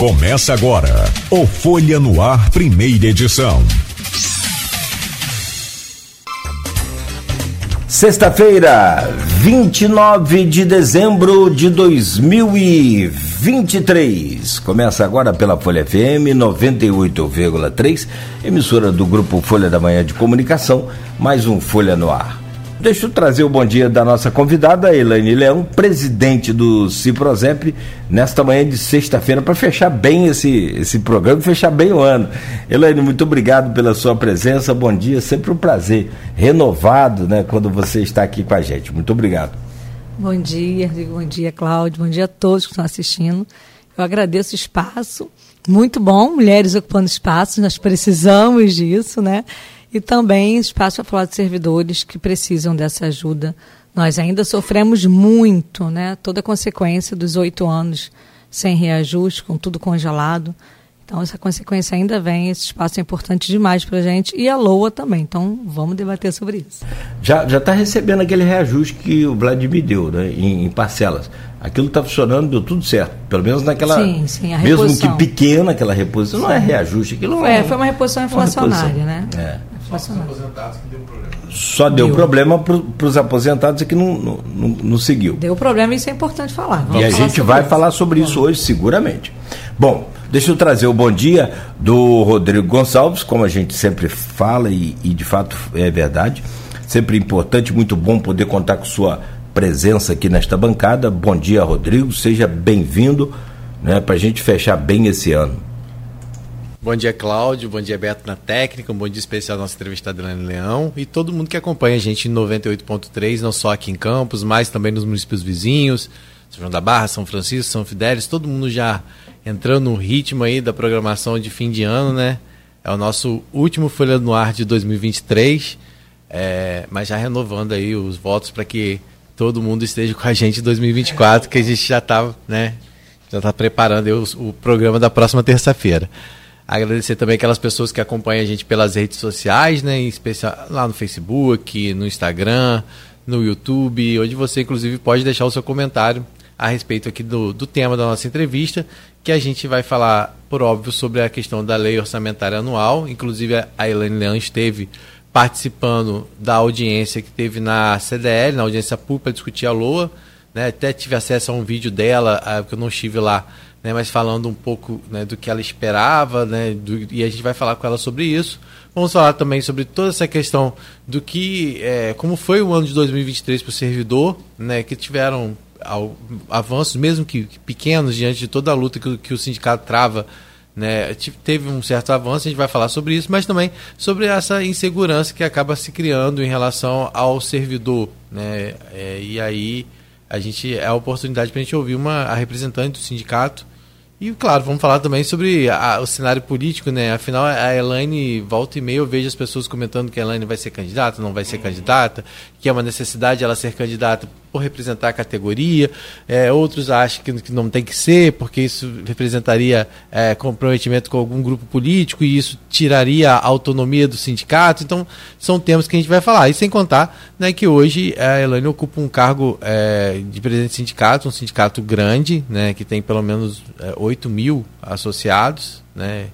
Começa agora o Folha no Ar, primeira edição. Sexta-feira, 29 de dezembro de 2023. Começa agora pela Folha FM 98,3, emissora do grupo Folha da Manhã de Comunicação, mais um Folha no Ar. Deixa eu trazer o bom dia da nossa convidada, Elaine Leão, presidente do Ciprozep, nesta manhã de sexta-feira, para fechar bem esse, esse programa, fechar bem o ano. Elaine, muito obrigado pela sua presença, bom dia, sempre um prazer, renovado, né, quando você está aqui com a gente. Muito obrigado. Bom dia, bom dia, Cláudio, bom dia a todos que estão assistindo. Eu agradeço o espaço, muito bom, mulheres ocupando espaços, nós precisamos disso, né? E também espaço para falar de servidores que precisam dessa ajuda. Nós ainda sofremos muito, né? Toda a consequência dos oito anos sem reajuste, com tudo congelado. Então, essa consequência ainda vem, esse espaço é importante demais para a gente e a LOA também. Então, vamos debater sobre isso. Já está recebendo aquele reajuste que o Vladimir deu, né, em, em parcelas. Aquilo está funcionando, deu tudo certo. Pelo menos naquela. Sim, sim, a reposição. Mesmo que pequena aquela reposição, sim. não é reajuste. Aquilo é, foi uma reposição inflacionária, né? É. Deu problema. Só deu, deu. problema para os aposentados e que não, não, não, não, seguiu. Deu problema e isso é importante falar. Vamos e a gente vai isso. falar sobre isso hoje, seguramente. Bom, deixa eu trazer o bom dia do Rodrigo Gonçalves, como a gente sempre fala e, e de fato é verdade. Sempre importante, muito bom poder contar com sua presença aqui nesta bancada. Bom dia, Rodrigo. Seja bem-vindo né, para a gente fechar bem esse ano. Bom dia, Cláudio. Bom dia, Beto na técnica. Um bom dia especial à nossa entrevistada Helena Leão e todo mundo que acompanha a gente em 98.3, não só aqui em Campos, mas também nos municípios vizinhos, São João da Barra, São Francisco, São Fidélis, todo mundo já entrando no ritmo aí da programação de fim de ano, né? É o nosso último Folha no Ar de 2023, é, mas já renovando aí os votos para que todo mundo esteja com a gente em 2024, que a gente já está, né? Já está preparando o, o programa da próxima terça-feira. Agradecer também aquelas pessoas que acompanham a gente pelas redes sociais, né? Em especial lá no Facebook, no Instagram, no YouTube, onde você inclusive pode deixar o seu comentário a respeito aqui do, do tema da nossa entrevista, que a gente vai falar, por óbvio, sobre a questão da lei orçamentária anual. Inclusive a Elaine Leão esteve participando da audiência que teve na CDL, na audiência pública, discutir a LOA. Né? Até tive acesso a um vídeo dela, que eu não estive lá né, mas falando um pouco né, do que ela esperava, né, do, e a gente vai falar com ela sobre isso. Vamos falar também sobre toda essa questão do que, é, como foi o ano de 2023 para o servidor, né, que tiveram ao, avanços, mesmo que, que, pequenos, diante de toda a luta que, que o sindicato trava né, teve um certo avanço, a gente vai falar sobre isso, mas também sobre essa insegurança que acaba se criando em relação ao servidor. Né, é, e aí a gente é a oportunidade para a gente ouvir uma, a representante do sindicato e, claro, vamos falar também sobre a, o cenário político, né? Afinal, a Elaine, volta e meia, eu vejo as pessoas comentando que a Elaine vai ser candidata, não vai ser candidata, que é uma necessidade ela ser candidata por representar a categoria. É, outros acham que, que, não tem que ser, porque isso representaria é, comprometimento com algum grupo político e isso tiraria a autonomia do sindicato. Então, são temas que a gente vai falar. E sem contar né, que hoje a Elaine ocupa um cargo é, de presidente de sindicato, um sindicato grande, né, que tem pelo menos é, 8 mil associados. Né,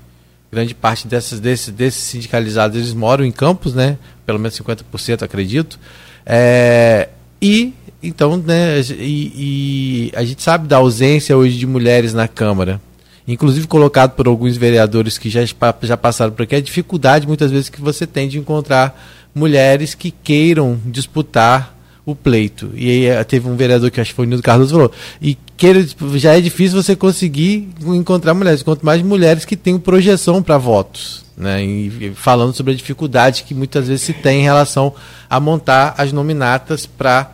grande parte dessas, desses, desses sindicalizados eles moram em campos, né, pelo menos 50%, acredito. É, e então, né, e, e, a gente sabe da ausência hoje de mulheres na Câmara, inclusive colocado por alguns vereadores que já, já passaram por aqui, a dificuldade muitas vezes que você tem de encontrar mulheres que queiram disputar o pleito. E aí eh, teve um vereador que acho que foi o Nildo Carlos falou, e que já é difícil você conseguir encontrar mulheres, quanto mais mulheres que tenham projeção para votos. Né, e falando sobre a dificuldade que muitas vezes se tem em relação a montar as nominatas para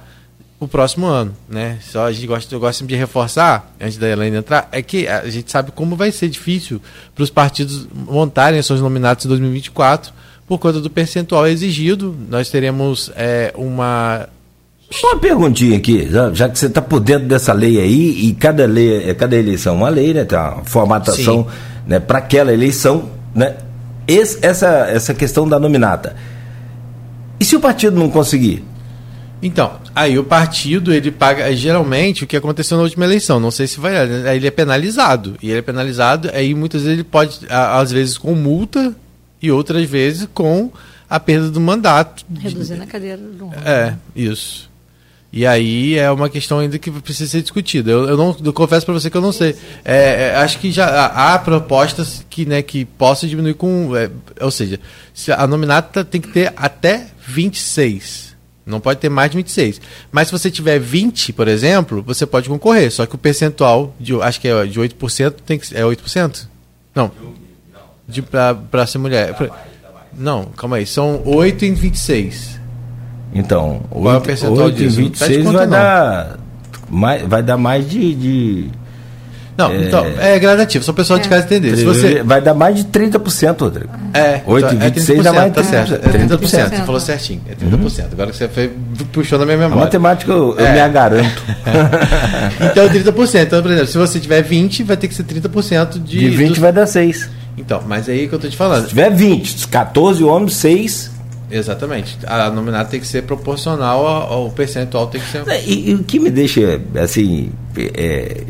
o próximo ano, né? Só a gente gosta, eu gosto de reforçar, antes da Helena entrar, é que a gente sabe como vai ser difícil para os partidos montarem as suas nominatas em 2024 por conta do percentual exigido. Nós teremos é, uma só uma perguntinha aqui, já, que você está por dentro dessa lei aí, e cada lei, é, cada eleição é uma lei, né? Tem uma formatação né, para aquela eleição, né? Esse, essa, essa questão da nominata. E se o partido não conseguir? Então, aí o partido, ele paga, geralmente, o que aconteceu na última eleição, não sei se vai, aí ele é penalizado, e ele é penalizado, aí muitas vezes ele pode, às vezes com multa, e outras vezes com a perda do mandato. Reduzindo a cadeira do É, isso. E aí é uma questão ainda que precisa ser discutida. Eu, eu não eu confesso para você que eu não sei. É, é, acho que já há, há propostas que, né, que possam diminuir com. É, ou seja, a nominata tem que ter até 26. Não pode ter mais de 26. Mas se você tiver 20, por exemplo, você pode concorrer. Só que o percentual, de, acho que é de 8%, tem que, é 8%? Não. Para ser mulher. Não, calma aí. São 8 em 26. Então, Qual 8, é o percentual 8 disso? em 26 vai, dar, mais, vai dar mais de. de não, é, então, é gradativo, só o pessoal é. de casa entender. Se você... Vai dar mais de 30%, Rodrigo. É, 8 então, e 26 é dá mais de 30%. Tá certo, é 30%, 30%. Você falou certinho, é 30%. Uhum. Agora que você foi, puxou na minha memória. A matemática eu, eu é. me agaranto. então, 30%. Então, por exemplo, se você tiver 20, vai ter que ser 30% de. De 20 vai dar 6. Então, mas é aí que eu tô te falando. Se tiver 20, 14 homens, 6 Exatamente. A nominata tem que ser proporcional ao, ao percentual, tem que ser. E, e, o que me deixa assim é,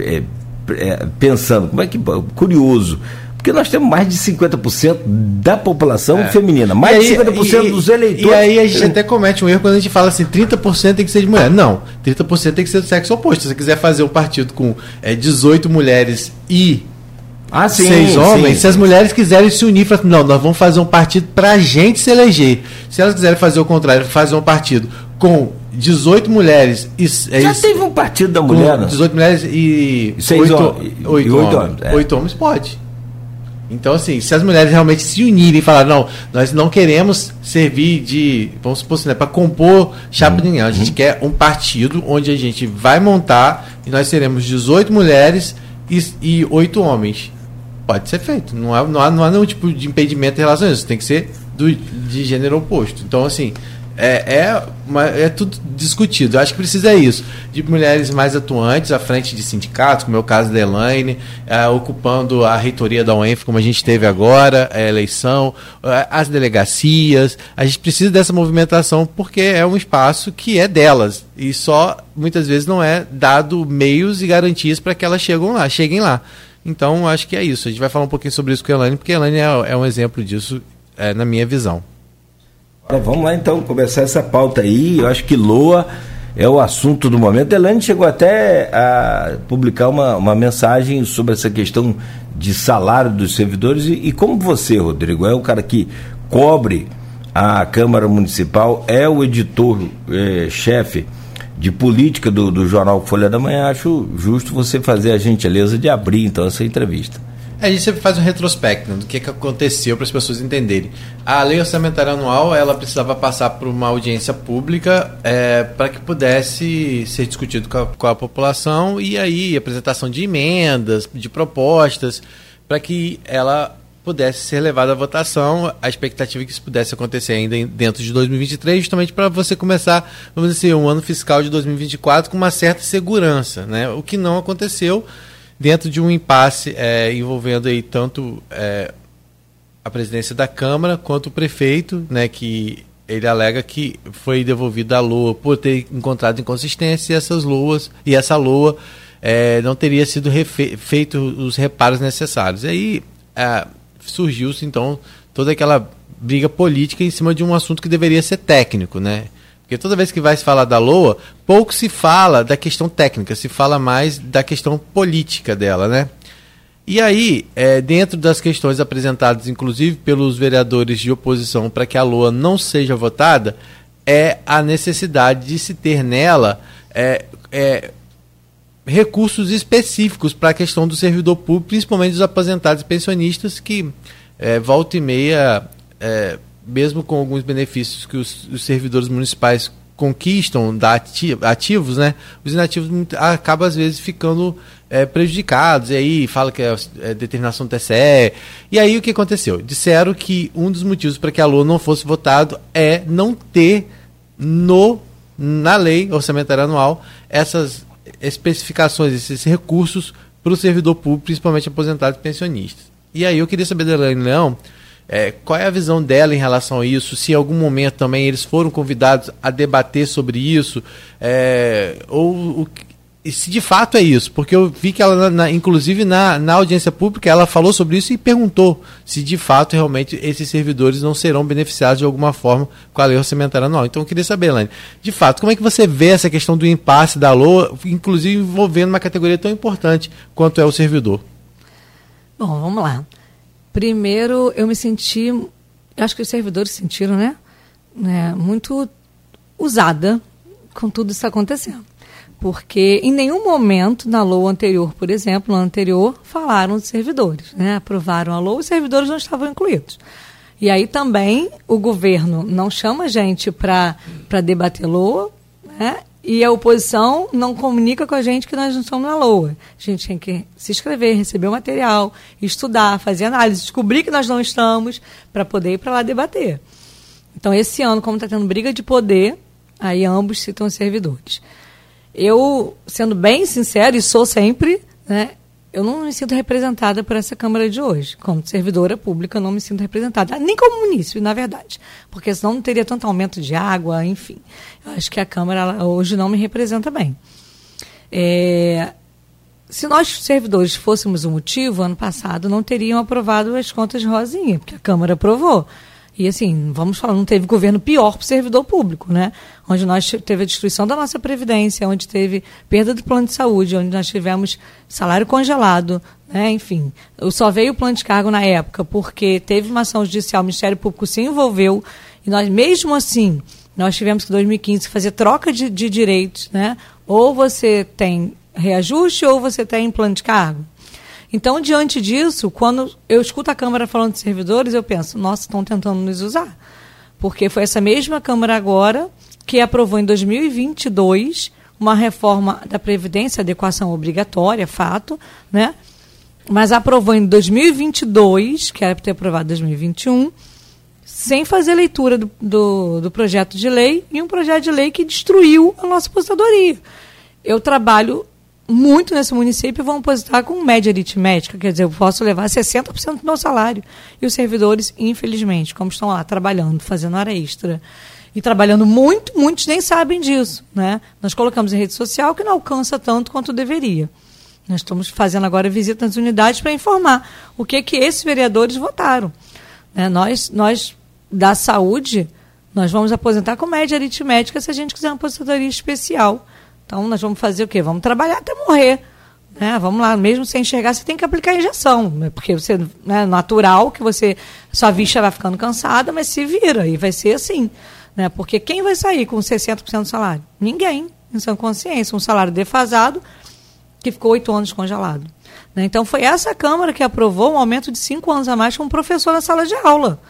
é, é, pensando, como é que curioso. Porque nós temos mais de 50% da população é. feminina, mais aí, de 50% e, dos eleitores. E aí a gente até comete um erro quando a gente fala assim: 30% tem que ser de mulher. Não, 30% tem que ser do sexo oposto. Se você quiser fazer um partido com é, 18 mulheres e ah, sim, seis homens, sim. se as mulheres quiserem se unir, falar, não, nós vamos fazer um partido para a gente se eleger. Se elas quiserem fazer o contrário, fazer um partido com 18 mulheres e. Já é, teve um partido da mulher? 18 mulheres e. Seis 8, homens. 8, 8 homens. É. 8 homens pode. Então, assim, se as mulheres realmente se unirem e falar, não, nós não queremos servir de, vamos supor assim, né, para compor chapa de ninguém, a gente uhum. quer um partido onde a gente vai montar e nós seremos 18 mulheres e, e 8 homens pode ser feito. Não há, não há, não há nenhum tipo de impedimento em relação a isso. Tem que ser do, de gênero oposto. Então, assim, é, é, uma, é tudo discutido. Eu acho que precisa é isso. De mulheres mais atuantes à frente de sindicatos, como é o caso da Elaine, é, ocupando a reitoria da UENF, como a gente teve agora, a eleição, é, as delegacias. A gente precisa dessa movimentação porque é um espaço que é delas. E só, muitas vezes, não é dado meios e garantias para que elas cheguem lá, cheguem lá. Então, acho que é isso. A gente vai falar um pouquinho sobre isso com a Elaine, porque a Elaine é, é um exemplo disso, é, na minha visão. Vamos lá então começar essa pauta aí. Eu acho que Loa é o assunto do momento. A Elaine chegou até a publicar uma, uma mensagem sobre essa questão de salário dos servidores. E, e como você, Rodrigo, é o cara que cobre a Câmara Municipal, é o editor-chefe. Eh, de política do, do jornal Folha da Manhã, acho justo você fazer a gentileza de abrir então essa entrevista. A gente sempre faz um retrospecto né, do que, que aconteceu para as pessoas entenderem. A lei orçamentária anual ela precisava passar por uma audiência pública é, para que pudesse ser discutido com a, com a população e aí apresentação de emendas, de propostas, para que ela pudesse ser levado à votação, a expectativa é que isso pudesse acontecer ainda dentro de 2023, justamente para você começar, vamos dizer, um ano fiscal de 2024 com uma certa segurança, né? O que não aconteceu dentro de um impasse é, envolvendo aí tanto é, a presidência da Câmara quanto o prefeito, né? Que ele alega que foi devolvido à LOA por ter encontrado inconsistência e essas loas e essa LOA é, não teria sido feito os reparos necessários. E aí é, surgiu-se então toda aquela briga política em cima de um assunto que deveria ser técnico, né? Porque toda vez que vai se falar da LOA, pouco se fala da questão técnica, se fala mais da questão política dela, né? E aí, é, dentro das questões apresentadas, inclusive pelos vereadores de oposição, para que a LOA não seja votada, é a necessidade de se ter nela é, é, recursos específicos para a questão do servidor público, principalmente dos aposentados e pensionistas, que é, volta e meia, é, mesmo com alguns benefícios que os, os servidores municipais conquistam da ativos, né? Os inativos acabam às vezes ficando é, prejudicados. E aí fala que é, é, determinação do TCE. E aí o que aconteceu? Disseram que um dos motivos para que a LOA não fosse votado é não ter no na lei orçamentária anual essas especificações, esses recursos para o servidor público, principalmente aposentados e pensionistas. E aí eu queria saber da Elaine Leão É, qual é a visão dela em relação a isso? Se em algum momento também eles foram convidados a debater sobre isso? É, ou o, se de fato é isso, porque eu vi que ela, na, inclusive na, na audiência pública, ela falou sobre isso e perguntou se de fato realmente esses servidores não serão beneficiados de alguma forma com a lei orçamentária anual. Então eu queria saber, Elaine, de fato, como é que você vê essa questão do impasse da LOA, inclusive envolvendo uma categoria tão importante quanto é o servidor? Bom, vamos lá. Primeiro, eu me senti, acho que os servidores sentiram, né? né muito usada com tudo isso acontecendo porque em nenhum momento na LOA anterior, por exemplo, no anterior, falaram de servidores. Né? Aprovaram a LOA os servidores não estavam incluídos. E aí também o governo não chama a gente para debater LOA, né? E a oposição não comunica com a gente que nós não estamos na LOA. A gente tem que se inscrever, receber o material, estudar, fazer análise, descobrir que nós não estamos, para poder ir para lá debater. Então, esse ano, como está tendo briga de poder, aí ambos citam os servidores. Eu, sendo bem sincero, e sou sempre, né, eu não me sinto representada por essa Câmara de hoje. Como servidora pública, não me sinto representada. Nem como munícipe, na verdade. Porque senão não teria tanto aumento de água, enfim. Eu acho que a Câmara hoje não me representa bem. É, se nós, servidores, fôssemos o motivo, ano passado não teriam aprovado as contas de Rosinha, porque a Câmara aprovou. E assim, vamos falar, não teve governo pior para o servidor público, né? Onde nós teve a destruição da nossa previdência, onde teve perda do plano de saúde, onde nós tivemos salário congelado, né? Enfim, só veio o plano de cargo na época porque teve uma ação judicial, o Ministério Público se envolveu e nós mesmo assim nós tivemos que em 2015 fazer troca de, de direitos, né? Ou você tem reajuste ou você tem plano de cargo. Então, diante disso, quando eu escuto a Câmara falando de servidores, eu penso, nossa, estão tentando nos usar. Porque foi essa mesma Câmara agora que aprovou em 2022 uma reforma da Previdência, adequação obrigatória, fato, né? Mas aprovou em 2022, que era para ter aprovado em 2021, sem fazer leitura do, do, do, projeto de lei, e um projeto de lei que destruiu a nossa aposentadoria. Eu trabalho muito nesse município vão aposentar com média aritmética, quer dizer, eu posso levar 60% do meu salário. E os servidores, infelizmente, como estão lá trabalhando, fazendo hora extra e trabalhando muito, muitos nem sabem disso. Né? Nós colocamos em rede social que não alcança tanto quanto deveria. Nós estamos fazendo agora visita nas unidades para informar o que que esses vereadores votaram. Né? Nós, nós, da saúde, nós vamos aposentar com média aritmética se a gente quiser uma aposentadoria especial então, nós vamos fazer o quê? Vamos trabalhar até morrer. Né? Vamos lá, mesmo sem enxergar, você tem que aplicar a injeção. Né? Porque você, é natural que você, sua vista vai ficando cansada, mas se vira e vai ser assim. Né? Porque quem vai sair com 60% do salário? Ninguém, em sua consciência. Um salário defasado que ficou oito anos congelado. Né? Então, foi essa Câmara que aprovou um aumento de cinco anos a mais com um professor na sala de aula.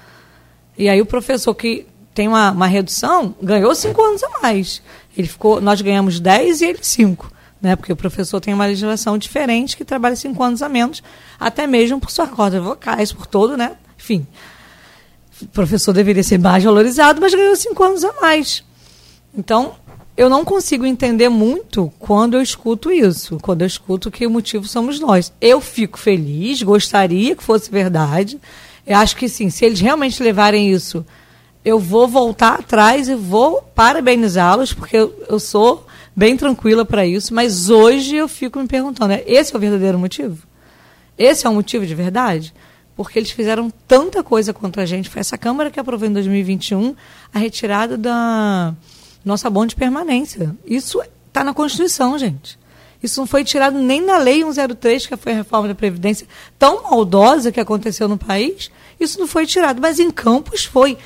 E aí o professor que tem uma, uma redução ganhou cinco anos a mais. Ele ficou, nós ganhamos 10 e ele 5. Né, porque o professor tem uma legislação diferente que trabalha cinco anos a menos, até mesmo por suas cordas vocais, por todo, né? Enfim. O professor deveria ser mais valorizado, mas ganhou cinco anos a mais. Então, eu não consigo entender muito quando eu escuto isso, quando eu escuto que o motivo somos nós. Eu fico feliz, gostaria que fosse verdade. Eu acho que sim, se eles realmente levarem isso eu vou voltar atrás e vou parabenizá-los, porque eu, eu sou bem tranquila para isso, mas hoje eu fico me perguntando, é, esse é o verdadeiro motivo? Esse é o motivo de verdade? Porque eles fizeram tanta coisa contra a gente. Foi essa Câmara que aprovou em 2021 a retirada da nossa bom de permanência. Isso está na Constituição, gente. Isso não foi tirado nem na Lei 103, que foi a reforma da Previdência, tão maldosa que aconteceu no país. Isso não foi tirado, mas em Campos foi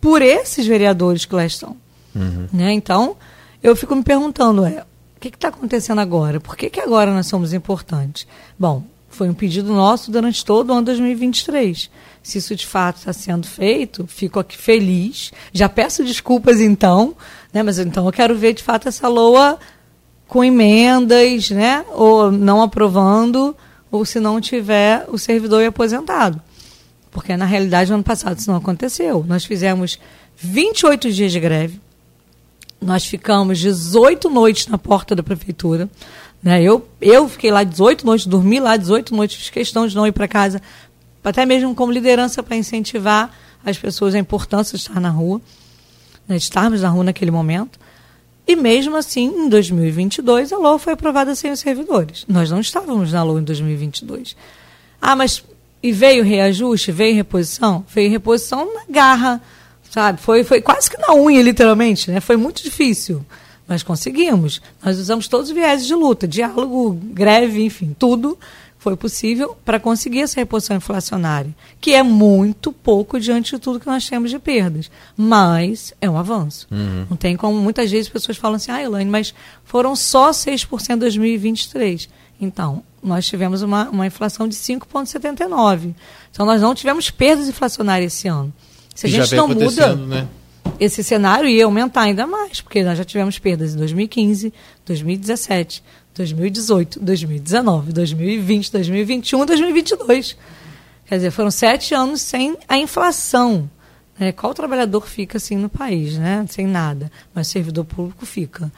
por esses vereadores que lá estão. Uhum. Né? Então, eu fico me perguntando, é, o que está acontecendo agora? Por que, que agora nós somos importantes? Bom, foi um pedido nosso durante todo o ano 2023. Se isso de fato está sendo feito, fico aqui feliz. Já peço desculpas então, né? mas então eu quero ver de fato essa LOA com emendas, né? ou não aprovando, ou se não tiver o servidor aposentado. Porque, na realidade, no ano passado isso não aconteceu. Nós fizemos 28 dias de greve, nós ficamos 18 noites na porta da prefeitura. Né? Eu, eu fiquei lá 18 noites, dormi lá 18 noites, fiz questão de não ir para casa até mesmo como liderança para incentivar as pessoas a importância de estar na rua, né, de estarmos na rua naquele momento. E mesmo assim, em 2022, a LOA foi aprovada sem os servidores. Nós não estávamos na LOA em 2022. Ah, mas e veio reajuste, veio reposição? Veio reposição na garra, sabe? Foi, foi quase que na unha, literalmente, né? Foi muito difícil. Mas conseguimos. Nós usamos todos os viéses de luta, diálogo, greve, enfim, tudo foi possível para conseguir essa reposição inflacionária, que é muito pouco diante de tudo que nós temos de perdas, mas é um avanço. Uhum. Não tem como, muitas vezes as pessoas falam assim, ah, Elaine, mas foram só 6% em 2023. Então, nós tivemos uma, uma inflação de 5,79%. Então, nós não tivemos perdas inflacionárias esse ano. Se a gente não muda, né? esse cenário ia aumentar ainda mais, porque nós já tivemos perdas em 2015, 2017, 2018, 2019, 2020, 2021, 2022. Quer dizer, foram sete anos sem a inflação. Né? Qual trabalhador fica assim no país, né? Sem nada. Mas servidor público fica.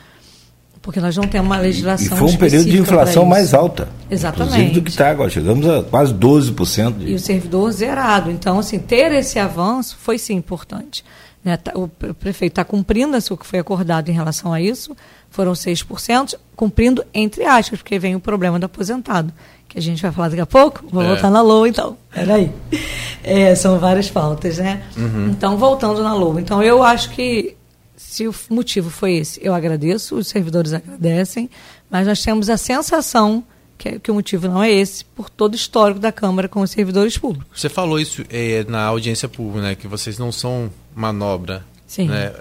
Porque nós não temos uma legislação. E foi um período de inflação mais alta. Exatamente. do que está agora. Chegamos a quase 12%. De... E o servidor zerado. Então, assim, ter esse avanço foi sim importante. Né? Tá, o prefeito está cumprindo o que foi acordado em relação a isso, foram 6%, cumprindo entre aspas, porque vem o problema do aposentado, que a gente vai falar daqui a pouco. Vou é. voltar na LOA, então. Peraí. É, são várias pautas, né? Uhum. Então, voltando na LOA. Então, eu acho que se o motivo foi esse, eu agradeço, os servidores agradecem, mas nós temos a sensação que, que, o motivo não é esse, por todo o histórico da Câmara com os servidores públicos. Você falou isso é, na audiência pública, né, que vocês não são manobra. Sim. Né?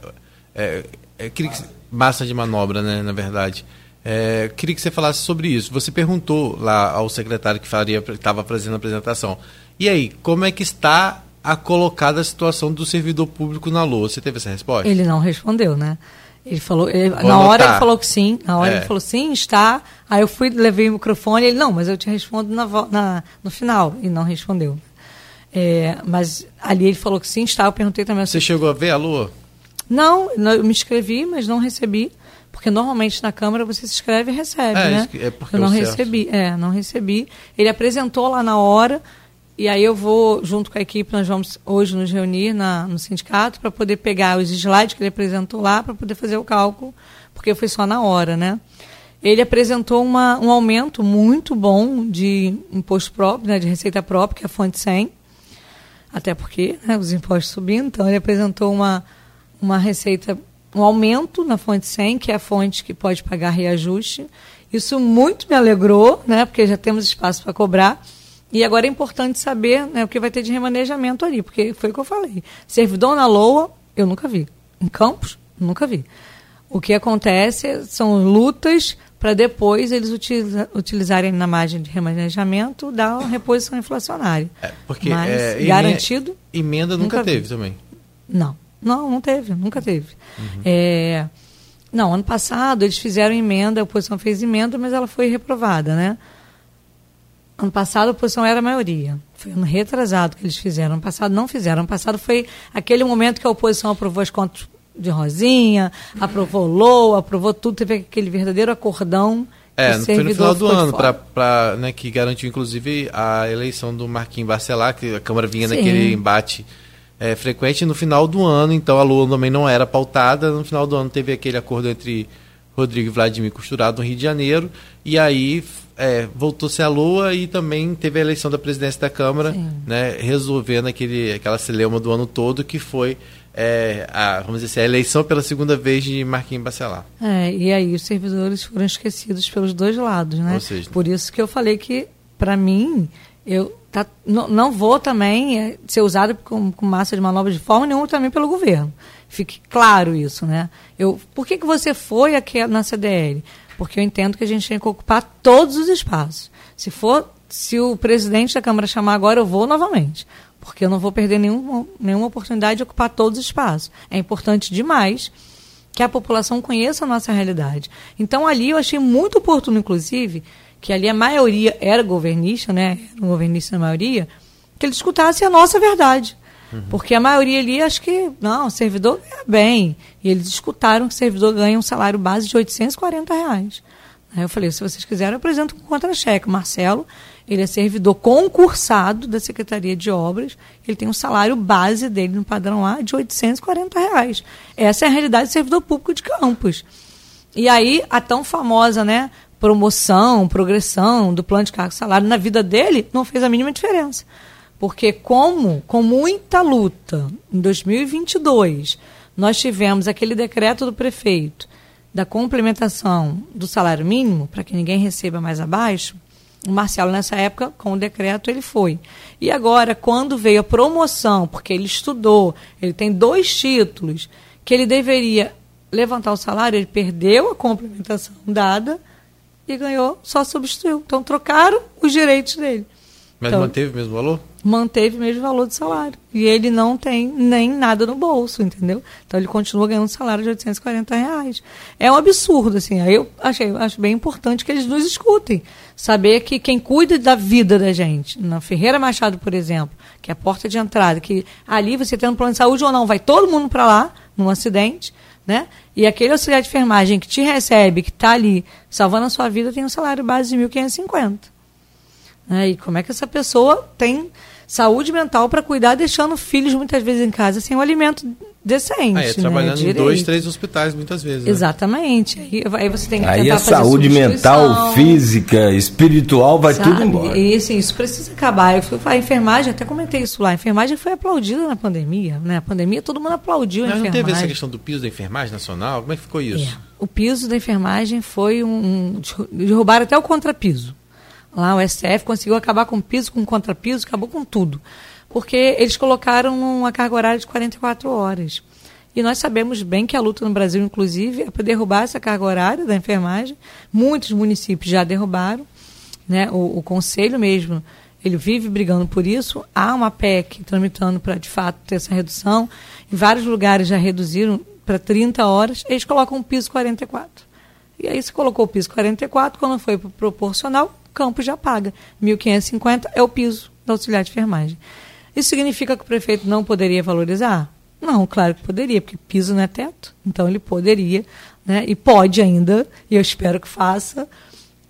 É, é, que, massa de manobra, né, na verdade. É, queria que você falasse sobre isso. Você perguntou lá ao secretário que faria, estava fazendo a apresentação. E aí, como é que está a colocada a situação do servidor público na LOA? Você teve essa resposta? Ele não respondeu, né? Ele falou, ele, na hora ele falou que sim, na hora é. ele falou sim, está. Aí eu fui, levei o microfone, ele, não, mas eu te respondo na, na no final, e não respondeu. É, mas ali ele falou que sim, está, eu perguntei também. Você chegou a ver a lua? Não, eu me inscrevi, mas não recebi, porque normalmente na Câmara você se inscreve e recebe, é, né? É porque eu não recebi, é, não recebi. Ele apresentou lá na hora, e aí eu vou, junto com a equipe, nós vamos hoje nos reunir na, no sindicato para poder pegar os slides que ele apresentou lá para poder fazer o cálculo, porque foi só na hora, né? Ele apresentou uma, um aumento muito bom de imposto próprio, né, de receita própria, que é a fonte 100, até porque né, os impostos subindo, então ele apresentou uma, uma receita, um aumento na fonte 100, que é a fonte que pode pagar reajuste. Isso muito me alegrou, né, porque já temos espaço para cobrar. E agora é importante saber né, o que vai ter de remanejamento ali, porque foi o que eu falei. Servidor na LOA, eu nunca vi. Em Campos, nunca vi. O que acontece são lutas para depois eles utiliza, utilizarem na margem de remanejamento da reposição inflacionária. É, porque Mas, é, garantido. Emenda nunca, nunca teve vi. também. Não, não, não teve, nunca teve. Uhum. É, não, ano passado eles fizeram emenda, a oposição fez emenda, mas ela foi reprovada, né? Ano passado a oposição era a maioria. Foi ano retrasado que eles fizeram. Ano passado não fizeram. Ano passado foi aquele momento que a oposição aprovou as contas de Rosinha, aprovou LOA, aprovou tudo, teve aquele verdadeiro acordão. É, foi no final do ano, pra, pra, né, que garantiu inclusive a eleição do Marquinhos Barcelar, que a Câmara vinha Sim. naquele embate é, frequente. No final do ano, então a LOA também não era pautada. No final do ano teve aquele acordo entre Rodrigo e Vladimir Costurado no Rio de Janeiro. E aí é, voltou-se a lua e também teve a eleição da presidência da Câmara, né, resolvendo aquele, aquela celeuma do ano todo, que foi é, a, vamos dizer assim, a eleição pela segunda vez de Marquinhos Bacelar. É, e aí os servidores foram esquecidos pelos dois lados, né? Seja, Por isso que eu falei que, para mim, eu tá, não, não vou também é, ser usado com, com, massa de manobra de forma nenhuma também pelo governo. Fique claro isso, né? Eu, por que, que você foi aqui na CDL? Porque eu entendo que a gente tem que ocupar todos os espaços. Se for, se o presidente da Câmara chamar agora, eu vou novamente, porque eu não vou perder nenhuma, nenhuma oportunidade de ocupar todos os espaços. É importante demais que a população conheça a nossa realidade. Então ali eu achei muito oportuno, inclusive, que ali a maioria era governista, né, era governista na maioria, que ele escutasse a nossa verdade. Porque a maioria ali, acho que, não, o servidor ganha bem. E eles escutaram que o servidor ganha um salário base de 840 reais. Aí eu falei, se vocês quiserem, eu apresento com contra-cheque. Marcelo, ele é servidor concursado da Secretaria de Obras, ele tem um salário base dele no padrão A de 840 reais. Essa é a realidade do servidor público de Campos. E aí, a tão famosa, né, promoção, progressão do plano de cargo salário na vida dele não fez a mínima diferença. Porque como, com muita luta, em 2022, nós tivemos aquele decreto do prefeito da complementação do salário mínimo, para que ninguém receba mais abaixo, o Marcelo, nessa época, com o decreto, ele foi. E agora, quando veio a promoção, porque ele estudou, ele tem dois títulos, que ele deveria levantar o salário, ele perdeu a complementação dada e ganhou, só substituiu. Então, trocaram os direitos dele. Mas então, manteve o mesmo valor? Manteve o mesmo valor de salário. E ele não tem nem nada no bolso, entendeu? Então ele continua ganhando um salário de 840 reais. É um absurdo, assim. Eu achei, acho bem importante que eles nos escutem. Saber que quem cuida da vida da gente, na Ferreira Machado, por exemplo, que é a porta de entrada, que ali você tem um plano de saúde ou não, vai todo mundo para lá, num acidente, né? E aquele auxiliar de enfermagem que te recebe, que está ali salvando a sua vida, tem um salário base de 1.550. Né? E como é que essa pessoa tem saúde mental para cuidar, deixando filhos muitas vezes em casa sem um alimento decente. Ah, é, trabalhando né? em dois, três hospitais muitas vezes. Né? Exatamente. Aí, aí, você tem que Aí a saúde mental, física, espiritual, vai sabe? tudo embora. E assim, isso precisa acabar. Eu fui a enfermagem, até comentei isso lá. A enfermagem foi aplaudida na pandemia. Né? A pandemia todo mundo aplaudiu Mas a enfermagem. não teve essa questão do piso da enfermagem nacional? Como é que ficou isso? É. O piso da enfermagem foi um. derrubaram até o contrapiso. Lá o STF conseguiu acabar com piso, com contrapiso, acabou com tudo. Porque eles colocaram uma carga horária de 44 horas. E nós sabemos bem que a luta no Brasil, inclusive, é para derrubar essa carga horária da enfermagem. Muitos municípios já derrubaram. Né? O, o Conselho mesmo, ele vive brigando por isso. Há uma PEC tramitando para, de fato, ter essa redução. Em vários lugares já reduziram para 30 horas. Eles colocam o piso 44. E aí se colocou o piso 44, quando foi proporcional, Campos já paga. 1.550 é o piso da auxiliar de enfermagem. Isso significa que o prefeito não poderia valorizar? Não, claro que poderia, porque piso não é teto. Então ele poderia, né, e pode ainda, e eu espero que faça,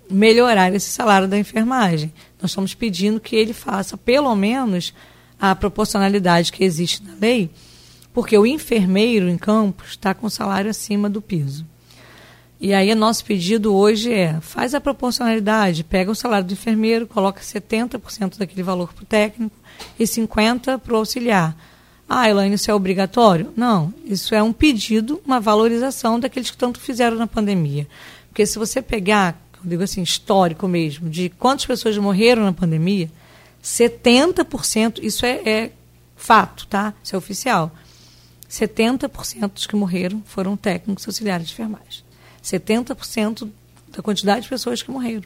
melhorar esse salário da enfermagem. Nós estamos pedindo que ele faça, pelo menos, a proporcionalidade que existe na lei, porque o enfermeiro em Campos está com salário acima do piso. E aí, nosso pedido hoje é: faz a proporcionalidade, pega o salário do enfermeiro, coloca 70% daquele valor para o técnico e 50% para o auxiliar. Ah, Elaine, isso é obrigatório? Não, isso é um pedido, uma valorização daqueles que tanto fizeram na pandemia. Porque se você pegar, eu digo assim, histórico mesmo, de quantas pessoas morreram na pandemia, 70%, isso é, é fato, tá? Isso é oficial. 70% dos que morreram foram técnicos auxiliares de enfermagem. 70% da quantidade de pessoas que morreram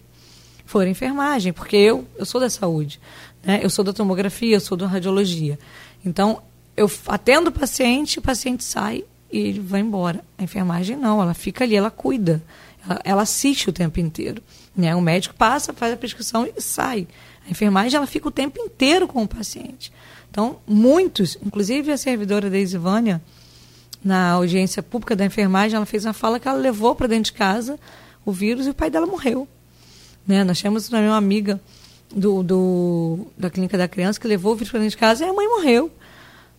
foram enfermagem, porque eu, eu sou da saúde, né? eu sou da tomografia, eu sou da radiologia. Então, eu atendo o paciente, o paciente sai e ele vai embora. A enfermagem não, ela fica ali, ela cuida, ela, ela assiste o tempo inteiro. Né? O médico passa, faz a prescrição e sai. A enfermagem ela fica o tempo inteiro com o paciente. Então, muitos, inclusive a servidora da Isivânia, na audiência pública da enfermagem, ela fez uma fala que ela levou para dentro de casa o vírus e o pai dela morreu. Né? Nós temos também uma amiga do, do, da clínica da criança que levou o vírus para dentro de casa e a mãe morreu.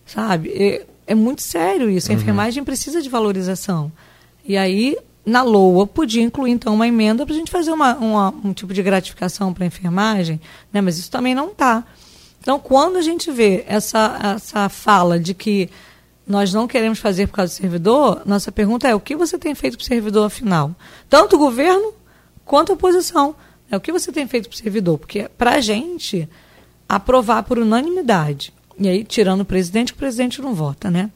Sabe? É, é muito sério isso. A uhum. enfermagem precisa de valorização. E aí, na LOA, podia incluir, então, uma emenda para a gente fazer uma, uma, um tipo de gratificação para a enfermagem, né? mas isso também não está. Então, quando a gente vê essa, essa fala de que nós não queremos fazer por causa do servidor, nossa pergunta é o que você tem feito para o servidor afinal? Tanto o governo quanto a oposição. É o que você tem feito para o servidor? Porque para a gente aprovar por unanimidade, e aí tirando o presidente, o presidente não vota, né?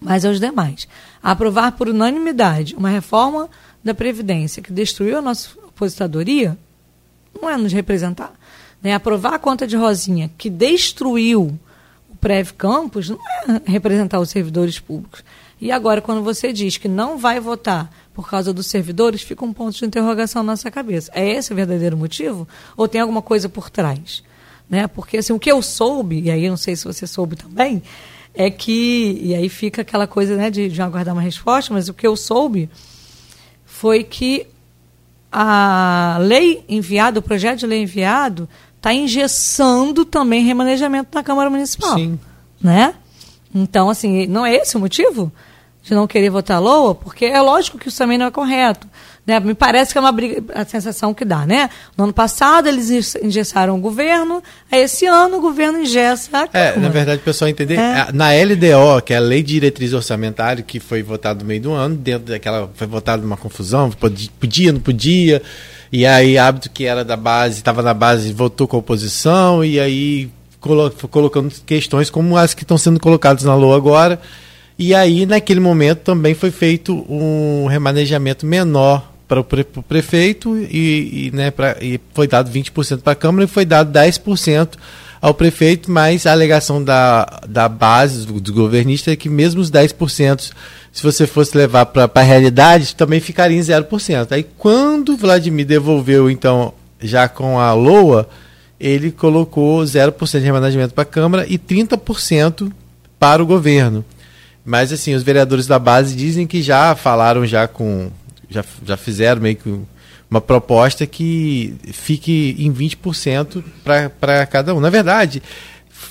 Mas aos demais. Aprovar por unanimidade uma reforma da Previdência que destruiu a nossa aposentadoria, não é nos representar. Né? Aprovar a conta de Rosinha, que destruiu Prev Campos não é representar os servidores públicos. E agora, quando você diz que não vai votar por causa dos servidores, fica um ponto de interrogação na nossa cabeça. É esse o verdadeiro motivo? Ou tem alguma coisa por trás? Né? Porque assim, o que eu soube, e aí não sei se você soube também, é que, e aí fica aquela coisa né, de, de aguardar uma resposta, mas o que eu soube foi que a lei enviada, o projeto de lei enviado, está engessando também remanejamento na Câmara Municipal. Sim. Né? Então, assim, não é esse o motivo de não querer votar LOA? Porque é lógico que isso também não é correto. Né? Me parece que é uma briga, a sensação que dá, né? No ano passado eles engessaram o governo, aí esse ano o governo engessa a É, na verdade, o pessoal entender, é. na LDO, que é a Lei de Diretriz Orçamentária, que foi votada no meio do ano, dentro daquela, foi votada uma confusão, podia, não podia, e aí hábito que era da base, estava na base, votou com a oposição, e aí colocando questões como as que estão sendo colocadas na LOA agora, e aí, naquele momento, também foi feito um remanejamento menor para o, pre, prefeito e, e, né, pra, e foi dado 20% para a Câmara e foi dado 10% ao prefeito, mas a alegação da, da base, do, do governista, é que mesmo os 10%, se você fosse levar para a realidade, também ficaria em 0%. Aí quando Vladimir devolveu, então, já com a LOA, ele colocou 0% de remanejamento para a Câmara e 30% para o governo. Mas assim, os vereadores da base dizem que já falaram já com já, já fizeram meio que uma proposta que fique em 20% para cada um. Na verdade,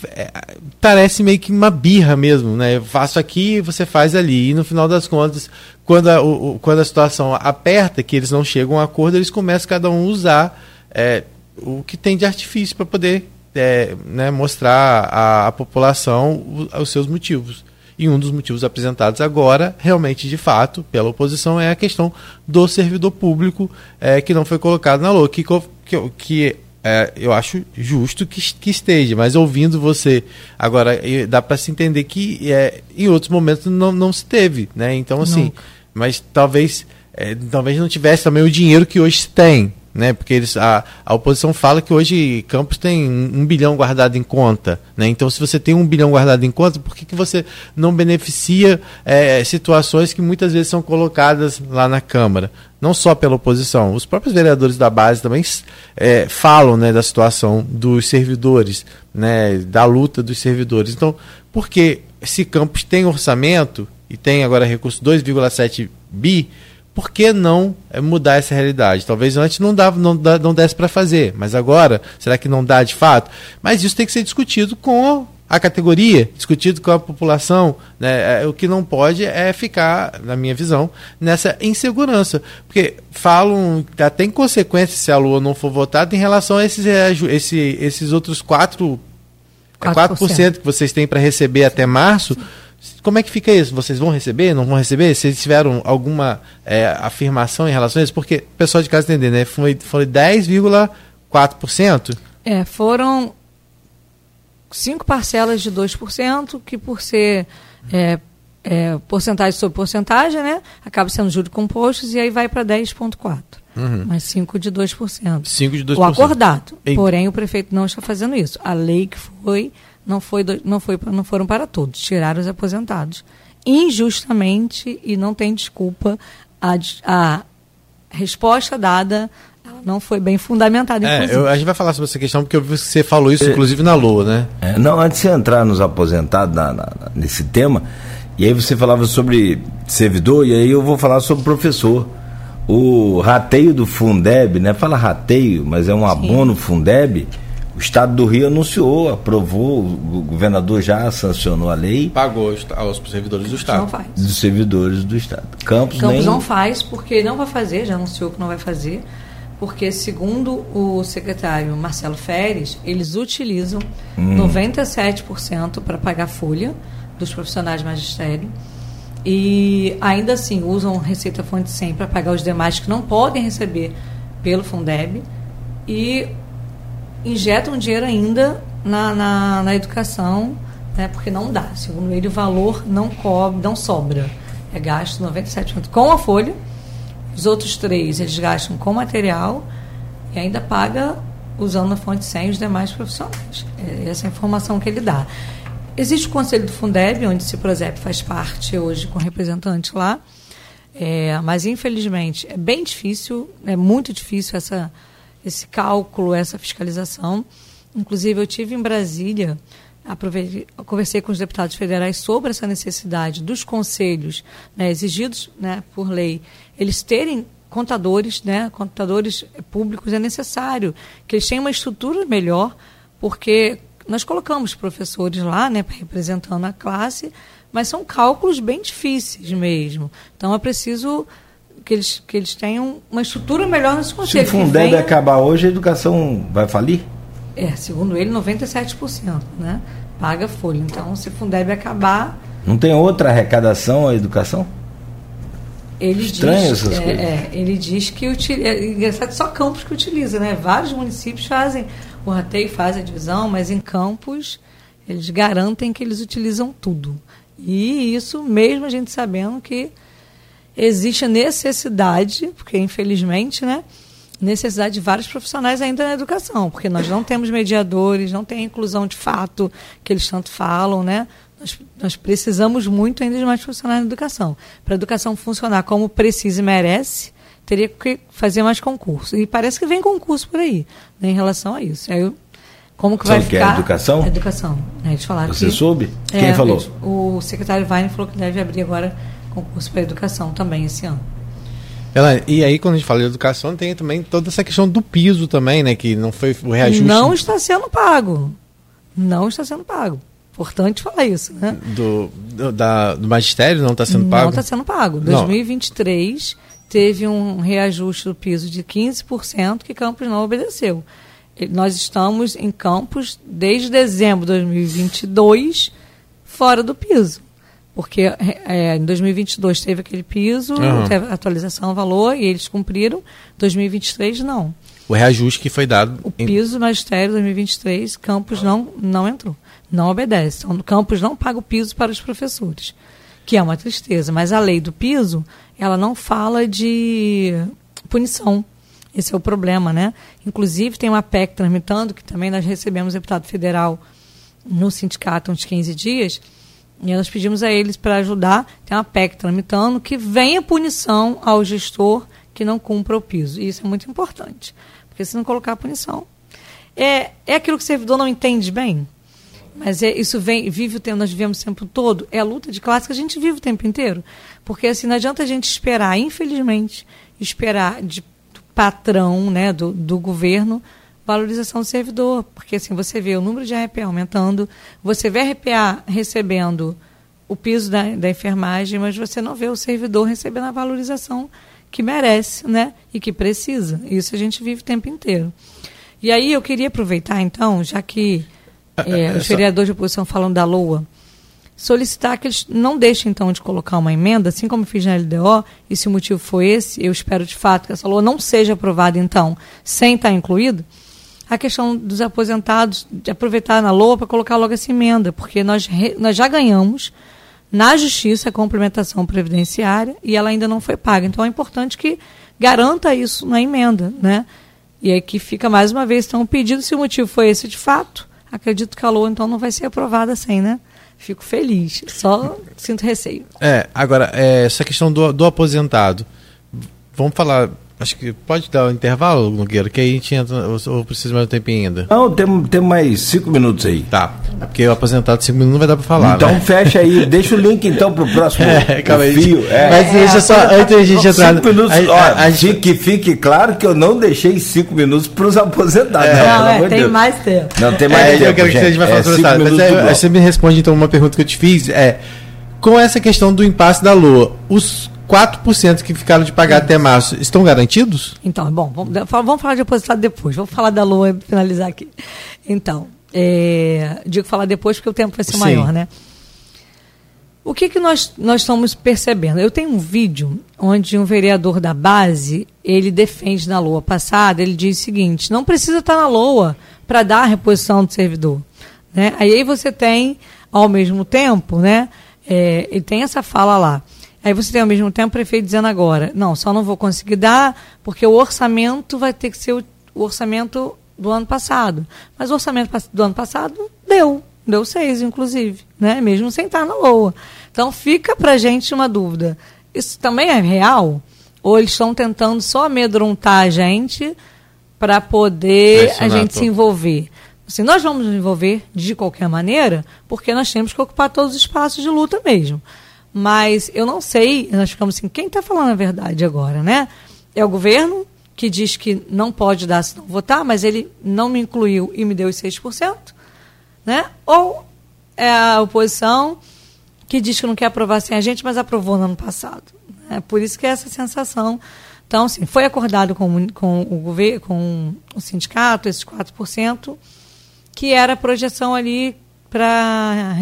é, parece meio que uma birra mesmo, né? Eu faço aqui, você faz ali. E no final das contas, quando a, o, quando a situação aperta, que eles não chegam a acordo, eles começam cada um a usar é, o que tem de artifício para poder é, né, mostrar à, à população os seus motivos. E um dos motivos apresentados agora, realmente, de fato, pela oposição, é a questão do servidor público é, que não foi colocado na LOA, que, que, que é, eu acho justo que, que, esteja, mas ouvindo você agora, dá para se entender que é, em outros momentos não, não se teve, né? Então, assim, mas talvez, é, talvez não tivesse também o dinheiro que hoje tem, né? Porque eles, a, a oposição fala que hoje Campos tem um bilhão guardado em conta, né? Então, se você tem um bilhão guardado em conta, por que, que você não beneficia é, situações que muitas vezes são colocadas lá na Câmara? Não só pela oposição, os próprios vereadores da base também é, falam né, da situação dos servidores, né, da luta dos servidores. Então, porque se Campos tem orçamento e tem agora recurso 2,7 bi, por que não eh, mudar essa realidade? Talvez antes não, dava, não, não desse para fazer, mas agora, será que não dá de fato? Mas isso tem que ser discutido com a categoria, discutido com a população. Né? É, o que não pode é ficar, na minha visão, nessa insegurança. Porque falam que tem consequências se a Lua não for votada em relação a esses, eh, esse, esses outros 4%, 4%. 4% que vocês têm para receber até março. Como é que fica isso? Vocês vão receber? Não vão receber? Vocês tiveram alguma é, afirmação em relação a isso? Porque o pessoal de casa entender, né? Foi, foi 10,4%? É, foram cinco parcelas de 2%, que por ser é, é, porcentagem sobre porcentagem, né? Acaba sendo juros compostos e aí vai para 10,4%. Uhum. Mas 5 de 2%. 5 de 2%. O acordado. Porém, o prefeito não está fazendo isso. A lei que foi não, foi, não, foi, não foram para todos, tiraram os aposentados. Injustamente, e não tem desculpa, a, a resposta dada não foi bem fundamentada. É, eu, a gente vai falar sobre essa questão porque eu vi que você falou isso, inclusive, na Lua, né? É, não, antes de entrar nos aposentados na, na, nesse tema, e aí você falava sobre servidor, e aí eu vou falar sobre professor. O rateio do Fundeb, né? Fala rateio, mas é um abono Sim. Fundeb o Estado do Rio anunciou, aprovou, o governador já sancionou a lei. Pagou aos servidores do Estado. Não faz. Dos servidores do Estado. Campos, Campos nem... não faz, porque não vai fazer, já anunciou que não vai fazer, porque, segundo o secretário Marcelo Feres, eles utilizam hum. 97% para pagar folha dos profissionais de magistério. E ainda assim usam Receita Fonte 100 para pagar os demais que não podem receber pelo Fundeb. E injetam dinheiro ainda na, na, na educação, né, porque não dá. Segundo ele, o valor não cobre, não sobra. É gasto 97% com a folha, os outros três eles gastam com material e ainda paga usando a fonte 100 os demais profissionais. É essa é a informação que ele dá. Existe o Conselho do Fundeb, onde o Ciprozep faz parte hoje com representante lá, é, mas infelizmente é bem difícil, é muito difícil essa esse cálculo, essa fiscalização. Inclusive, eu tive em Brasília, conversei com os deputados federais sobre essa necessidade dos conselhos né, exigidos né, por lei, eles terem contadores, né, contadores públicos é necessário que eles tenham uma estrutura melhor, porque nós colocamos professores lá, né, representando a classe, mas são cálculos bem difíceis mesmo. Então é preciso que eles, que eles tenham uma estrutura melhor nesse conselho. Se o Fundeb venha... acabar hoje, a educação vai falir? É, segundo ele, 97%, né? Paga folha. Então, se o Fundeb acabar. Não tem outra arrecadação a educação? Ele Estranho diz, essas é, coisas. É, ele diz que utiliza. É engraçado só Campos que utiliza, né? Vários municípios fazem o rateio, faz a divisão, mas em Campos eles garantem que eles utilizam tudo. E isso mesmo a gente sabendo que existe a necessidade, porque infelizmente, né? necessidade de vários profissionais ainda na educação, porque nós não temos mediadores, não tem a inclusão de fato que eles tanto falam, né? Nós, nós precisamos muito ainda de mais profissionais na educação. Para a educação funcionar como precisa e merece, teria que fazer mais concurso. E parece que vem concurso por aí, né, em relação a isso. Aí, como que Sabe vai que ficar? É educação? educação. Né, de falar Você que, soube? Quem é, falou? O secretário Weine falou que deve abrir agora concurso para educação também esse ano. Ela, e aí, quando a gente fala de educação, tem também toda essa questão do piso também, né? Que não foi o reajuste. Não está sendo pago. Não está sendo pago. Importante falar isso, né? Do, do, da, do magistério não está sendo pago? Não está sendo pago. Não. 2023 teve um reajuste do piso de 15% que Campos não obedeceu. Nós estamos em Campos desde dezembro de 2022 fora do piso. Porque é, em 2022 teve aquele piso, uhum. teve atualização, valor, e eles cumpriram. 2023 não. O reajuste que foi dado. O em... piso magistério 2023, Campos não, não entrou. Não obedece. Então, Campos não paga o piso para os professores. Que é uma tristeza. Mas a lei do piso, ela não fala de punição. Esse é o problema, né? Inclusive, tem uma PEC tramitando, que também nós recebemos deputado federal no sindicato uns 15 dias, e nós pedimos a eles para ajudar, tem uma PEC tramitando, que venha punição ao gestor que não cumpra o piso. E isso é muito importante, porque se não colocar a punição. É, é aquilo que o servidor não entende bem, mas é, isso vem, vive o tempo, nós vivemos o tempo todo, é a luta de classe que a gente vive o tempo inteiro. Porque assim, não adianta a gente esperar, infelizmente, esperar de patrão, né, do, do governo, valorização do servidor, porque assim você vê o número de RPA aumentando, você vê RPA recebendo o piso da, da enfermagem, mas você não vê o servidor recebendo a valorização que merece, né, e que precisa. Isso a gente vive o tempo inteiro. E aí eu queria aproveitar então, já que é, é, os vereadores de oposição falam da LOA, solicitar que eles não deixem então de colocar uma emenda, assim como fiz na LDO, e se o motivo foi esse, eu espero de fato que essa LOA não seja aprovada então, sem estar incluído, a questão dos aposentados, de aproveitar na LOA para colocar logo essa emenda, porque nós, nós já ganhamos na justiça a complementação previdenciária e ela ainda não foi paga. Então é importante que garanta isso na emenda, né? E aí que fica mais uma vez então pedido, se o motivo foi esse de fato, acredito que a LOA então não vai ser aprovada sem, né? Fico feliz, só sinto receio. É, agora, é, essa questão do, do aposentado, vamos falar Acho que pode dar o um intervalo, Nogueira, que aí a gente entra, ou precisa mais um tempinho ainda? Não, tem, tem mais cinco minutos aí. Tá, porque o aposentado cinco minutos não vai dar para falar. Então né? fecha aí, deixa o link então pro próximo é, calma aí. fio. É. Mas deixa só, antes da gente entrar... Cinco minutos, a, a, a, gente... que fique claro que eu não deixei cinco minutos para os aposentados. É. Não, não é, tem Deus. mais tempo. Não, tem mais é, tempo, Eu quero gente. que você vai falar é, mas aí, você me responde então uma pergunta que eu te fiz, é com essa questão do impasse da Lua, os 4% que ficaram de pagar até março estão garantidos? Então, bom, vamos, vamos falar de aposentado depois. Vamos falar da Lua e finalizar aqui. Então, é, digo falar depois porque o tempo vai ser Sim. maior, né? O que, que nós, nós estamos percebendo? Eu tenho um vídeo onde um vereador da base, ele defende na LOA passada, ele diz o seguinte, não precisa estar na LOA para dar a reposição do servidor. Né? Aí você tem, ao mesmo tempo, né, é, ele tem essa fala lá, Aí você tem ao mesmo tempo o prefeito dizendo agora, não, só não vou conseguir dar, porque o orçamento vai ter que ser o, orçamento do ano passado. Mas o orçamento do ano passado deu, deu seis, inclusive, né? mesmo sem estar na LOA. Então fica para a gente uma dúvida. Isso também é real? Ou eles estão tentando só amedrontar a gente para poder a gente se envolver? Assim, nós vamos nos envolver de qualquer maneira, porque nós temos que ocupar todos os espaços de luta mesmo. Mas eu não sei, nós ficamos assim, quem está falando a verdade agora, né? é o governo que diz que não pode dar se não votar, mas ele não me incluiu e me deu os 6%, né? Ou é a oposição que diz que não quer aprovar sem a gente, mas aprovou no ano passado. É por isso que é essa sensação. Então, assim, foi acordado com, com o governo, com o sindicato, esses 4%, que era a projeção ali para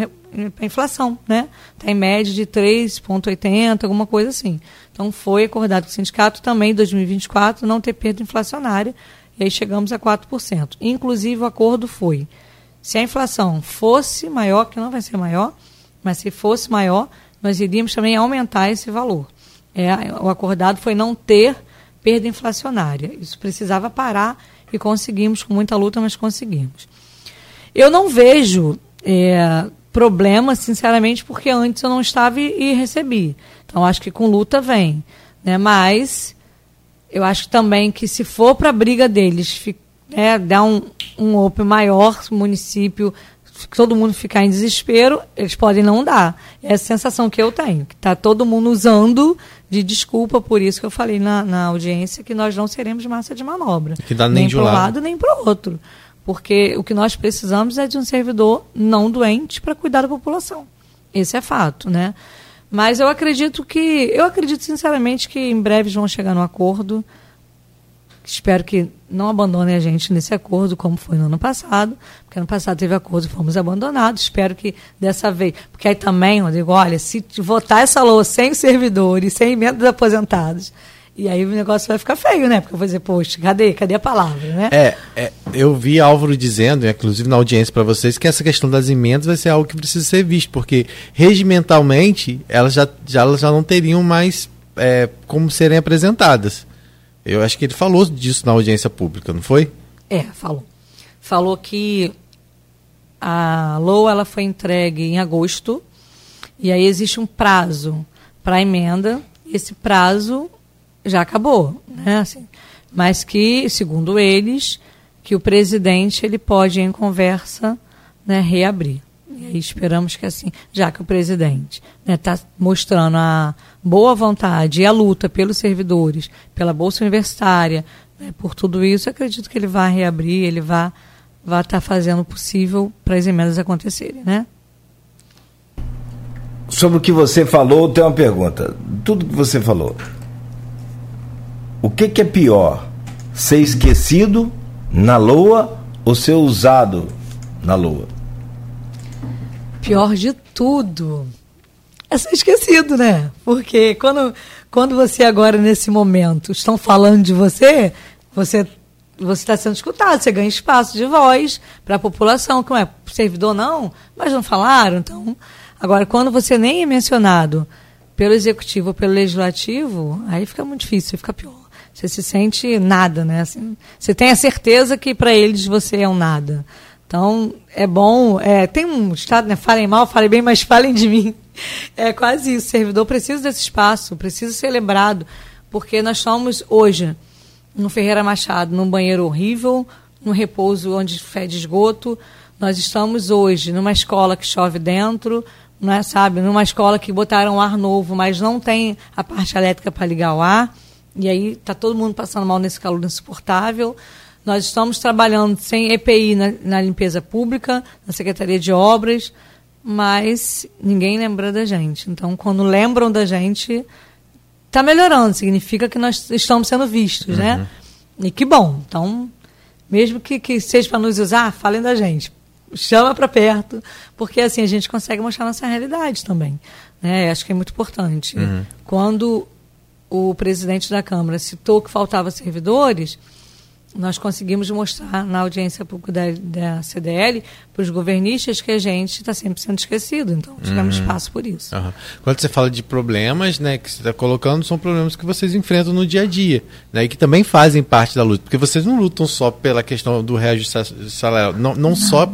a inflação, né? Está em média de 3,80, alguma coisa assim. Então, foi acordado com o sindicato também em 2024 não ter perda inflacionária, e aí chegamos a 4%. Inclusive, o acordo foi, se a inflação fosse maior, que não vai ser maior, mas se fosse maior, nós iríamos também aumentar esse valor. É, o acordado foi não ter perda inflacionária. Isso precisava parar e conseguimos, com muita luta, mas conseguimos. Eu não vejo é, problema, sinceramente, porque antes eu não estava e, e recebi. Então, acho que com luta vem. Né? Mas eu acho também que se for para a briga deles, né, dar um, um open maior, município todo mundo ficar em desespero, eles podem não dar. É a sensação que eu tenho, que está todo mundo usando de desculpa, por isso que eu falei na, na audiência que nós não seremos massa de manobra. Que dá nem, nem para um lado. lado nem para o outro. Porque o que nós precisamos é de um servidor não doente para cuidar da população. Esse é fato, né? Mas eu acredito que, eu acredito sinceramente que em breve vão chegar no acordo. Espero que não abandonem a gente nesse acordo, como foi no ano passado, porque ano passado teve acordo e fomos abandonados. Espero que dessa vez. Porque aí também, Rodrigo, olha, se votar essa LOA sem servidores, sem emenda dos aposentados, e aí o negócio vai ficar feio, né? Porque eu vou dizer, poxa, cadê? Cadê a palavra, né? É, é eu vi Álvaro dizendo, inclusive na audiência para vocês, que essa questão das emendas vai ser algo que precisa ser visto, porque regimentalmente elas já, já, elas já não teriam mais é, como serem apresentadas. Eu acho que ele falou disso na audiência pública, não foi? É, falou. Falou que a LOA ela foi entregue em agosto e aí existe um prazo para emenda. Esse prazo já acabou, né? Assim, mas que, segundo eles, que o presidente ele pode em conversa né, reabrir. E esperamos que assim, já que o presidente está né, mostrando a boa vontade e a luta pelos servidores, pela bolsa universitária, né, por tudo isso, acredito que ele vai reabrir, ele vai vai estar tá fazendo o possível para as emendas acontecerem, né? Sobre o que você falou, tem uma pergunta. Tudo que você falou. O que, que é pior? Ser esquecido na lua ou ser usado na lua? Pior de tudo é ser esquecido, né? Porque quando, quando você agora, nesse momento, estão falando de você, você você está sendo escutado, você ganha espaço de voz para a população, que não é servidor não, mas não falaram. Então, agora, quando você nem é mencionado pelo executivo ou pelo legislativo, aí fica muito difícil, fica pior. Você se sente nada, né? Assim, você tem a certeza que para eles você é um nada. Então, é bom. É, tem um estado, né? Falem mal, falem bem, mas falem de mim. É quase isso. O servidor precisa desse espaço, precisa ser lembrado, porque nós somos hoje no Ferreira Machado, num banheiro horrível, num repouso onde fede esgoto. Nós estamos hoje numa escola que chove dentro, não é, sabe? Numa escola que botaram ar novo, mas não tem a parte elétrica para ligar o ar. E aí está todo mundo passando mal nesse calor insuportável. Nós estamos trabalhando sem EPI na, na, limpeza pública, na Secretaria de Obras, mas ninguém lembra da gente. Então, quando lembram da gente, está melhorando. Significa que nós estamos sendo vistos, né? uhum. né? E que bom. Então, mesmo que, que seja para nos usar, falem da gente. Chama para perto, porque assim a gente consegue mostrar nossa realidade também. Né? Acho que é muito importante. Uhum. Quando o presidente da Câmara citou que faltava servidores, nós conseguimos mostrar na audiência pública da, da CDL para os governistas que a gente está sempre sendo esquecido. Então, tivemos uhum. espaço por isso. Uhum. Quando você fala de problemas, né, que você está colocando, são problemas que vocês enfrentam no dia a dia, né, e que também fazem parte da luta, porque vocês não lutam só pela questão do reajuste salarial, não, não, não. só,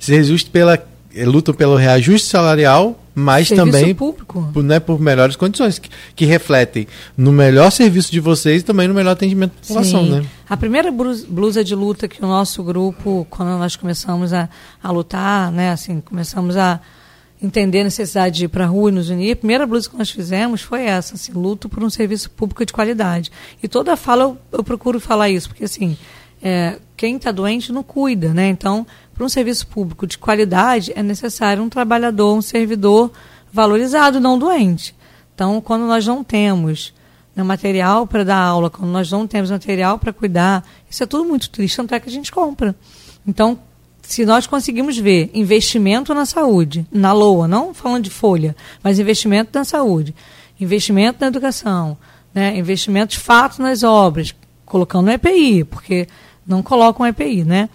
reajuste pela lutam pelo reajuste salarial, mas serviço também público. Por, né, por melhores condições, que, que, refletem no melhor serviço de vocês e também no melhor atendimento da população. Né? A primeira blusa de luta que o nosso grupo, quando nós começamos a, a lutar, né, assim, começamos a entender a necessidade de ir para a rua e nos unir, a primeira blusa que nós fizemos foi essa, assim, luto por um serviço público de qualidade. E toda fala eu, eu procuro falar isso, porque assim, é, quem está doente não cuida, né? Então, para um serviço público de qualidade é necessário um trabalhador, um servidor valorizado, não doente. Então, quando nós não temos né, material para dar aula, quando nós não temos material para cuidar, isso é tudo muito triste, tanto é que a gente compra. Então, se nós conseguimos ver investimento na saúde, na LOA, não falando de folha, mas investimento na saúde, investimento na educação, né, investimento de fato nas obras, colocando no EPI, porque não colocam EPI, né?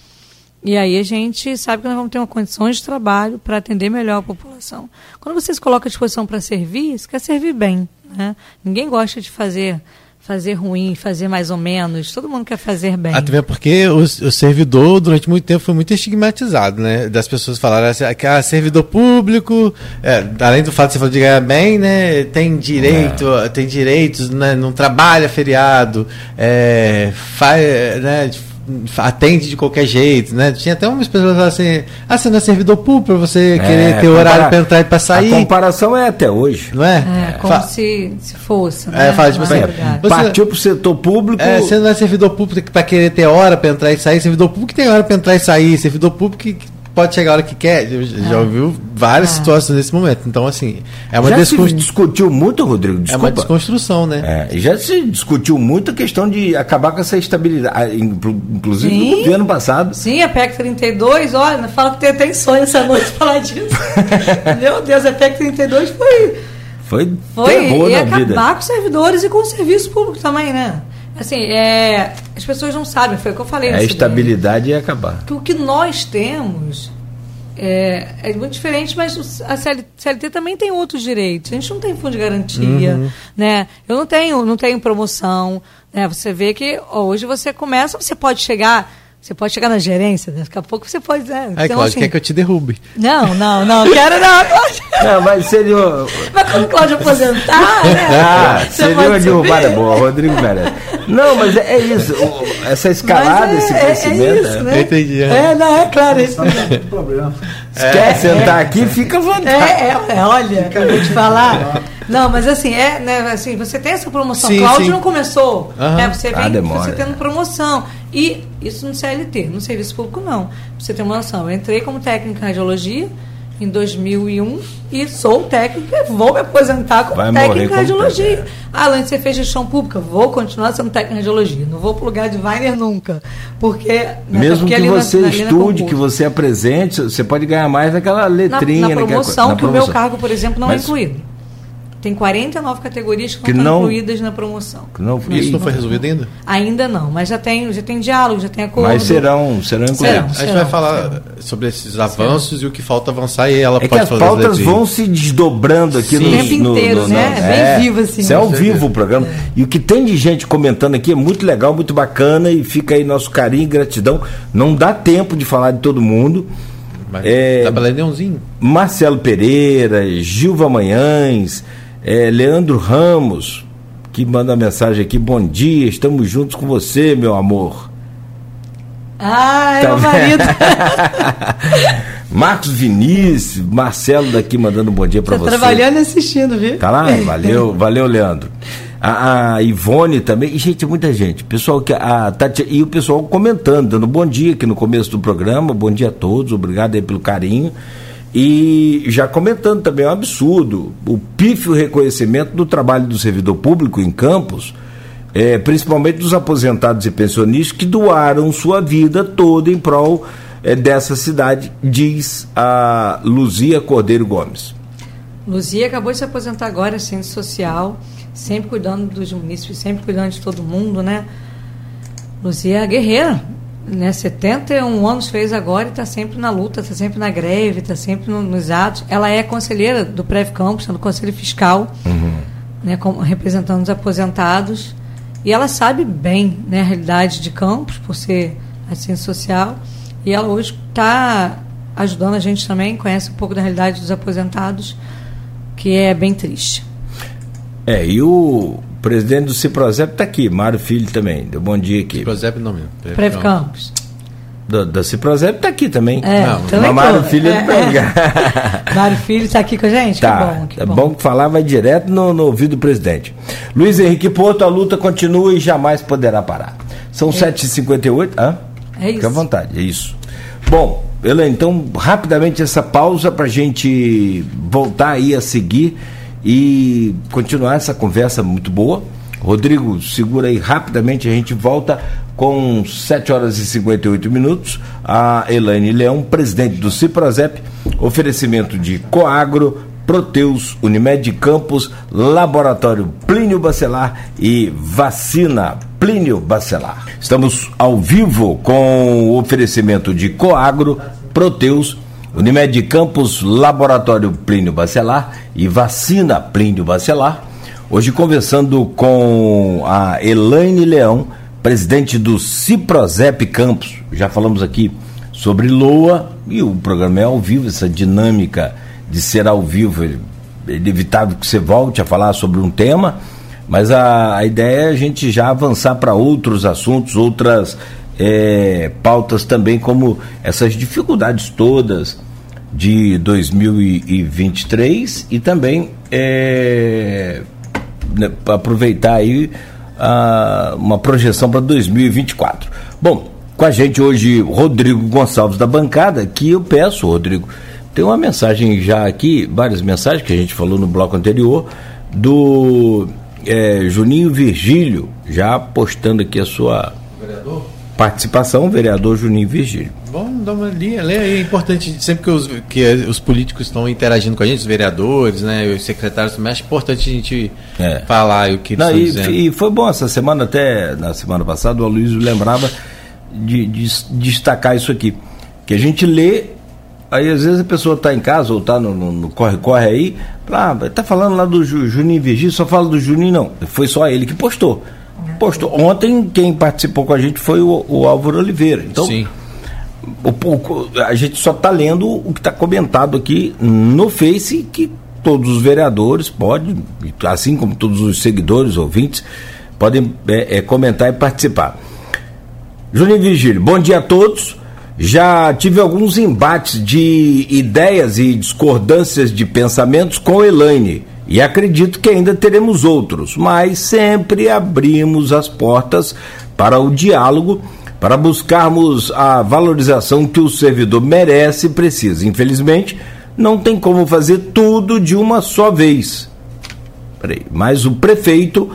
E aí a gente sabe que nós vamos ter uma condições de trabalho para atender melhor a população. Quando você se coloca à disposição para servir, você quer servir bem. Né? Ninguém gosta de fazer fazer ruim, fazer mais ou menos. Todo mundo quer fazer bem. Até porque o, o, servidor, durante muito tempo, foi muito estigmatizado, né? Das pessoas falarem assim, que ah, servidor público, é, além do fato de você falar de ganhar bem, né? Tem direito, é. tem direitos, né? não trabalha feriado, é, faz, né? Atende de qualquer jeito, né? Tinha até umas pessoas assim, ah, você não é servidor público para você é, querer ter horário para entrar e para sair. A comparação é até hoje. Não é? É, como Fa se, se fosse, né? É, fala, tipo assim, você, partiu pro setor público. É, você não é servidor público para querer ter hora para entrar e sair, servidor público tem hora para entrar e sair, servidor público que pode chegar a hora que quer. Já é. ouviu várias é. situações nesse momento. Então, assim, é uma já desconstru... se discutiu muito, Rodrigo. Desculpa. É uma desconstrução, né? É, já se discutiu muito a questão de acabar com essa estabilidade. Ah, inclusive Sim. no governo passado. Sim, a PEC 32, olha, fala que tem até sonho essa noite falar disso. Meu Deus, a PEC 32 foi. Foi, foi terror e acabar vida. com os servidores e com o serviço público também, né? Assim, é, as pessoas não sabem, foi o que eu falei. É a estabilidade ia acabar. Que o que nós temos é, é muito diferente, mas a CLT também tem outros direitos. A gente não tem fundo de garantia, uhum. né? Eu não tenho, não tenho promoção. Né? Você vê que hoje você começa, você pode chegar você pode chegar na gerência, né? daqui a pouco você pode. Né? Aí, então, Cláudio, assim, quer que eu te derrube? Não, não, não, quero não, Cláudio. Não, mas seria. Mas quando o Cláudio aposentar, né? Ah, seria uma derrubada boa, Rodrigo merece. Não, mas é, é isso. Essa escalada, é, esse crescimento. É, é isso, né? entendi. É, é não, é claro. Isso problema. Se quer sentar aqui, fica à vontade. É, é, olha, acabei de falar. Não, mas assim, é, né, assim, você tem essa promoção. Sim, Cláudio sim. não começou. Uhum. Né, você ah, vem ah, você tendo promoção. E isso no CLT, no serviço público não. Pra você ter uma noção, eu entrei como técnica em radiologia em 2001 e sou técnica, vou me aposentar como Vai técnica em radiologia. Ah, além de ser fez gestão pública, vou continuar sendo técnica em radiologia. Não vou para o lugar de Weiner nunca. Porque. Né, Mesmo porque que você na, estude, que você apresente, você pode ganhar mais naquela letrinha. Na, na promoção, na que promoção. o meu cargo, por exemplo, não é Mas, é incluído. Tem 49 categorias que, que não estão incluídas na promoção. Não, isso não foi resolvido ainda? Ainda não, mas já tem, já tem diálogo, já tem acordo. Mas serão, serão incluídos. Serão, a gente serão, vai falar serão. sobre esses avanços serão. e o que falta avançar e ela é pode que as pautas vão se desdobrando aqui Sim. no, o tempo inteiro, no, no, né? É, bem vivo assim. Isso é ao vivo o programa. É. E o que tem de gente comentando aqui é muito legal, muito bacana e fica aí nosso carinho e gratidão. Não dá tempo de falar de todo mundo. Mas é. Marcelo Pereira, Gilva Manhães, é, Leandro Ramos, que manda mensagem aqui: Bom dia, estamos juntos com você, meu amor. Ah, é tá meu marido. Marcos Vinícius, Marcelo daqui mandando um bom dia para tá você. trabalhando e assistindo, viu? Tá lá? Valeu, valeu, Leandro. A, a, Ivone também, e gente, muita gente. Pessoal que a Tati, e o pessoal comentando, dando bom dia aqui no começo do programa. Bom dia a todos, obrigado aí pelo carinho. E já comentando também, é um absurdo o pífio reconhecimento do trabalho do servidor público em Campos, é, principalmente dos aposentados e pensionistas que doaram sua vida toda em prol é, dessa cidade, diz a Luzia Cordeiro Gomes. Luzia acabou de se aposentar agora, centro social, sempre cuidando dos munícipes, sempre cuidando de todo mundo, né? Luzia é guerreira, né, 71 anos fez agora e está sempre na luta, está sempre na greve, está sempre no, nos atos. Ela é conselheira do Prev Campos, do Conselho Fiscal, uhum. né, como, representando os aposentados. E ela sabe bem né, a realidade de Campos, por ser assistente social. E ela hoje está ajudando a gente também, conhece um pouco da realidade dos aposentados, que é bem triste. É, e o presidente do Ciprozep está aqui, Mário Filho também. Deu bom dia aqui. Ciprozep não mesmo. Prev Campos. da, da Ciprozep está aqui também. É, Não, também Mário tô. Filho É, do é. Mário Filho está aqui com a gente? Tá, que bom, que é bom. bom que falar vai direto no, no ouvido do presidente. Luiz Henrique Porto, a luta continua e jamais poderá parar. São 7h58. Hã? É isso. Fica à vontade, é isso. Bom, Ela, então, rapidamente essa pausa para a gente voltar aí a seguir e continuar essa conversa muito boa. Rodrigo, segura aí rapidamente, a gente volta com 7 horas e 58 minutos. A Elaine Leão, presidente do Ciprozep, oferecimento de Coagro, Proteus, Unimed Campos, Laboratório Plínio Bacelar e Vacina Plínio Bacelar. Estamos ao vivo com o oferecimento de Coagro, Proteus, Unimed Campos, Laboratório Plínio Bacelar e Vacina Plínio Bacelar. Hoje conversando com a Elaine Leão, presidente do Ciprozep Campos. Já falamos aqui sobre LOA e o programa é ao vivo, essa dinâmica de ser ao vivo, é inevitável que você volte a falar sobre um tema, mas a, a ideia é a gente já avançar para outros assuntos, outras é, pautas também, como essas dificuldades todas de 2023 e também é, né, aproveitar aí ah, uma projeção para 2024. Bom, com a gente hoje Rodrigo Gonçalves da bancada, que eu peço, Rodrigo, tem uma mensagem já aqui, várias mensagens que a gente falou no bloco anterior, do é, Juninho Virgílio, já postando aqui a sua Vereador? participação, vereador Juninho Virgílio. Vamos dar uma linha, lê é importante, sempre que os, que os políticos estão interagindo com a gente, os vereadores, né, os secretários também, acho importante a gente É. falar o que eles Não, estão e, dizendo. e foi bom essa semana, até na semana passada, o Aloysio lembrava de, de destacar isso aqui. Que a gente lê, aí às vezes a pessoa está em casa ou está no, corre-corre aí, ah, tá falando lá do Ju- Juninho Virgílio, só fala do Juninho, não. Foi só ele que postou. Postou. Ontem quem participou com a gente foi o, o Álvaro Oliveira. Então, Sim. A gente só está lendo o que está comentado aqui no Face que todos os vereadores podem, assim como todos os seguidores, ouvintes, podem é, é, comentar e participar. Juninho Vigílio, bom dia a todos. Já tive alguns embates de ideias e discordâncias de pensamentos com Elaine e acredito que ainda teremos outros, mas sempre abrimos as portas para o diálogo para buscarmos a valorização que o servidor merece e precisa. Infelizmente, não tem como fazer tudo de uma só vez. Mas o prefeito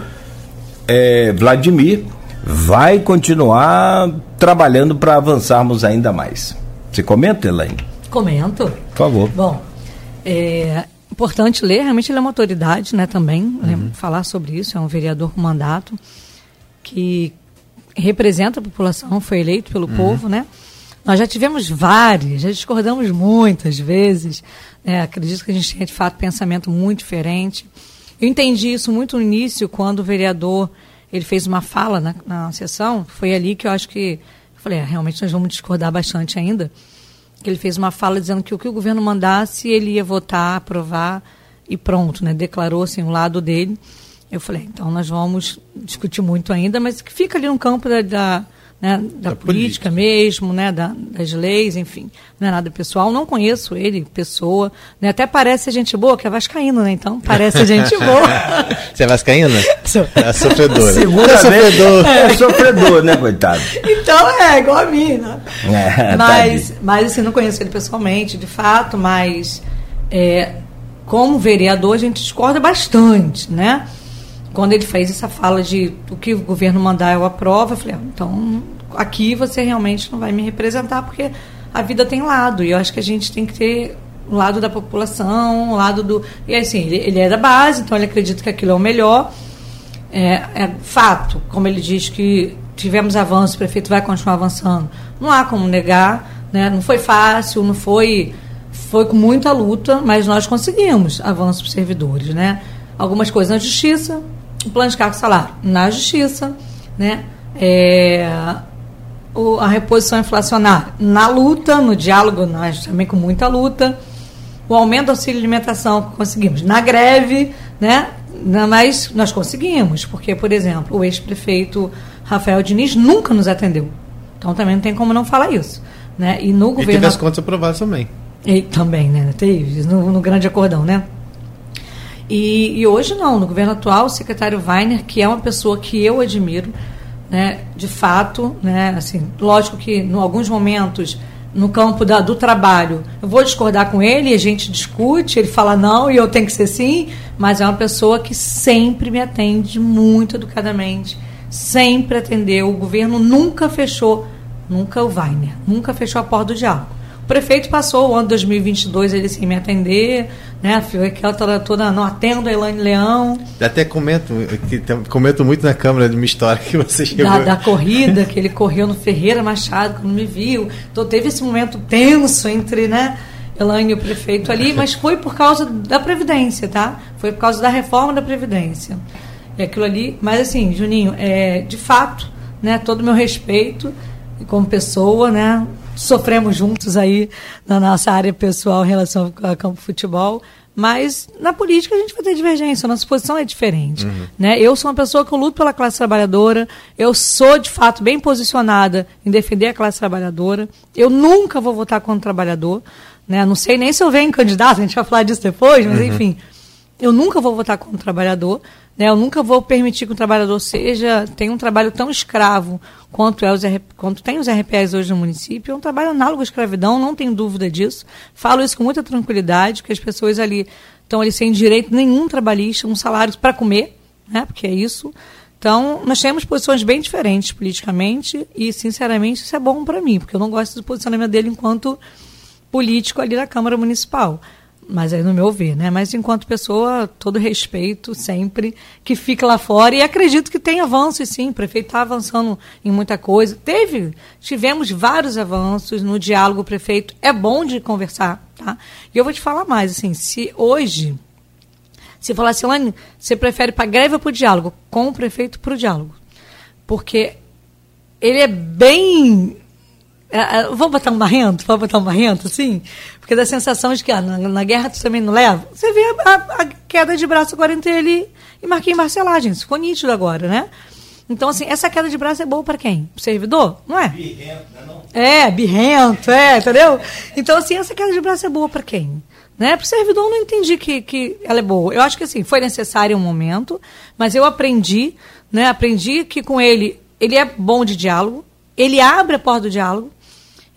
é, Vladimir vai continuar trabalhando para avançarmos ainda mais. Você comenta, Elaine? Comento. Por favor. Bom, é importante ler, realmente ele é uma autoridade, né, também, né, falar sobre isso, é um vereador com mandato que representa a população, foi eleito pelo povo, né? Nós já tivemos várias, já discordamos muitas vezes, né? acredito que a gente tem de fato pensamento muito diferente. Eu entendi isso muito no início, quando o vereador ele fez uma fala na, na sessão, foi ali que eu acho que eu falei, é, realmente nós vamos discordar bastante ainda que ele fez uma fala dizendo que o que o governo mandasse ele ia votar, aprovar e pronto, né? Declarou assim o lado dele. Eu falei, então nós vamos discutir muito ainda, mas que fica ali no campo da, da, né, da Da política, política. mesmo, né? Da, das leis, enfim. Não é nada pessoal. Não conheço ele, pessoa. Né? Até parece gente boa, que é vascaíno, né? Então parece gente boa. Você é vascaína? Sou. É sofredora. Seguramente é sofredor. é sofredor, né, coitado? Então é, igual a mim, né? É, mas, tadinho. mas assim, não conheço ele pessoalmente, de fato, mas é, como vereador a gente discorda bastante, né? Quando ele fez essa fala de o que o governo mandar eu aprovo, eu falei, ah, então aqui você realmente não vai me representar, porque a vida tem lado, e eu acho que a gente tem que ter o lado da população, o lado do. E assim, ele, ele é da base, então ele acredita que aquilo é o melhor. É, é fato, como ele diz que tivemos avanço, o prefeito vai continuar avançando. Não há como negar, né? não foi fácil, não foi. Foi com muita luta, mas nós conseguimos avanço para os servidores. Né? Algumas coisas na justiça, o plano de cargo salário na justiça, né? É, o- a reposição inflacionária na luta, no diálogo, nós também com muita luta. O aumento do auxílio alimentação conseguimos na greve, né? Mas nós conseguimos, porque, por exemplo, o ex-prefeito Rafael Diniz nunca nos atendeu. Então também não tem como não falar isso. Né? E no governo. E teve as contas aprovadas também. E, também, né? Teve, no, no grande acordão, né? E, e, hoje não, no governo atual, o secretário Weiner, que é uma pessoa que eu admiro, né, de fato, né, assim, lógico que em alguns momentos no campo da, do trabalho, eu vou discordar com ele, a gente discute, ele fala não e eu tenho que ser sim, mas é uma pessoa que sempre me atende muito educadamente, sempre atendeu, o governo nunca fechou, nunca o Weiner, nunca fechou a porta do diálogo prefeito passou o ano 2022 ele sem me atender, né? Aquela toda, toda não atendo a Elaine Leão. Até comento, comento muito na Câmara de uma história que você chegou. Da, da corrida, que ele correu no Ferreira Machado quando me viu. Então teve esse momento tenso entre, né? Elaine e o prefeito ali, mas foi por causa da Previdência, tá? Foi por causa da reforma da Previdência. E aquilo ali, mas assim, Juninho, é, de fato, né, todo o meu respeito como pessoa, né? Sofremos juntos aí na nossa área pessoal em relação ao campo futebol. Mas na política a gente vai ter divergência, a nossa posição é diferente. Uhum. Né? Eu sou uma pessoa que luto pela classe trabalhadora, eu sou de fato bem posicionada em defender a classe trabalhadora, eu nunca vou votar contra o trabalhador. Né? Não sei nem se eu venho candidato, a gente vai falar disso depois, mas uhum. enfim, eu nunca vou votar contra o trabalhador. Né? Eu nunca vou permitir que o trabalhador seja tenha um trabalho tão escravo quanto, é os, quanto tem os RPS hoje no município. É um trabalho análogo à escravidão, não tenho dúvida disso. Falo isso com muita tranquilidade, que as pessoas ali estão ali sem direito nenhum trabalhista, um salário para comer, né? porque é isso. Então, nós temos posições bem diferentes politicamente e, sinceramente, isso é bom para mim, porque eu não gosto do posicionamento dele enquanto político ali na Câmara Municipal mas aí no meu ver, né? Mas enquanto pessoa, todo respeito sempre que fica lá fora e acredito que tem avanços sim, o prefeito está avançando em muita coisa. Teve, tivemos vários avanços no diálogo, prefeito é bom de conversar, tá? E eu vou te falar mais, assim, se hoje se falar assim, Lani, você prefere para greve ou para o diálogo? Com o prefeito para o diálogo. Porque ele é bem é, é, vou botar um marrento? Vou botar um marrento, assim? Porque dá a sensação de que ah, na, na, guerra tu também não leva. Você vê a, a, queda de braço agora entre ele e Marquinhos Marcelagem. gente. Ficou nítido agora, né? Então, assim, essa queda de braço é boa para quem? Pro servidor? Não é? Birrento, não é? É, birrento, é, entendeu? Então, assim, essa queda de braço é boa para quem? Né? Para o servidor, eu não entendi que, que ela é boa. Eu acho que, assim, foi necessário um momento, mas eu aprendi, né? Aprendi que com ele, ele é bom de diálogo, ele abre a porta do diálogo,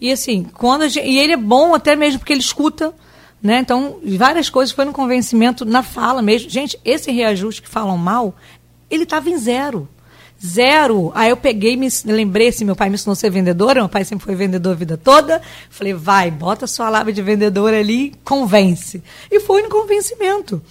e assim, quando gente, e ele é bom até mesmo porque ele escuta, né? Então, várias coisas no convencimento na fala mesmo. Gente, esse reajuste que falam mal, ele estava em zero. Zero. Aí eu peguei, me lembrei assim, meu pai me ensinou a ser vendedora, meu pai sempre foi vendedor a vida toda. Falei, vai, bota sua lábia de vendedora ali, convence. E foi no convencimento.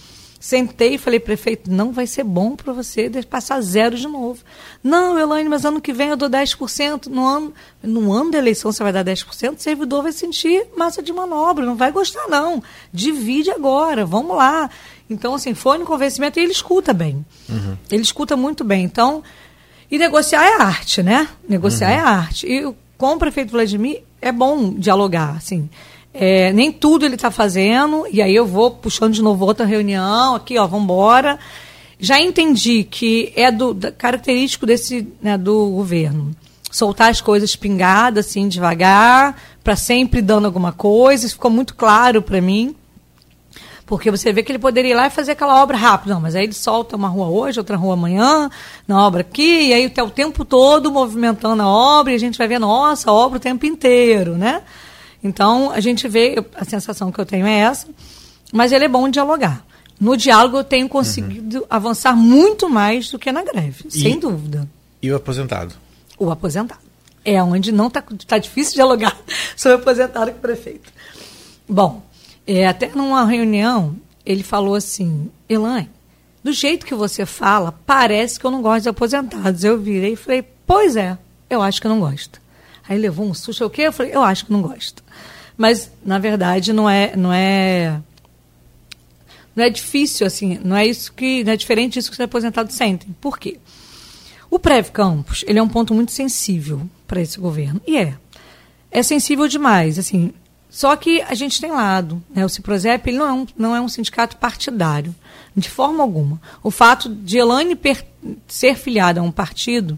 Sentei e falei, prefeito, não vai ser bom para você passar zero de novo. Não, Elaine, mas ano que vem eu dou 10%. No ano, no ano da eleição você vai dar 10%, o servidor vai sentir massa de manobra, não vai gostar, não. Divide agora, vamos lá. Então, assim, foi no convencimento e ele escuta bem. Uhum. Ele escuta muito bem. Então, e negociar é arte, né? Negociar uhum. é arte. E com o prefeito Vladimir é bom dialogar, assim. É, nem tudo ele está fazendo, e aí eu vou puxando de novo outra reunião, aqui, ó, vamos embora. Já entendi que é do, da, característico desse, né, do governo. Soltar as coisas pingadas, assim, devagar, para sempre dando alguma coisa. Isso ficou muito claro para mim. Porque você vê que ele poderia ir lá e fazer aquela obra rápido. Não, mas aí ele solta uma rua hoje, outra rua amanhã, na obra aqui, e aí está o tempo todo movimentando a obra, e a gente vai ver, nossa, a obra o tempo inteiro, né? Então, a gente vê, a sensação que eu tenho é essa, mas ele é bom dialogar. No diálogo, eu tenho conseguido uhum. avançar muito mais do que na greve, e, sem dúvida. E o aposentado? O aposentado. É onde não está tá difícil dialogar sobre o aposentado com o prefeito. Bom, é, até numa reunião, ele falou assim: Elaine, do jeito que você fala, parece que eu não gosto de aposentados. Eu virei e falei: Pois é, eu acho que eu não gosto. Aí levou um susto, o quê? Eu falei: Eu acho que não gosto. Mas, na verdade, não é, não é não é difícil assim, não é isso que não é diferente disso que os aposentados sentem. Por quê? O Prev Campos, ele é um ponto muito sensível para esse governo. E é. É sensível demais, assim. Só que a gente tem lado, né? O Ciprozep, ele não é um, não é um sindicato partidário, de forma alguma. O fato de Elaine per, ser filiada a um partido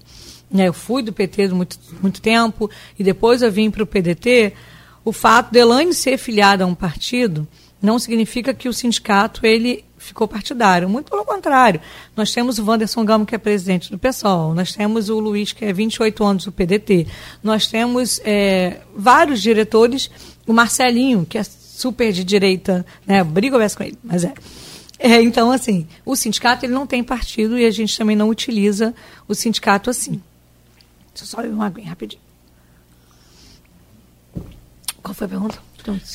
né, eu fui do PT muito, muito tempo e depois eu vim para o PDT, o fato de Elaine ser filiada a um partido não significa que o sindicato ele ficou partidário. Muito pelo contrário. Nós temos o Wanderson Gamo, que é presidente do PSOL, nós temos o Luiz, que é 28 anos do PDT, nós temos é, vários diretores, o Marcelinho, que é super de direita, né? Brigo com ele, mas é. é. Então, assim, o sindicato ele não tem partido e a gente também não utiliza o sindicato assim. Deixa eu só beber uma aguinha rapidinho. Qual foi a pergunta?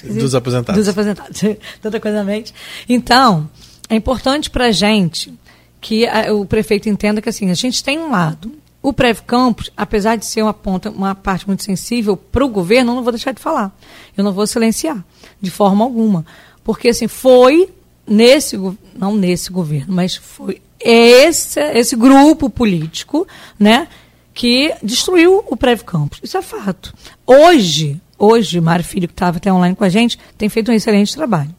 Dos aposentados. Dos aposentados, toda coisa na mente. Então, é importante para a gente que a, o prefeito entenda que assim, a gente tem um lado. O Prev Campos, apesar de ser uma ponta, uma parte muito sensível para o governo, eu não vou deixar de falar. Eu não vou silenciar, de forma alguma. Porque assim, foi nesse, não nesse governo, mas foi esse, esse grupo político, né, que destruiu o Prev Campos. Isso é fato. Hoje, hoje, Mário Filho, que estava até online com a gente, tem feito um excelente trabalho.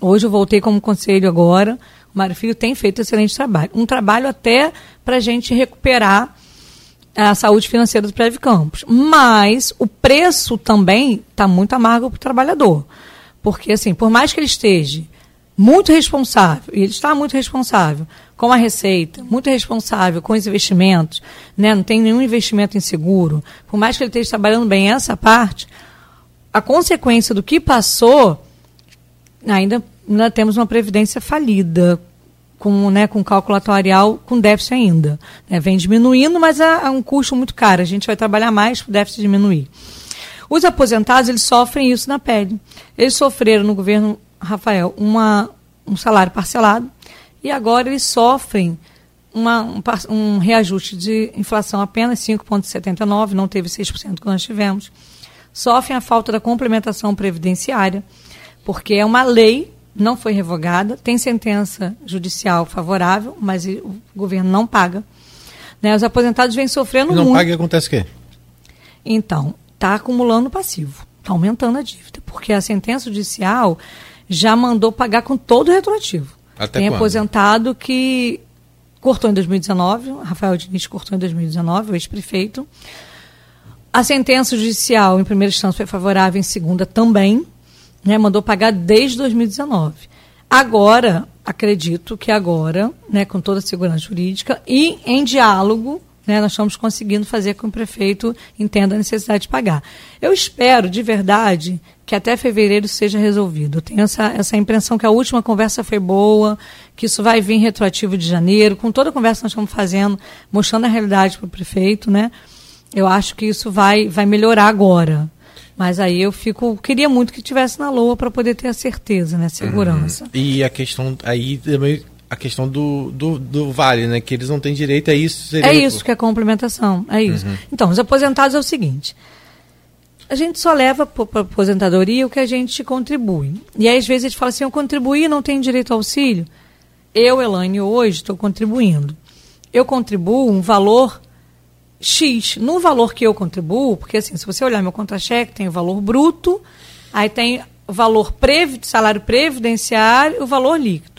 Hoje eu voltei como conselho agora. O Mário Filho tem feito um excelente trabalho. Um trabalho até para a gente recuperar a saúde financeira do Prévio Campos. Mas o preço também está muito amargo para o trabalhador. Porque, assim, por mais que ele esteja muito responsável, e ele está muito responsável com a receita, muito responsável com os investimentos, né? não tem nenhum investimento em seguro, por mais que ele esteja trabalhando bem essa parte, a consequência do que passou, ainda, ainda temos uma previdência falida, com, né, com cálculo atuarial com déficit ainda. Né? Vem diminuindo, mas é, é um custo muito caro. A gente vai trabalhar mais para o déficit diminuir. Os aposentados, eles sofrem isso na pele. Eles sofreram no governo Rafael uma, um salário parcelado e agora eles sofrem uma, um, um reajuste de inflação apenas 5,79, não teve 6% que nós tivemos. Sofrem a falta da complementação previdenciária, porque é uma lei não foi revogada, tem sentença judicial favorável, mas o governo não paga. Né? Os aposentados vêm sofrendo não muito. Não paga, acontece o quê? Então, está acumulando passivo, está aumentando a dívida, porque a sentença judicial já mandou pagar com todo o retroativo. Até tem quando? aposentado que cortou em 2019, Rafael Diniz cortou em 2019, o ex-prefeito. A sentença judicial em primeira instância foi favorável, em segunda também né, mandou pagar desde 2019. Agora, acredito que agora, né, com toda a segurança jurídica e em diálogo, né, nós estamos conseguindo fazer com que o prefeito entenda a necessidade de pagar. Eu espero, de verdade, que até fevereiro seja resolvido. Eu tenho essa, essa impressão que a última conversa foi boa, que isso vai vir retroativo de janeiro, com toda a conversa que nós estamos fazendo, mostrando a realidade para o prefeito, né? Eu acho que isso vai, vai melhorar agora. Mas aí eu fico, queria muito que tivesse na LOA para poder ter a certeza, né, segurança. Uhum. E a questão aí também a questão do, do, do, vale, né, que eles não têm direito a isso. é isso que é complementação, é isso. Uhum. Então, os aposentados é o seguinte, a gente só leva para aposentadoria o que a gente contribui. E aí, às vezes, a gente fala assim, eu contribuí não tenho direito ao auxílio. Eu, Elaine, hoje estou contribuindo. Eu contribuo um valor X no valor que eu contribuo, porque assim, se você olhar meu contra-cheque, tem o valor bruto, aí tem o valor previ, salário previdenciário e o valor líquido.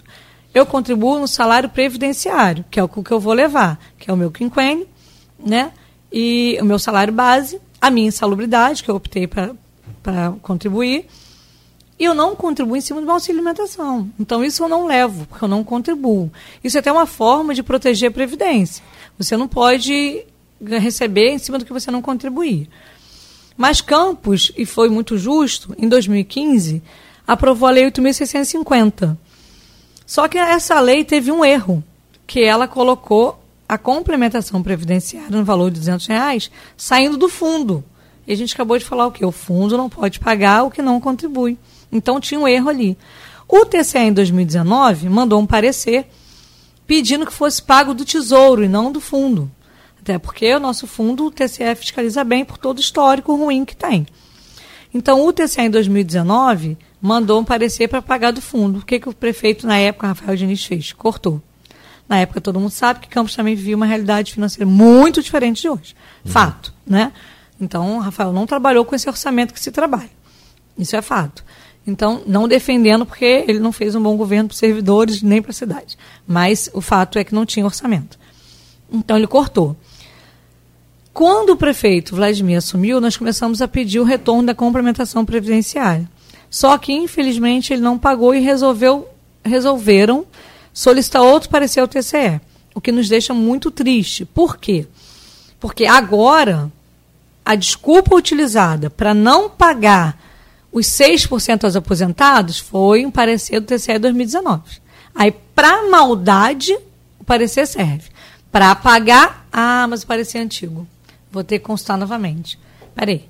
Eu contribuo no salário previdenciário, que é o que eu vou levar, que é o meu quinquênio, né? E o meu salário base, a minha insalubridade, que eu optei para contribuir, e eu não contribuo em cima do meu auxílio alimentação. Então, isso eu não levo, porque eu não contribuo. Isso é até uma forma de proteger a Previdência. Você não pode receber em cima do que você não contribuir. Mas Campos, e foi muito justo, em 2015, aprovou a Lei 8.650. Só que essa lei teve um erro, que ela colocou a complementação previdenciária no valor de 200 reais saindo do fundo. E a gente acabou de falar o quê? O fundo não pode pagar o que não contribui. Então tinha um erro ali. O TCE, em 2019, mandou um parecer pedindo que fosse pago do tesouro e não do fundo. Até porque o nosso fundo, o TCE fiscaliza bem por todo o histórico ruim que tem. Então, o TCE, em 2019, mandou um parecer para pagar do fundo. O que, que o prefeito, na época, Rafael Diniz, fez? Cortou. Na época, todo mundo sabe que Campos também vivia uma realidade financeira muito diferente de hoje. Uhum. Fato. Né? Então, Rafael não trabalhou com esse orçamento que se trabalha. Isso é fato. Então, não defendendo, porque ele não fez um bom governo para os servidores nem para a cidade. Mas o fato é que não tinha orçamento. Então, ele cortou. Quando o prefeito Vladimir assumiu, nós começamos a pedir o retorno da complementação previdenciária. Só que, infelizmente, ele não pagou e resolveu, resolveram solicitar outro parecer ao TCE, o que nos deixa muito triste. Por quê? Porque agora a desculpa utilizada para não pagar os 6% aos aposentados foi um parecer do TCE 2019. Aí, para maldade, o parecer serve. Para pagar, ah, mas o parecer é antigo. Vou ter que consultar novamente. Peraí.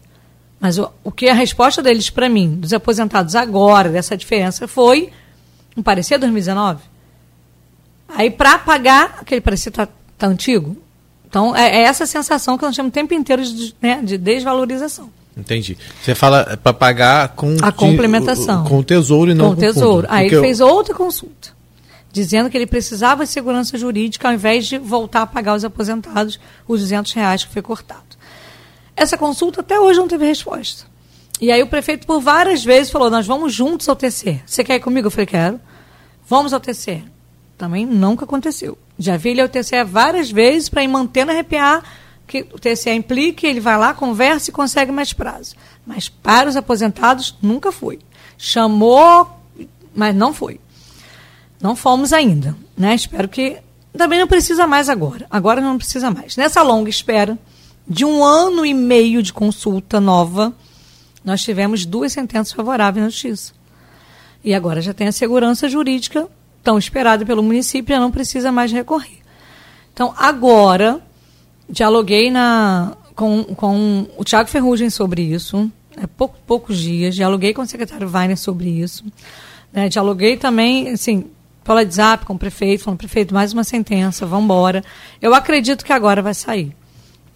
Mas o, o que a resposta deles para mim, dos aposentados agora, dessa diferença, foi um parecer 2019. Aí, para pagar, aquele parecer está tá antigo. Então, é, é, essa sensação que nós temos o tempo inteiro de, né, de desvalorização. Entendi. Você fala para pagar com a complementação. com o tesouro e não com o tesouro. Aí ele eu... fez outra consulta, dizendo que ele precisava de segurança jurídica ao invés de voltar a pagar os aposentados os 200 reais que foi cortado. Essa consulta até hoje não teve resposta. E aí o prefeito por várias vezes falou: nós vamos juntos ao TC. Você quer ir comigo? Eu falei: quero. Vamos ao TC. Também nunca aconteceu. Já vi ele ao TCE várias vezes para ir mantendo arrepiar que o TCE implique, ele vai lá, conversa e consegue mais prazo. Mas para os aposentados, nunca foi. Chamou, mas não foi. Não fomos ainda. Né? Espero que. Também não precisa mais agora. Agora não precisa mais. Nessa longa espera de um ano e meio de consulta nova, nós tivemos duas sentenças favoráveis na Justiça. E agora já tem a segurança jurídica tão esperada pelo município, já não precisa mais recorrer. Então, agora, dialoguei na, com, com o Tiago Ferrugem sobre isso, há pouco, poucos dias, dialoguei com o secretário Weiner sobre isso, né, dialoguei também, assim, pelo WhatsApp com o prefeito, falando, prefeito, mais uma sentença, vamos embora. Eu acredito que agora vai sair.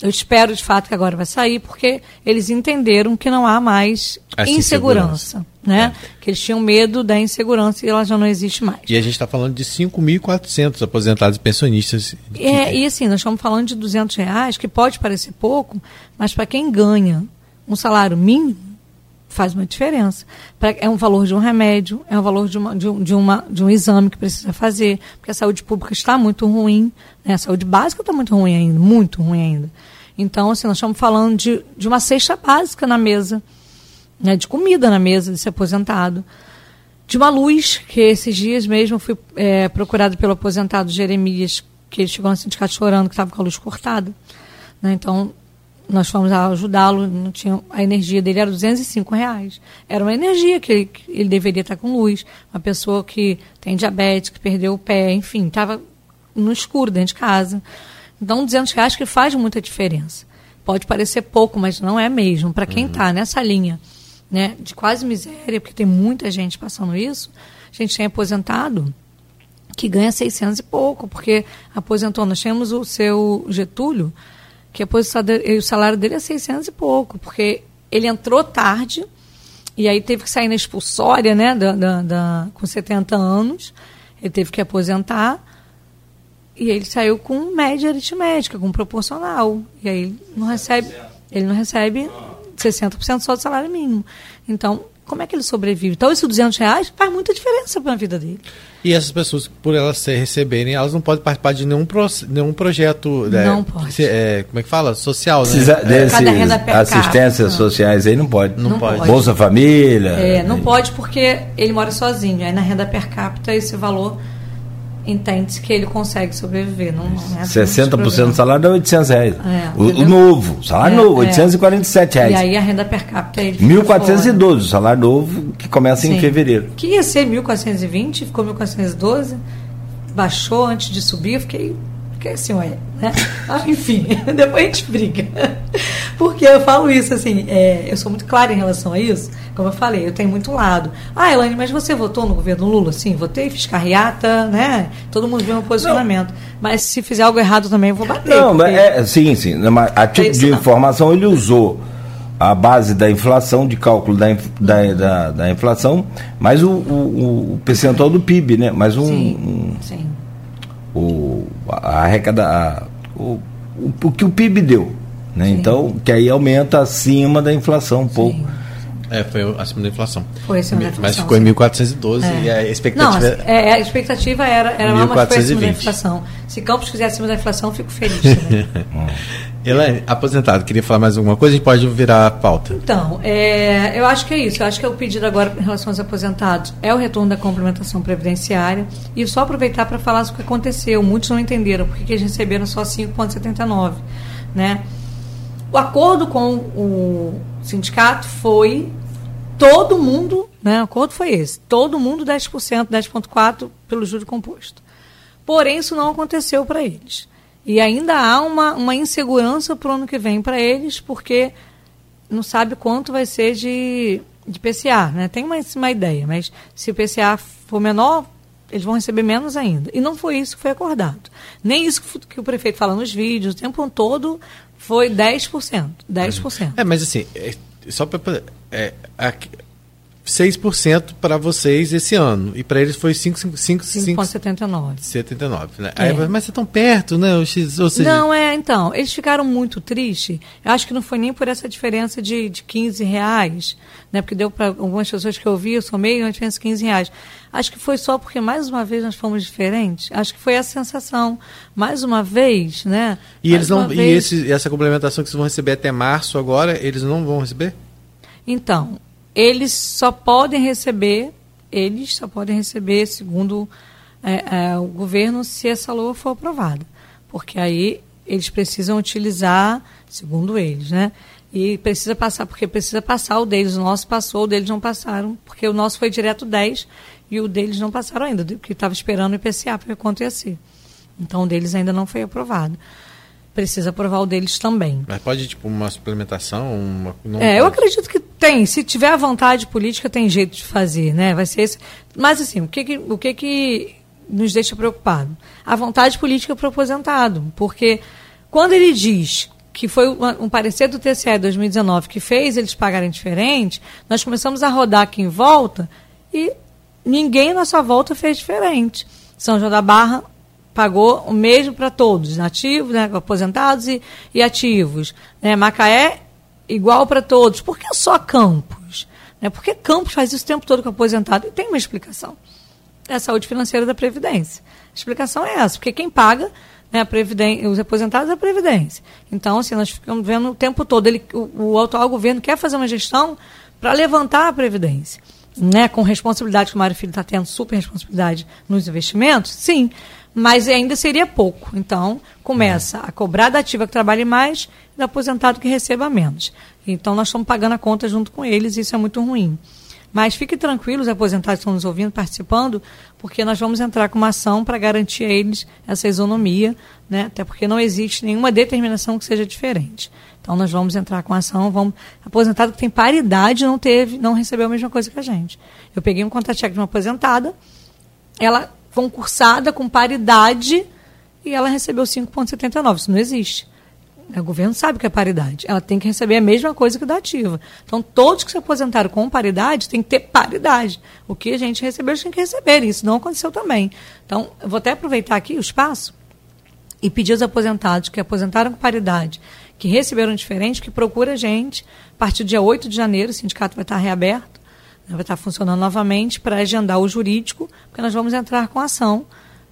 Eu espero de fato que agora vai sair, porque eles entenderam que não há mais Essa insegurança. Né? É. Que eles tinham medo da insegurança e ela já não existe mais. E a gente está falando de 5.400 aposentados e pensionistas. É, e assim, nós estamos falando de 200 reais, que pode parecer pouco, mas para quem ganha um salário mínimo, faz uma diferença. Pra, é um valor de um remédio, é um valor de, uma, de, um, de, uma, de um exame que precisa fazer, porque a saúde pública está muito ruim, né? a saúde básica está muito ruim ainda, muito ruim ainda. Então, assim, nós estamos falando de, de uma cesta básica na mesa, né, de comida na mesa desse aposentado. De uma luz, que esses dias mesmo fui é, procurado pelo aposentado Jeremias, que ele chegou no sindicato chorando que estava com a luz cortada. Né, então, nós fomos ajudá-lo, não tinha, a energia dele era 205 reais. Era uma energia que ele, que ele, deveria estar com luz. Uma pessoa que tem diabetes, que perdeu o pé, enfim, estava no escuro dentro de casa. Então, 200 reais que faz muita diferença. Pode parecer pouco, mas não é mesmo. Para quem está uhum. nessa linha né, de quase miséria, porque tem muita gente passando isso, a gente tem aposentado que ganha 600 e pouco, porque aposentou. Nós temos o seu Getúlio, que o salário dele é 600 e pouco, porque ele entrou tarde e aí teve que sair na expulsória, né, da, da, da, com 70 anos, ele teve que aposentar e ele saiu com média aritmética, com proporcional. E aí ele não recebe, ele não recebe 60% só do salário mínimo. Então, como é que ele sobrevive? Então, esses 200 reais faz muita diferença para a vida dele. E essas pessoas, por elas se receberem, elas não podem participar de nenhum, pro, nenhum projeto. Né, não é, pode. É, como é que fala? Social, né? Precisa desses assistências sociais aí não pode. Não, não pode. pode. Bolsa Família. É, não pode porque ele mora sozinho. Aí na renda per capita esse valor entende que ele consegue sobreviver. Não, não é 60% do salário é 800 reais. É, o, o, novo, salário é, novo, 847 reais. E aí a renda per capita ele 1.412, o salário novo que começa Sim. em fevereiro. Que ia ser 1.420, ficou 1.412, baixou antes de subir, eu fiquei porque assim, ué, né? Ah, enfim, depois a gente briga. Porque eu falo isso, assim, é, eu sou muito clara em relação a isso. Como eu falei, eu tenho muito lado. Ah, Elaine, mas você votou no governo Lula? Sim, votei, fiz carreata, né? Todo mundo viu meu posicionamento. Não. Mas se fizer algo errado também, eu vou bater. Não, porque... é, sim, sim. A tipo é de não. informação ele usou a base da inflação, de cálculo da, da, da, da inflação, mais o, o, o, percentual do PIB, né? Mais um. Sim, um, sim o, a arrecada, o, o, o, que o PIB deu. Né? Então, que aí aumenta acima da inflação um Sim. pouco. É, foi acima da inflação. Foi acima da inflação. Mas ficou em 1412 é. e a expectativa. Não, é, a expectativa era, era 1420. mais acima da inflação. Se Campos quiser acima da inflação, fico feliz também. Elaine, aposentado, queria falar mais alguma coisa? A gente pode virar a pauta. Então, é, eu acho que é isso. Eu acho que é o pedido agora em relação aos aposentados é o retorno da complementação previdenciária. E só aproveitar para falar sobre o que aconteceu. Muitos não entenderam porque eles receberam só 5,79. Né? O acordo com o sindicato foi todo mundo, né? O acordo foi esse. Todo mundo 10%, 10,4% pelo juro composto. Porém, isso não aconteceu para eles. E ainda há uma, uma insegurança para o ano que vem para eles, porque não sabe quanto vai ser de, de PCA. Né? Tem uma, uma ideia, mas se o PCA for menor, eles vão receber menos ainda. E não foi isso que foi acordado. Nem isso que o prefeito fala nos vídeos, o tempo todo foi 10%. 10%. É, mas assim, é, só para. É, 6% para vocês esse ano. E para eles foi 5,79. 79, né? É. Aí, mas vocês estão perto, né? Ou seja... Não, é, então. Eles ficaram muito tristes. Eu acho que não foi nem por essa diferença de, de 15 reais, né? Porque deu para algumas pessoas que eu vi, eu somei uma diferença de 15 reais. Acho que foi só porque, mais uma vez, nós fomos diferentes. Acho que foi essa sensação. Mais uma vez, né? E, mais eles não, e esse, essa complementação que vocês vão receber até março agora, eles não vão receber? Então, eles só podem receber, eles só podem receber, segundo é, é, o governo, se essa LOA for aprovada. Porque aí eles precisam utilizar, segundo eles, né? E precisa passar, porque precisa passar o deles. O nosso passou, o deles não passaram, porque o nosso foi direto 10 e o deles não passaram ainda, que estava esperando o IPCA para ver quanto ia ser. Então o deles ainda não foi aprovado precisa aprovar o deles também. Mas pode, tipo, uma suplementação? Uma, é, pode. eu acredito que tem. Se tiver a vontade política, tem jeito de fazer, né? Vai ser esse. Mas, assim, o que que, o que, que nos deixa preocupado? A vontade política para o aposentado. Porque quando ele diz que foi um parecer do TCE 2019 que fez eles pagarem diferente, nós começamos a rodar aqui em volta e ninguém na nossa volta fez diferente. São João da Barra pagou o mesmo para todos, ativos, né, aposentados e, e ativos. Né, Macaé, igual para todos. Por que só Campos? Né, por que Campos faz isso o tempo todo com aposentado? E tem uma explicação. É a saúde financeira da Previdência. A explicação é essa, porque quem paga né, Previdência, os aposentados é a Previdência. Então, assim, nós ficamos vendo o tempo todo, ele, o, o atual governo quer fazer uma gestão para levantar a Previdência. Né, com responsabilidade que o Mário Filho está tendo, super responsabilidade nos investimentos, sim mas ainda seria pouco. Então, começa a cobrar da ativa que trabalhe mais e do aposentado que receba menos. Então, nós estamos pagando a conta junto com eles e isso é muito ruim. Mas fiquem tranquilos, os aposentados que estão nos ouvindo, participando, porque nós vamos entrar com uma ação para garantir a eles essa isonomia, né? até porque não existe nenhuma determinação que seja diferente. Então, nós vamos entrar com a ação, vamos... Aposentado que tem paridade não teve, não recebeu a mesma coisa que a gente. Eu peguei um contato-cheque de uma aposentada, ela concursada com paridade e ela recebeu 5,79. Isso não existe. O governo sabe que é paridade. Ela tem que receber a mesma coisa que da ativa. Então, todos que se aposentaram com paridade têm que ter paridade. O que a gente recebeu, a gente tem que receber. Isso não aconteceu também. Então, eu vou até aproveitar aqui o espaço e pedir aos aposentados que aposentaram com paridade, que receberam diferente, que procure a gente. A partir do dia 8 de janeiro, o sindicato vai estar reaberto vai estar funcionando novamente para agendar o jurídico, porque nós vamos entrar com ação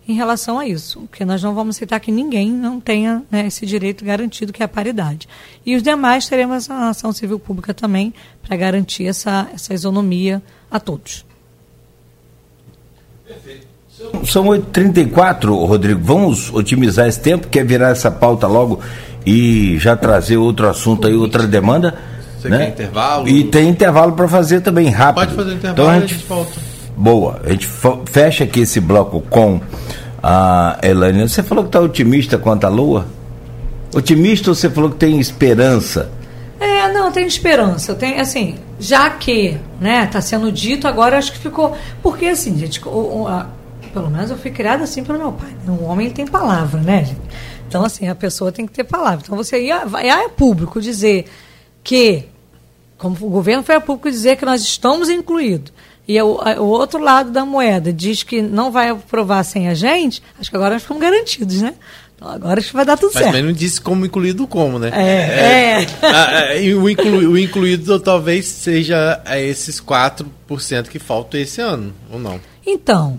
em relação a isso, porque nós não vamos aceitar que ninguém não tenha né, esse direito garantido, que é a paridade. E os demais teremos a ação civil pública também para garantir essa, essa isonomia a todos. São 8h34, Rodrigo. Vamos otimizar esse tempo, quer virar essa pauta logo e já trazer outro assunto aí, outra demanda? Você né? quer intervalo? E tem intervalo para fazer também rápido. Pode fazer intervalo então, a gente, a gente volta. Boa. A gente fecha aqui esse bloco com a Elaine. Você falou que está otimista quanto à Lua? Otimista ou você falou que tem esperança? É, não, tem esperança. Tem, assim, já que, né, tá sendo dito, agora acho que ficou. Porque, assim, gente, o, o, a, pelo menos eu fui criada assim pelo meu pai. Um homem tem palavra, né, gente? Então, assim, a pessoa tem que ter palavra. Então, você ia, ia a público dizer que como o governo foi a público dizer que nós estamos incluídos, e o, o, outro lado da moeda diz que não vai aprovar sem a gente, acho que agora nós ficamos garantidos, né? Então agora acho que vai dar tudo Mas certo. Mas não disse como incluído como, né? É. é, é. é o, inclu, o, incluído talvez seja esses 4% que faltam esse ano, ou não? Então,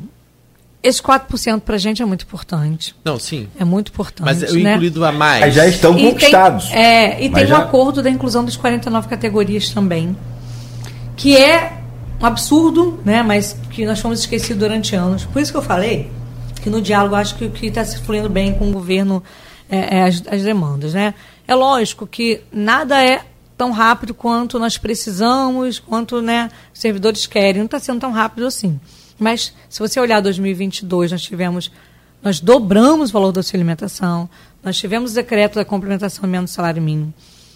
esse 4% para a gente é muito importante. Não, sim. É muito importante. Mas o né? incluído a mais. Mas já estão E conquistados. Tem, é, e Mas tem já- um acordo da inclusão das 49 categorias também, que é um absurdo, né? mas que nós fomos esquecidos durante anos. Por isso que eu falei que no diálogo acho que o que está se fluindo bem com o governo é, é as, as demandas. Né? É lógico que nada é tão rápido quanto nós precisamos, quanto né, os servidores querem. Não está sendo tão rápido assim. Mas se você olhar 2022, nós tivemos nós dobramos o valor da sua alimentação, nós tivemos o decreto da complementação menos salário mínimo.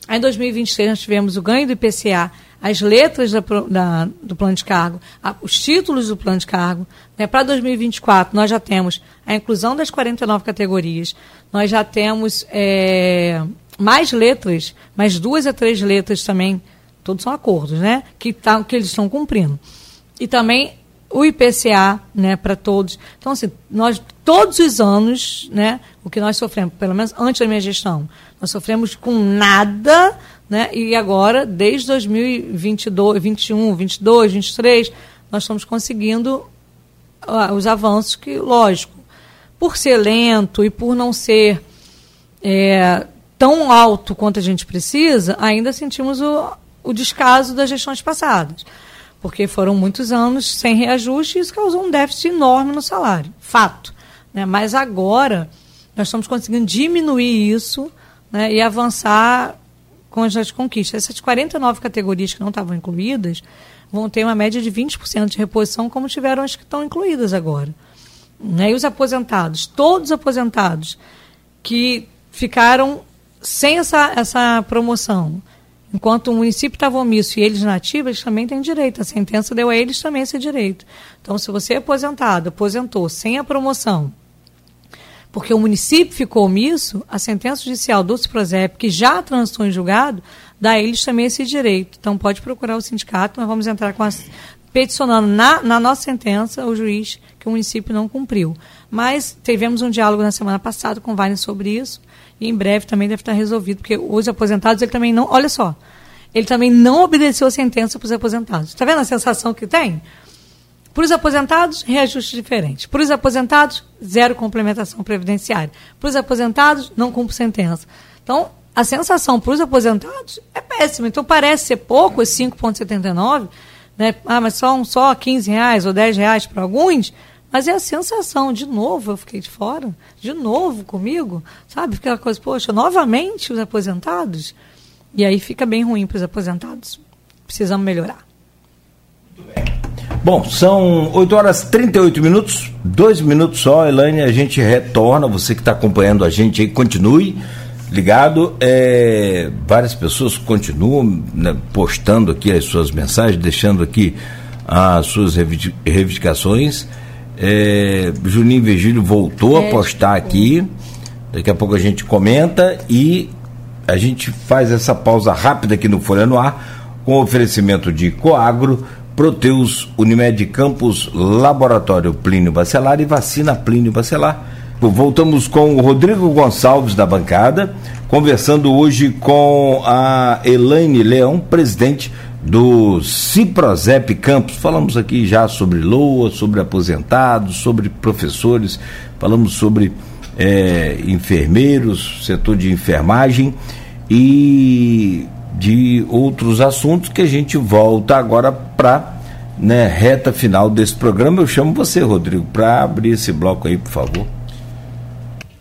Aí em 2023 nós tivemos o ganho do IPCA, as letras da da- do plano de cargo, a- os títulos do plano de cargo. Né? Para 2024 nós já temos a inclusão das 49 categorias, nós já temos é, mais letras, mais duas a três letras também, todos são acordos, né? Que, tá, que eles estão cumprindo. E também o IPCA, né, para todos. Então, assim, nós, todos os anos, né, o que nós sofremos, pelo menos antes da minha gestão, nós sofremos com nada, né, e agora, desde 2022, 21, 22, 23, nós estamos conseguindo ah, os avanços que, lógico, por ser lento e por não ser é, tão alto quanto a gente precisa, ainda sentimos o, o descaso das gestões passadas. Porque foram muitos anos sem reajuste e isso causou um déficit enorme no salário. Fato. Né? Mas agora nós estamos conseguindo diminuir isso né, e avançar com as conquistas. Essas 49 categorias que não estavam incluídas vão ter uma média de 20% de reposição, como tiveram as que estão incluídas agora. Né? E os aposentados, todos os aposentados que ficaram sem essa, essa promoção, enquanto o município estava omisso e eles nativos, eles também têm direito. A sentença deu a eles também esse direito. Então, se você é aposentado, aposentou sem a promoção, porque o município ficou omisso, a sentença judicial do Ciprozep, que já transitou em julgado, dá a eles também esse direito. Então, pode procurar o sindicato, nós vamos entrar com a, peticionando na, na nossa sentença o juiz que o município não cumpriu. Mas tivemos um diálogo na semana passada com o Wagner sobre isso, e em breve também deve estar resolvido, porque os aposentados, ele também não. Olha só, ele também não obedeceu a sentença para os aposentados. Está vendo a sensação que tem? Para os aposentados, reajuste diferente. Para os aposentados, zero complementação previdenciária. Para os aposentados, não cumpre sentença. Então, a sensação para os aposentados é péssima. Então, parece ser pouco, esse 5,79, né? Ah, mas só, só 15 reais ou 10 reais para alguns, mas é a sensação, de novo, eu fiquei de fora, de novo comigo, sabe? Aquela coisa, poxa, novamente os aposentados. E aí fica bem ruim para os aposentados. Precisamos melhorar. Bom, são 8 horas e 38 minutos, dois minutos só, Elaine, a gente retorna, você que está acompanhando a gente aí, continue ligado, é, várias pessoas continuam né, postando aqui as suas mensagens, deixando aqui as suas reivindic- reivindicações, é, Juninho Virgílio voltou a postar aqui, daqui a pouco a gente comenta e a gente faz essa pausa rápida aqui no Folha no Ar, com oferecimento de Coagro, Proteus, Unimed Campos, Laboratório Plínio Bacelar e Vacina Plínio Bacelar. Voltamos com o Rodrigo Gonçalves da bancada, conversando hoje com a Elaine Leão, presidente do Ciprozep Campos. Falamos aqui já sobre LOA, sobre aposentados, sobre professores, falamos sobre eh, enfermeiros, setor de enfermagem e de outros assuntos que a gente volta agora para né, reta final desse programa. Eu chamo você, Rodrigo, para abrir esse bloco aí, por favor.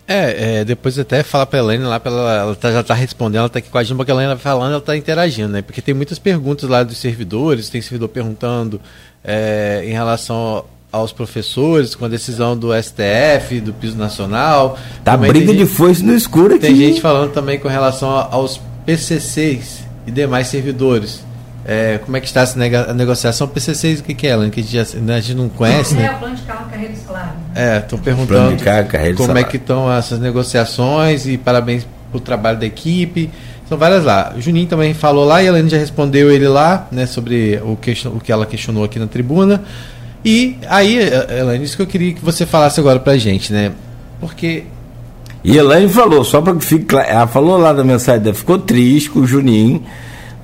É, é, depois até falar pra Elaine lá, pra ela, ela tá- já tá respondendo, ela tá aqui com a gente, porque a vai falando, ela tá interagindo, né? Porque tem muitas perguntas lá dos servidores, tem servidor perguntando é, em relação aos professores, com a decisão do STF, do piso nacional. Tá Também briga de gente- foice no escuro aqui. Tem gente falando também com relação aos PCCs e demais servidores. É, como é que está essa nega- a negociação? PCCs, o que, que é, Elaine? Que a gente, já- né, a gente não conhece, né? o plano de carro, carreira e salário. É, estou Plano perguntando de carga, carreira e como é que estão essas negociações e parabéns pelo trabalho da equipe. São várias lá. O Juninho também falou lá e a Helene já respondeu ele lá, né, sobre o, question, o que ela questionou aqui na tribuna. E aí, Helene, isso que eu queria que você falasse agora pra gente, né? Porque E Elaine falou, só para que fique claro, ela falou lá da mensagem dela, ficou triste com o Juninho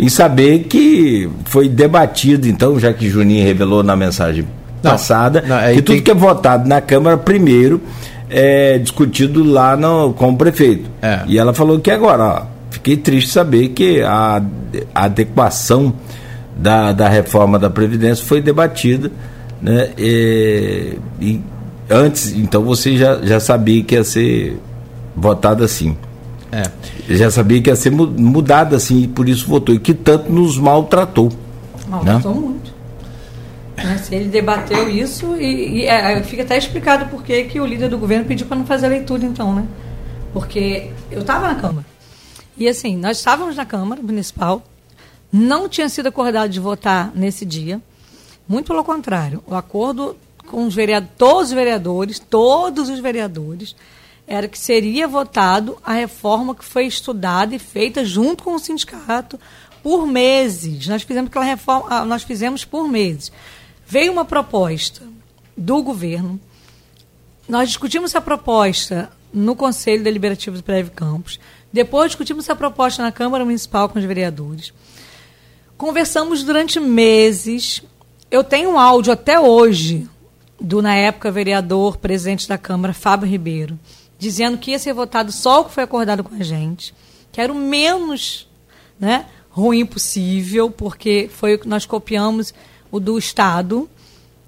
em saber que foi debatido, então, já que Juninho revelou na mensagem não, passada, não, que tudo tem... que é votado na Câmara primeiro é discutido lá no, com o prefeito. É. E ela falou que agora, ó, fiquei triste saber que a, a adequação da, da reforma da Previdência foi debatida, né? E, e antes, então você já, já sabia que ia ser votado assim. É. Já sabia que ia ser mudado assim, e por isso votou. E que tanto nos maltratou. Maltratou né? muito. Né? Se ele debateu isso, e, e é, fica até explicado por que o líder do governo pediu para não fazer a leitura, então, né? Porque eu estava na Câmara. E assim, nós estávamos na Câmara Municipal, não tinha sido acordado de votar nesse dia. Muito pelo contrário, o acordo com os vereadores, todos os vereadores, todos os vereadores, era que seria votado a reforma que foi estudada e feita junto com o sindicato por meses. Nós fizemos aquela reforma, ah, nós fizemos por meses. Veio uma proposta do governo, nós discutimos a proposta no Conselho Deliberativo do Prévio Campos, depois discutimos a proposta na Câmara Municipal com os vereadores. Conversamos durante meses. Eu tenho um áudio até hoje do, na época, vereador, presidente da Câmara, Fábio Ribeiro, dizendo que ia ser votado só o que foi acordado com a gente, que era o menos né, ruim possível, porque foi o que nós copiamos o do Estado,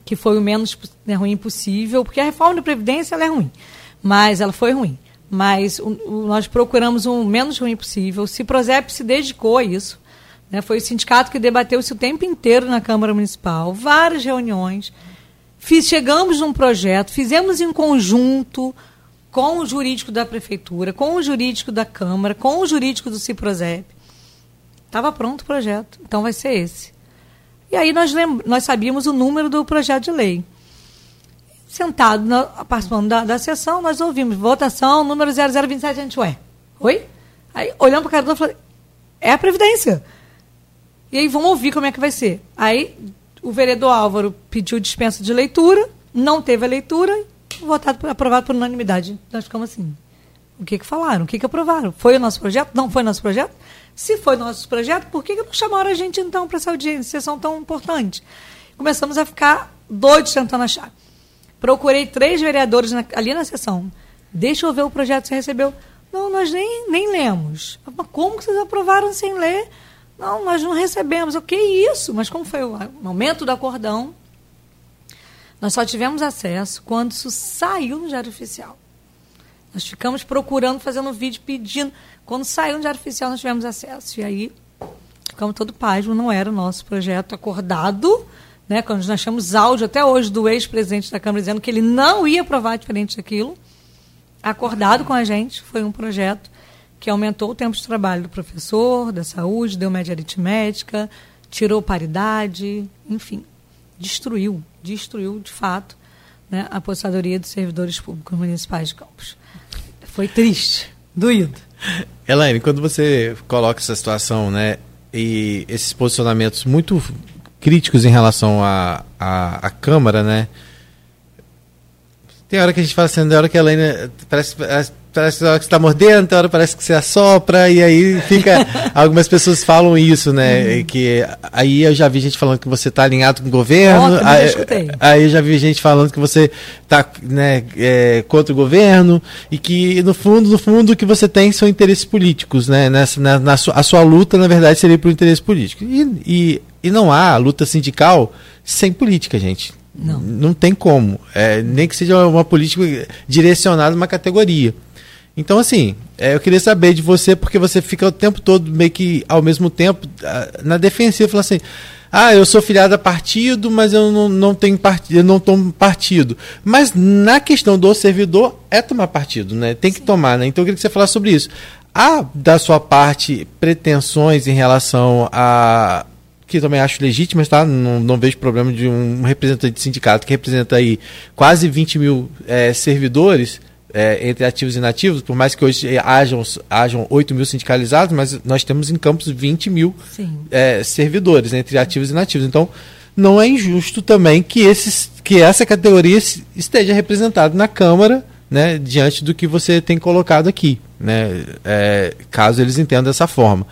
que foi o menos né, ruim possível, porque a reforma da Previdência ela é ruim, mas ela foi ruim. Mas o, o, nós procuramos o menos ruim possível. O Ciprozep se dedicou a isso. Né, foi o sindicato que debateu isso o tempo inteiro na Câmara Municipal, várias reuniões. Fiz, chegamos num projeto, fizemos em conjunto com o jurídico da prefeitura, com o jurídico da Câmara, com o jurídico do Ciprozep. Estava pronto o projeto, então vai ser esse. E aí nós, nós sabíamos o número do projeto de lei. Sentado, na, participando da, da sessão, nós ouvimos votação número 0027, a gente, ué, oi? Aí, olhando para o cara do falei, é a Previdência. E aí vamos ouvir como é que vai ser. Aí o vereador Álvaro pediu dispensa de leitura, não teve a leitura, votado, aprovado por unanimidade. Nós ficamos assim. O que, que falaram? O que, que aprovaram? Foi o nosso projeto? Não foi o nosso projeto? Se foi nosso projeto, por que, que não chamaram a gente então para essa audiência, sessão tão importante? Começamos a ficar doidos tentando achar. Procurei três vereadores na, ali na sessão. Deixa eu ver o projeto que você recebeu. Não, nós nem, nem lemos. Mas como que vocês aprovaram sem ler? Não, nós não recebemos. O que é isso? Mas como foi o momento do acordão, nós só tivemos acesso quando isso saiu no Diário Oficial. Nós ficamos procurando, fazendo vídeo, pedindo. Quando saiu no Diário Oficial, nós tivemos acesso. E aí, ficamos todo pasmo, não era o nosso projeto acordado. Né, quando nós temos áudio até hoje do ex-presidente da Câmara dizendo que ele não ia aprovar diferente daquilo, acordado com a gente, foi um projeto que aumentou o tempo de trabalho do professor, da saúde, deu média aritmética, tirou paridade, enfim, destruiu, destruiu de fato né, a apostadoria dos servidores públicos municipais de Campos. Foi triste, doído. Elaine, quando você coloca essa situação, né, e esses posicionamentos muito críticos em relação à a, a, a, Câmara, né, tem hora que a gente fala assim, tem hora que a Elaine parece, parece parece que você está mordendo, outra hora parece que você assopra, e aí fica. algumas pessoas falam isso, né? Uhum. Que, aí eu já vi gente falando que você está alinhado com o governo. Oh, aí, aí eu já vi gente falando que você está né, é, contra o governo, e que, no fundo, no fundo, o que você tem são interesses políticos, né? Nessa, na, na sua, a sua luta, na verdade, seria por interesse político. E, e, e não há luta sindical sem política, gente. Não. Não tem como. É, nem que seja uma política direcionada a uma categoria. Então, assim, é, eu queria saber de você, porque você fica o tempo todo meio que ao mesmo tempo na defensiva, falando assim. Ah, eu sou filiado a partido, mas eu não, não tenho partido, eu não tomo partido. Mas na questão do servidor é tomar partido, né? Tem que Sim. tomar, né? Então eu queria que você falasse sobre isso. Há da sua parte pretensões em relação a que também acho legítimas, tá? Não, não vejo problema de um representante de sindicato que representa aí quase 20 mil é, servidores é, entre ativos e inativos, por mais que hoje hajam, hajam 8 mil sindicalizados, mas nós temos em Campos 20 mil é, servidores entre ativos e inativos. Então, não é injusto também que, esses, que essa categoria esteja representada na Câmara, né, diante do que você tem colocado aqui, né, é, caso eles entendam dessa forma.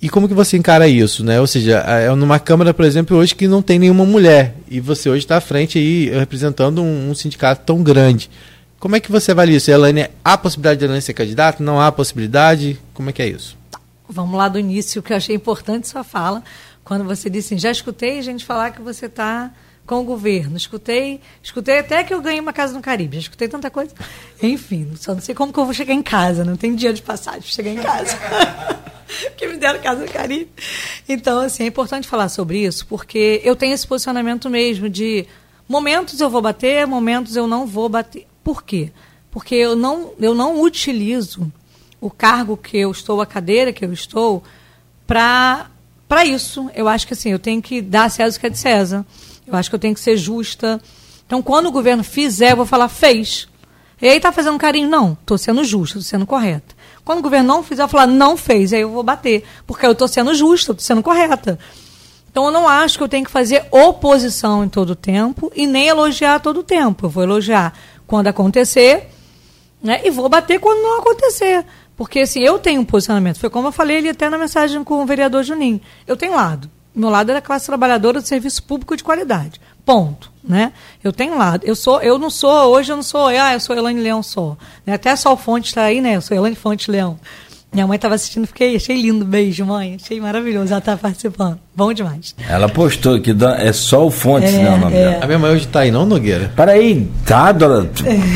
E como que você encara isso, né? Ou seja, é numa Câmara, por exemplo, hoje que não tem nenhuma mulher. E você hoje está à frente aí representando um, um, sindicato tão grande. Como é que você avalia isso? Elaine, há possibilidade de Elaine ser candidata? Não há possibilidade? Como é que é isso? Vamos lá do início, que eu achei importante sua fala, quando você disse assim, já escutei gente falar que você está com o governo. Escutei, escutei até que eu ganhei uma casa no Caribe. Já escutei tanta coisa. Enfim, só não sei como que eu vou chegar em casa. Não tem dia de passagem para chegar em casa. que me deram casa no Caribe. Então, assim, é importante falar sobre isso, porque eu tenho esse posicionamento mesmo de momentos eu vou bater, momentos eu não vou bater. Por quê? Porque eu não, eu não utilizo o cargo que eu estou, a cadeira que eu estou, para isso. Eu acho que assim, eu tenho que dar a César o que é de César. Eu acho que eu tenho que ser justa. Então, quando o governo fizer, eu vou falar, fez. E aí está fazendo carinho? Não, estou sendo justa, estou sendo correta. Quando o governo não fizer, eu vou falar, não fez, aí eu vou bater. Porque eu estou sendo justa, estou sendo correta. Então eu não acho que eu tenho que fazer oposição em todo o tempo e nem elogiar todo o tempo. Eu vou elogiar quando acontecer né, e vou bater quando não acontecer. Porque assim, eu tenho um posicionamento. Foi como eu falei ali até na mensagem com o vereador Juninho. Eu tenho lado. Meu lado é da classe trabalhadora do serviço público de qualidade. Ponto. Né? Eu tenho lado. Eu sou, eu não sou, hoje eu não sou, ah, eu sou Elaine Leão só. Né? Até só o Fonte está aí, né? Eu sou Elaine Fonte Leão. Minha mãe estava assistindo, fiquei, achei lindo. Beijo, mãe. Achei maravilhoso ela tá participando. Bom demais. Ela postou que é só o Fontes, é, né? O nome é. dela. A minha mãe hoje está aí, não, Nogueira? Peraí, tá, dona?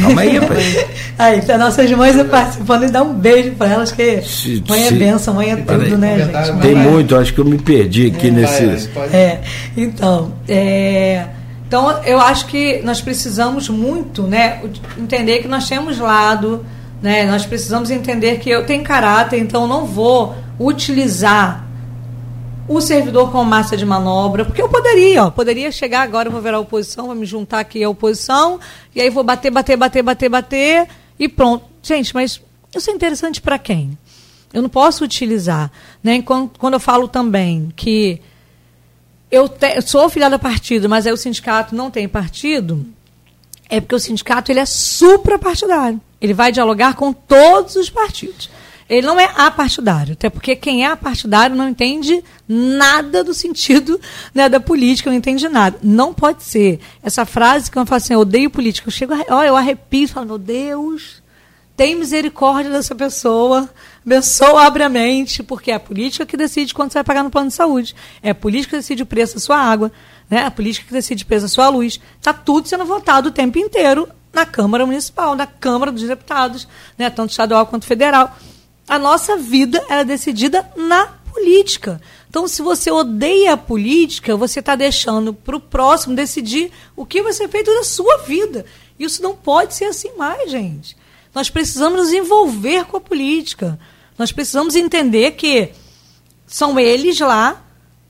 Calma aí, pai. aí, tá nossas mães participando e dá um beijo para elas, que se, mãe é se, é benção, mãe é tudo, né, gente? Tem muito, acho que eu me perdi aqui é, nesses. É, então, é. Então, eu acho que nós precisamos muito né, entender que nós temos lado, né, nós precisamos entender que eu tenho caráter, então não vou utilizar o servidor como massa de manobra, porque eu poderia, ó, poderia chegar agora, vou ver a oposição, vou me juntar aqui à oposição, e aí vou bater, bater, bater, bater, bater, e pronto. Gente, mas isso é interessante para quem? Eu não posso utilizar. Né? Quando, quando eu falo também que eu, te, eu sou filiada a partido, mas aí o sindicato não tem partido, é porque o sindicato ele é suprapartidário. Ele vai dialogar com todos os partidos. Ele não é apartidário, até porque quem é apartidário não entende nada do sentido né, da política, não entende nada. Não pode ser. Essa frase que eu falo assim, eu odeio política, eu chego, ó, eu arrepio, falo, meu Deus, tem misericórdia dessa pessoa, abençoa, abre a mente, porque é a política que decide quanto você vai pagar no plano de saúde. É a política que decide o preço da sua água, né? a política que decide o preço da sua luz. Está tudo sendo votado o tempo inteiro na Câmara Municipal, na Câmara dos Deputados, né? tanto estadual quanto federal. A nossa vida é decidida na política. Então, se você odeia a política, você está deixando para o próximo decidir o que vai ser feito da sua vida. Isso não pode ser assim mais, gente. Nós precisamos nos envolver com a política. Nós precisamos entender que são eles lá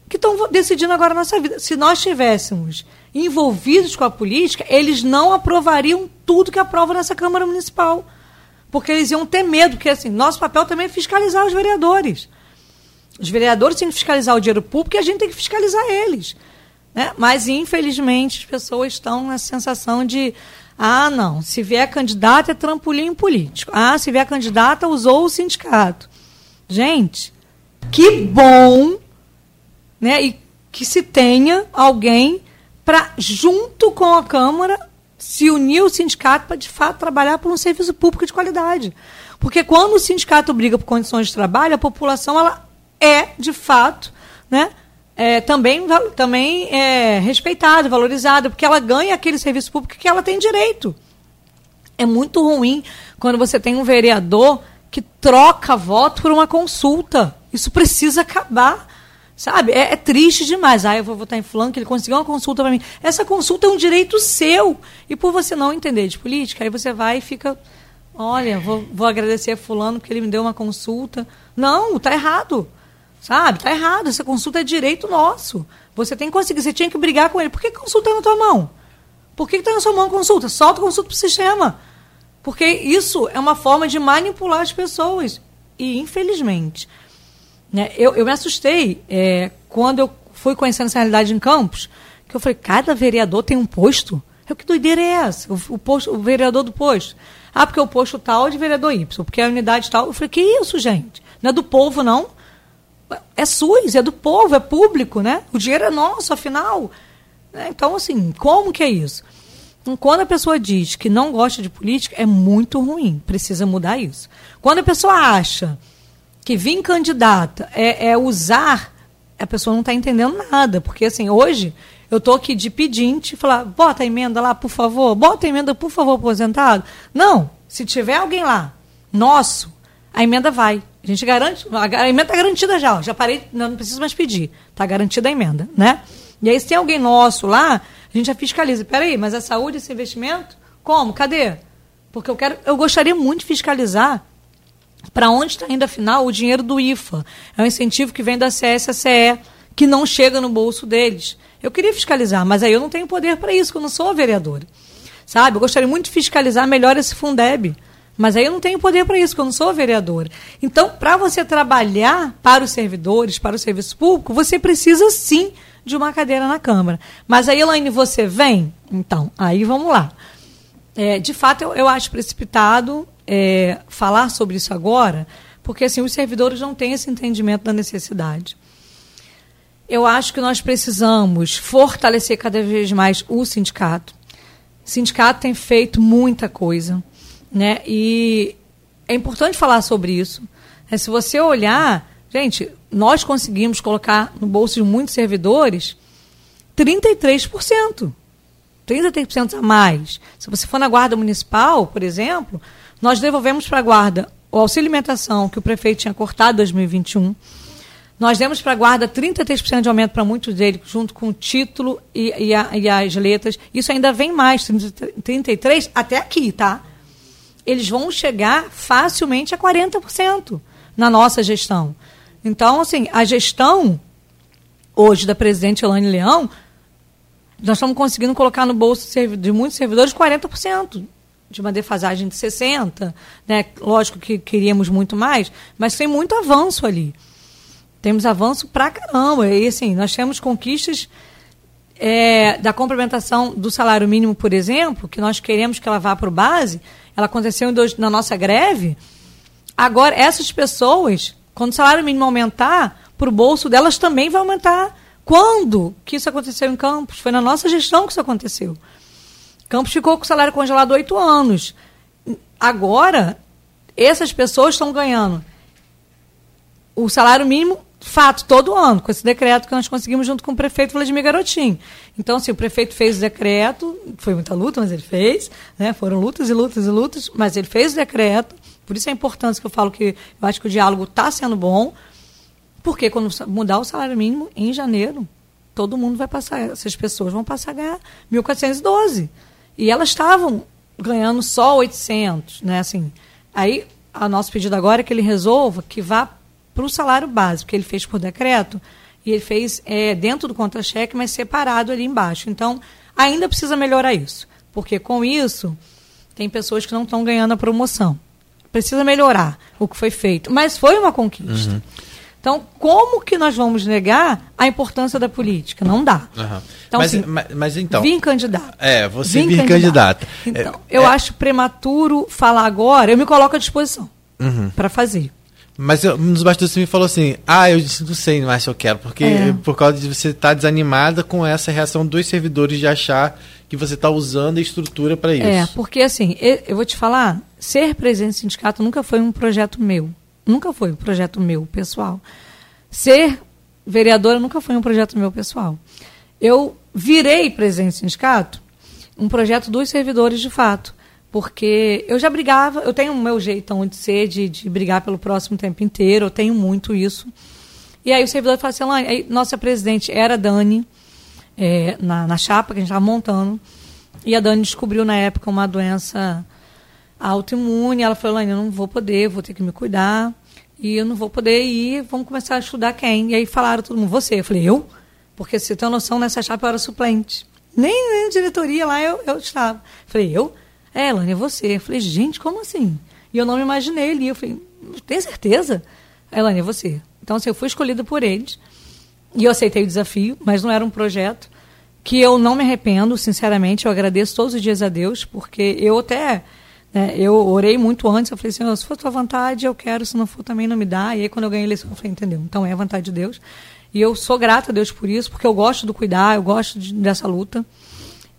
que estão decidindo agora a nossa vida. Se nós estivéssemos envolvidos com a política, eles não aprovariam tudo que aprova nessa Câmara Municipal. Porque eles iam ter medo, porque assim, nosso papel também é fiscalizar os vereadores. Os vereadores têm que fiscalizar o dinheiro público e a gente tem que fiscalizar eles. Né? Mas, infelizmente, as pessoas estão nessa sensação de ah, não. Se vier candidata, é trampolim político. Ah, se vier candidata, usou o sindicato. Gente, que bom né, e que se tenha alguém para, junto com a Câmara, se unir o sindicato para, de fato, trabalhar por um serviço público de qualidade. Porque quando o sindicato briga por condições de trabalho, a população ela é, de fato, né, é, também, também é respeitada, valorizada, porque ela ganha aquele serviço público que ela tem direito. É muito ruim quando você tem um vereador que troca voto por uma consulta. Isso precisa acabar. Sabe? É, é, triste demais. Ah, eu vou votar em fulano, que ele conseguiu uma consulta para mim. Essa consulta é um direito seu. E por você não entender de política, aí você vai e fica. Olha, vou, vou agradecer a fulano porque ele me deu uma consulta. Não, tá errado. Sabe? Tá errado. Essa consulta é direito nosso. Você tem que conseguir, você tinha que brigar com ele. Por que consulta está na tua mão? Por que está na sua mão consulta? Solta a consulta para o sistema. Porque isso é uma forma de manipular as pessoas. E, infelizmente, né, eu, eu me assustei é, quando eu fui conhecendo essa realidade em Campos, que eu falei, cada vereador tem um posto? Eu, que doideira é essa? O, o, posto, o vereador do posto. Ah, porque o posto tal é de vereador Y, porque a unidade tal. Eu falei, que isso, gente? Não é do povo, não? é SUS, é do povo, é público, né? O dinheiro é nosso, afinal. Né? Então, assim, como que é isso? Então, quando a pessoa diz que não gosta de política, é muito ruim. Precisa mudar isso. Quando a pessoa acha que vir candidata é, é usar, a pessoa não está entendendo nada. Porque, assim, hoje eu estou aqui de pedinte, falar, bota a emenda lá, por favor, bota a emenda, por favor, aposentado. Não, se tiver alguém lá, nosso, a emenda vai. A gente garante, a emenda está garantida já, ó, já parei, não preciso mais pedir, está garantida a emenda, né? E aí, se tem alguém nosso lá, a gente já fiscaliza. Peraí, mas a saúde, esse investimento? Como? Cadê? Porque eu quero, eu gostaria muito de fiscalizar para onde está indo, afinal, o dinheiro do IFA. É um incentivo que vem da CSACE, que não chega no bolso deles. Eu queria fiscalizar, mas aí eu não tenho poder para isso, eu não sou vereadora. Sabe? Eu gostaria muito de fiscalizar melhor esse Fundeb. Mas aí eu não tenho poder para isso, porque eu não sou vereadora. Então, para você trabalhar para os servidores, para o serviço público, você precisa sim de uma cadeira na Câmara. Mas aí, Elaine, você vem? Então, aí vamos lá. É, de fato, eu, eu acho precipitado é, falar sobre isso agora, porque assim, os servidores não têm esse entendimento da necessidade. Eu acho que nós precisamos fortalecer cada vez mais o sindicato. O sindicato tem feito muita coisa, né? E é importante falar sobre isso. É, se você olhar, gente, nós conseguimos colocar no bolso de muitos servidores 33%. 33% a mais. Se você for na Guarda Municipal, por exemplo, nós devolvemos para a Guarda o auxílio alimentação que o prefeito tinha cortado em 2021. Nós demos para a Guarda 33% de aumento para muitos deles, junto com o título e, e, a, e, as letras. Isso ainda vem mais, 33% até aqui, tá? Eles vão chegar facilmente a 40% na nossa gestão. Então, assim, a gestão hoje da presidente Elaine Leão, nós estamos conseguindo colocar no bolso de muitos servidores 40%, de uma defasagem de 60%. Né? Lógico que queríamos muito mais, mas tem muito avanço ali. Temos avanço pra caramba. E assim, nós temos conquistas é, da complementação do salário mínimo, por exemplo, que nós queremos que ela vá para o base, ela aconteceu na nossa greve. Agora, essas pessoas quando o salário mínimo aumentar, para o bolso delas também vai aumentar. Quando que isso aconteceu em Campos? Foi na nossa gestão que isso aconteceu. Campos ficou com o salário congelado oito anos. Agora, essas pessoas estão ganhando o salário mínimo, fato, todo ano, com esse decreto que nós conseguimos junto com o prefeito Vladimir Garotinho. Então, assim, o prefeito fez o decreto, foi muita luta, mas ele fez, né? foram lutas e lutas e lutas, mas ele fez o decreto, por isso a importância que eu falo que eu acho que o diálogo está sendo bom, porque quando mudar o salário mínimo em janeiro, todo mundo vai passar, essas pessoas vão passar a ganhar 1.412. E elas estavam ganhando só 800, né? Assim, aí, o nosso pedido agora é que ele resolva que vá para o salário básico, que ele fez por decreto, e ele fez é, dentro do contra-cheque, mas separado ali embaixo. Então, ainda precisa melhorar isso, porque com isso, tem pessoas que não estão ganhando a promoção precisa melhorar o que foi feito. Mas foi uma conquista. Uhum. Então, como que nós vamos negar a importância da política? Não dá. Uhum. Então, mas, assim, mas, mas, então. Vim candidato. É, você vir candidata. Então, é, eu é... acho prematuro falar agora, eu me coloco à disposição uhum. para fazer. Mas eu, nos bastidores você me falou assim: ah, eu não sei mais se eu quero, porque é. por causa de você estar tá desanimada com essa reação dos servidores de achar que você está usando a estrutura para isso. É, porque assim, eu vou te falar, ser presidente do sindicato nunca foi um projeto meu. Nunca foi um projeto meu, pessoal. Ser vereadora nunca foi um projeto meu, pessoal. Eu virei presidente do sindicato um projeto dos servidores de fato. Porque eu já brigava, eu tenho o meu jeitão de ser, de, de brigar pelo próximo tempo inteiro, eu tenho muito isso. E aí o servidor fala assim, aí, nossa presidente era Dani, é, na, na chapa que a gente estava montando. E a Dani descobriu na época uma doença autoimune. Ela falou: eu não vou poder, vou ter que me cuidar. E eu não vou poder ir, vamos começar a estudar quem? E aí falaram todo mundo, você. Eu falei, eu? Porque você tem noção, nessa chapa eu era suplente. Nem, nem diretoria lá eu, eu estava. Eu falei, eu? É, Elane, é você. Eu falei, gente, como assim? E eu não me imaginei ali. Eu falei, tem certeza? Elane, é você. Então, assim, eu fui escolhida por eles. E eu aceitei o desafio, mas não era um projeto que eu não me arrependo, sinceramente. Eu agradeço todos os dias a Deus, porque eu até Né? Eu orei muito antes, eu falei assim, se for tua vontade, eu quero, se não for também não me dá. E aí quando eu ganhei a eleição, eu falei, entendeu? Então é a vontade de Deus. E eu sou grata a Deus por isso, porque eu gosto do cuidar, eu gosto de, dessa luta.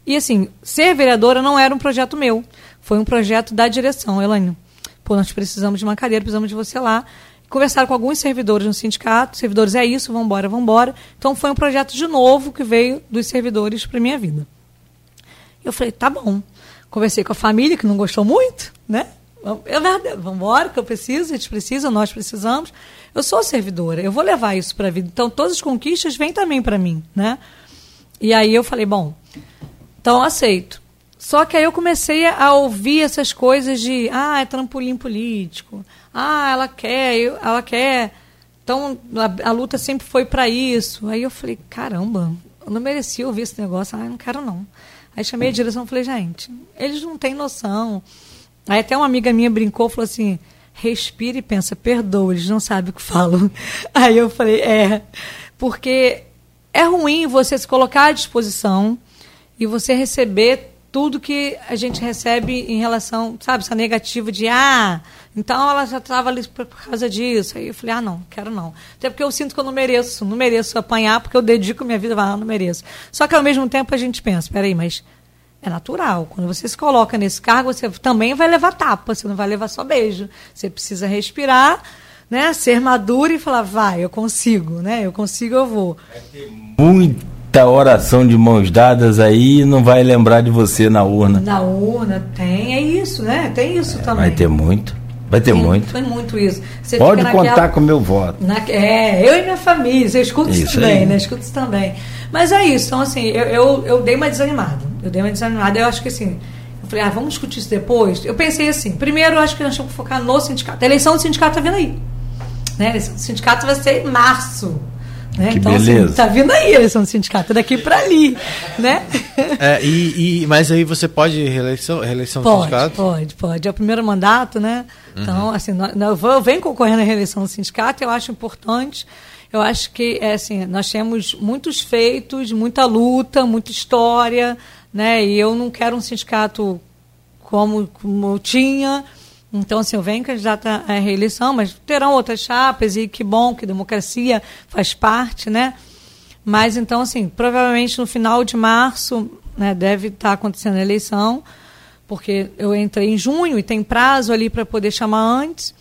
E assim, ser vereadora não era um projeto meu, foi um projeto da direção, Elaine. Pô, nós precisamos de uma cadeira, precisamos de você lá. Conversaram com alguns servidores no sindicato, servidores, é isso, vamos embora, vamos embora. Então foi um projeto de novo que veio dos servidores para minha vida. Eu falei, tá bom. Conversei com a família, que não gostou muito, né? Eu, vamos embora, que eu preciso, a gente precisa, nós precisamos. Eu sou servidora, eu vou levar isso para a vida. Então, todas as conquistas vêm também para mim, né? E aí eu falei, bom, então aceito. Só que aí eu comecei a ouvir essas coisas de, ah, é trampolim político. Ah, ela quer, ela quer. Então, a, a luta sempre foi para isso. Aí eu falei, caramba, eu não merecia ouvir esse negócio. Ah, eu não quero não. Aí chamei a direção e falei, gente, eles não têm noção. Aí até uma amiga minha brincou, falou assim, respira e pensa, perdoa, eles não sabem o que falam. Aí eu falei, é, porque é ruim você se colocar à disposição e você receber tudo que a gente recebe em relação, sabe, essa negativa de, ah, então ela já estava ali por causa disso. Aí eu falei, ah, não, quero não. Até porque eu sinto que eu não mereço, não mereço apanhar, porque eu dedico minha vida, ah, não mereço. Só que ao mesmo tempo a gente pensa, peraí, mas é natural. Quando você se coloca nesse cargo, você também vai levar tapa, você não vai levar só beijo. Você precisa respirar, né? Ser maduro e falar, vai, eu consigo, né? Eu consigo, eu vou. Vai ter muita oração de mãos dadas aí e não vai lembrar de você na urna. Na urna, tem, é isso, né? Tem isso é, também. Vai ter muito. Vai ter tem, muito. Tem muito isso. Você Pode contar com o meu voto. Na, é, eu e minha família, eu escuto isso, isso também, aí. né? Escuto isso também. Mas é isso, então assim, eu, eu, eu dei uma desanimada. Eu dei uma desanimada. Eu acho que assim, eu falei, ah, vamos discutir isso depois. Eu pensei assim, primeiro eu acho que nós temos que focar no sindicato. A eleição do sindicato está vindo aí. Né? A eleição do sindicato vai ser em março. Né? Que então, assim, beleza. Assim, tá vindo aí a eleição do sindicato, daqui para ali, né? É, e, e, mas aí você pode reeleição, reeleição pode, do sindicato? Pode, pode. É o primeiro mandato, né? Uhum. Então, assim, eu, eu venho concorrendo à reeleição do sindicato, eu acho importante. Eu acho que, é, assim, nós temos muitos feitos, muita luta, muita história, né? E eu não quero um sindicato como, como eu tinha. Então, assim, eu venho candidata à reeleição, mas terão outras chapas e que bom que democracia faz parte, né? Mas, então, assim, provavelmente no final de março né, deve estar acontecendo a eleição, porque eu entrei em junho e tem prazo ali para poder chamar antes.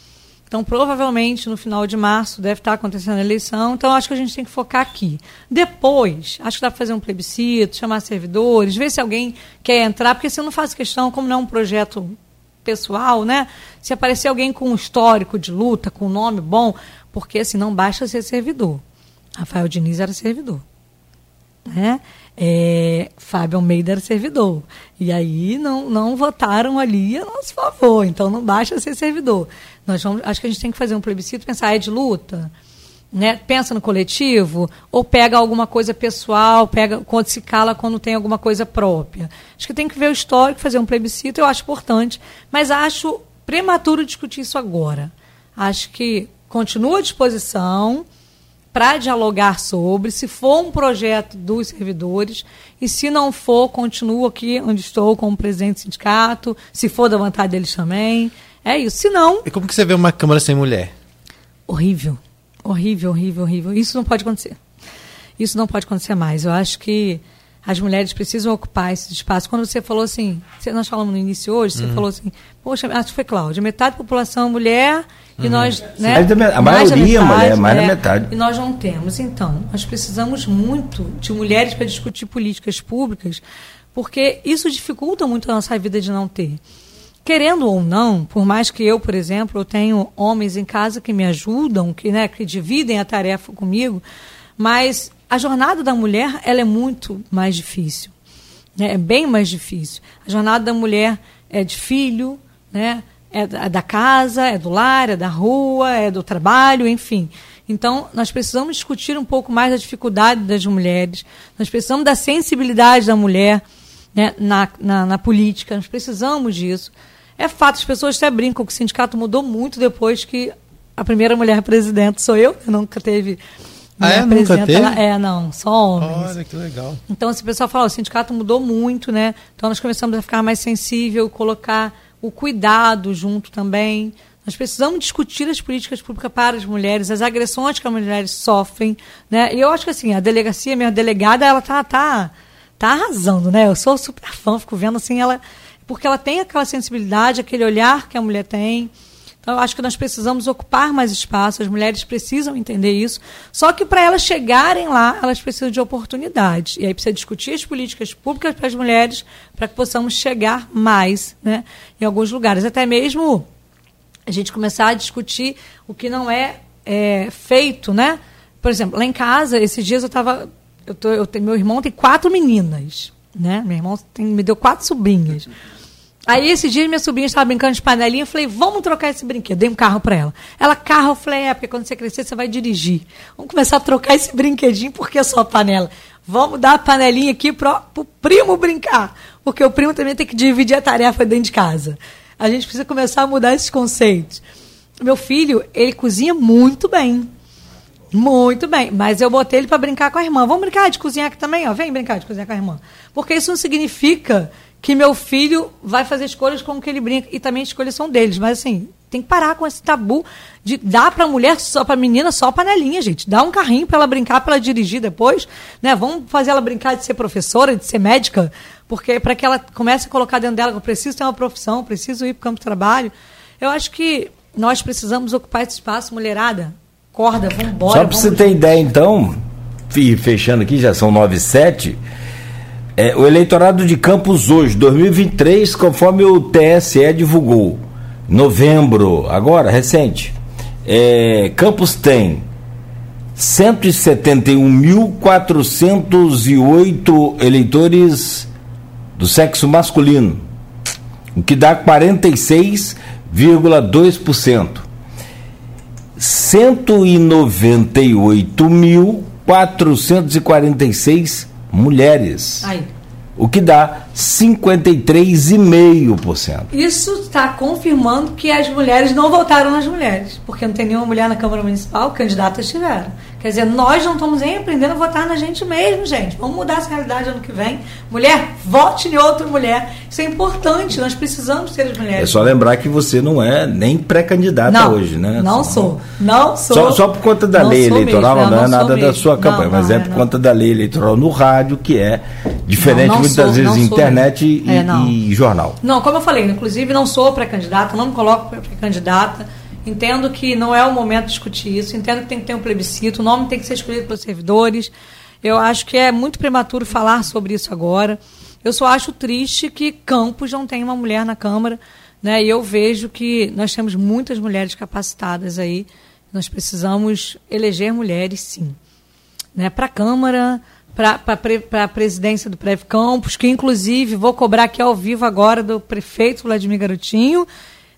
Então, provavelmente, no final de março deve estar acontecendo a eleição. Então, acho que a gente tem que focar aqui. Depois, acho que dá para fazer um plebiscito, chamar servidores, ver se alguém quer entrar, porque se eu não faço questão, como não é um projeto pessoal, né? Se aparecer alguém com um histórico de luta, com um nome bom, porque assim, não basta ser servidor. Rafael Diniz era servidor. Né? É, Fábio Almeida era servidor. E aí não, não votaram ali a nosso favor. Então não basta ser servidor. Nós vamos, acho que a gente tem que fazer um plebiscito, pensar, é de luta? Né? Pensa no coletivo, ou pega alguma coisa pessoal, pega quando se cala quando tem alguma coisa própria. Acho que tem que ver o histórico, fazer um plebiscito, eu acho importante, mas acho prematuro discutir isso agora. Acho que continua à disposição para dialogar sobre, se for um projeto dos servidores, e se não for, continuo aqui onde estou como presidente do sindicato, se for da vontade deles também. É isso. Se não. E como que você vê uma Câmara sem mulher? Horrível. Horrível, horrível, horrível. Isso não pode acontecer. Isso não pode acontecer mais. Eu acho que as mulheres precisam ocupar esse espaço. Quando você falou assim, nós falamos no início hoje, você uhum. falou assim, poxa, acho que foi Cláudia, metade da população mulher e uhum. nós, né? A maioria metade, mulher, mais da metade. E nós não temos. Então, nós precisamos muito de mulheres para discutir políticas públicas, porque isso dificulta muito a nossa vida de não ter. Querendo ou não, por mais que eu, por exemplo, eu tenho homens em casa que me ajudam, que, né, que dividem a tarefa comigo, mas a jornada da mulher ela é muito mais difícil. Né? É bem mais difícil. A jornada da mulher é de filho, né? é da casa, é do lar, é da rua, é do trabalho, enfim. Então, nós precisamos discutir um pouco mais da dificuldade das mulheres, nós precisamos da sensibilidade da mulher né, na, na, na política, nós precisamos disso. É fato, as pessoas até brincam que o sindicato mudou muito depois que a primeira mulher presidente sou eu, nunca teve. Ah, é? Nunca teve? Ela, é, não, só homens. Olha, que legal. Então, esse pessoal fala, o sindicato mudou muito, né? Então, nós começamos a ficar mais sensível, colocar o cuidado junto também. Nós precisamos discutir as políticas públicas para as mulheres, as agressões que as mulheres sofrem, né? E eu acho que assim, a delegacia, minha delegada, ela tá tá tá arrasando, né? Eu sou super fã, fico vendo assim ela porque ela tem aquela sensibilidade, aquele olhar que a mulher tem. Então, eu acho que nós precisamos ocupar mais espaço, as mulheres precisam entender isso. Só que para elas chegarem lá, elas precisam de oportunidade. E aí precisa discutir as políticas públicas para as mulheres, para que possamos chegar mais né, em alguns lugares. Até mesmo a gente começar a discutir o que não é, é feito, né? Por exemplo, lá em casa, esses dias eu estava. Eu eu tenho, meu irmão tem quatro meninas. Né? Meu irmão tem, me deu quatro sobrinhas. Aí esse dia minha sobrinha estava brincando de panelinha, eu falei, vamos trocar esse brinquedo. Dei um carro para ela. Ela, carro, eu falei, é, porque quando você crescer, você vai dirigir. Vamos começar a trocar esse brinquedinho, porque é só panela. Vamos dar a panelinha aqui para o primo brincar. Porque o primo também tem que dividir a tarefa dentro de casa. A gente precisa começar a mudar esses conceitos. Meu filho, ele cozinha muito bem. Muito bem, mas eu botei ele para brincar com a irmã. Vamos brincar de cozinhar aqui também, ó. Vem brincar de cozinhar com a irmã. Porque isso não significa que meu filho vai fazer escolhas com que ele brinca. E também as escolhas são deles. Mas assim, tem que parar com esse tabu de dar para mulher só para menina só panelinha, gente. Dá um carrinho para ela brincar, para ela dirigir depois, né? Vamos fazer ela brincar de ser professora, de ser médica, porque para que ela comece a colocar dentro dela que eu preciso ter uma profissão, preciso ir para o campo de trabalho. Eu acho que nós precisamos ocupar esse espaço, mulherada. Corda, vamos embora. Só para você ter ideia, então, fechando aqui, já são nove e sete é, o eleitorado de Campos hoje, 2023, conforme o TSE divulgou, novembro, agora, recente, é, Campos tem 171.408 eleitores do sexo masculino, o que dá 46,2%. 198.446 mulheres. Aí. O que dá 53,5%. Isso está confirmando que as mulheres não votaram nas mulheres, porque não tem nenhuma mulher na Câmara Municipal, candidatas tiveram. Quer dizer, nós não estamos nem aprendendo a votar na gente mesmo, gente. Vamos mudar essa realidade ano que vem. Mulher, vote em outra mulher. Isso é importante, nós precisamos ser as mulheres. É só lembrar que você não é nem pré-candidata hoje, né? Não só, sou. Não sou. Só, só por conta da lei eleitoral, mesmo, não, é nada da sua campanha, não, mas é, é por conta da lei eleitoral no rádio, que é diferente muitas sou, vezes internet e, é, e, jornal. Não, como eu falei, inclusive não sou pré-candidata, não me coloco pré-candidata Entendo que não é o momento de discutir isso, entendo que tem que ter um plebiscito, o nome tem que ser escolhido pelos servidores. Eu acho que é muito prematuro falar sobre isso agora. Eu só acho triste que Campos não tem uma mulher na Câmara, né? E eu vejo que nós temos muitas mulheres capacitadas aí. Nós precisamos eleger mulheres, sim. Né? Para a Câmara, para a presidência do Prev Campos, que inclusive vou cobrar aqui ao vivo agora do prefeito Vladimir Garotinho,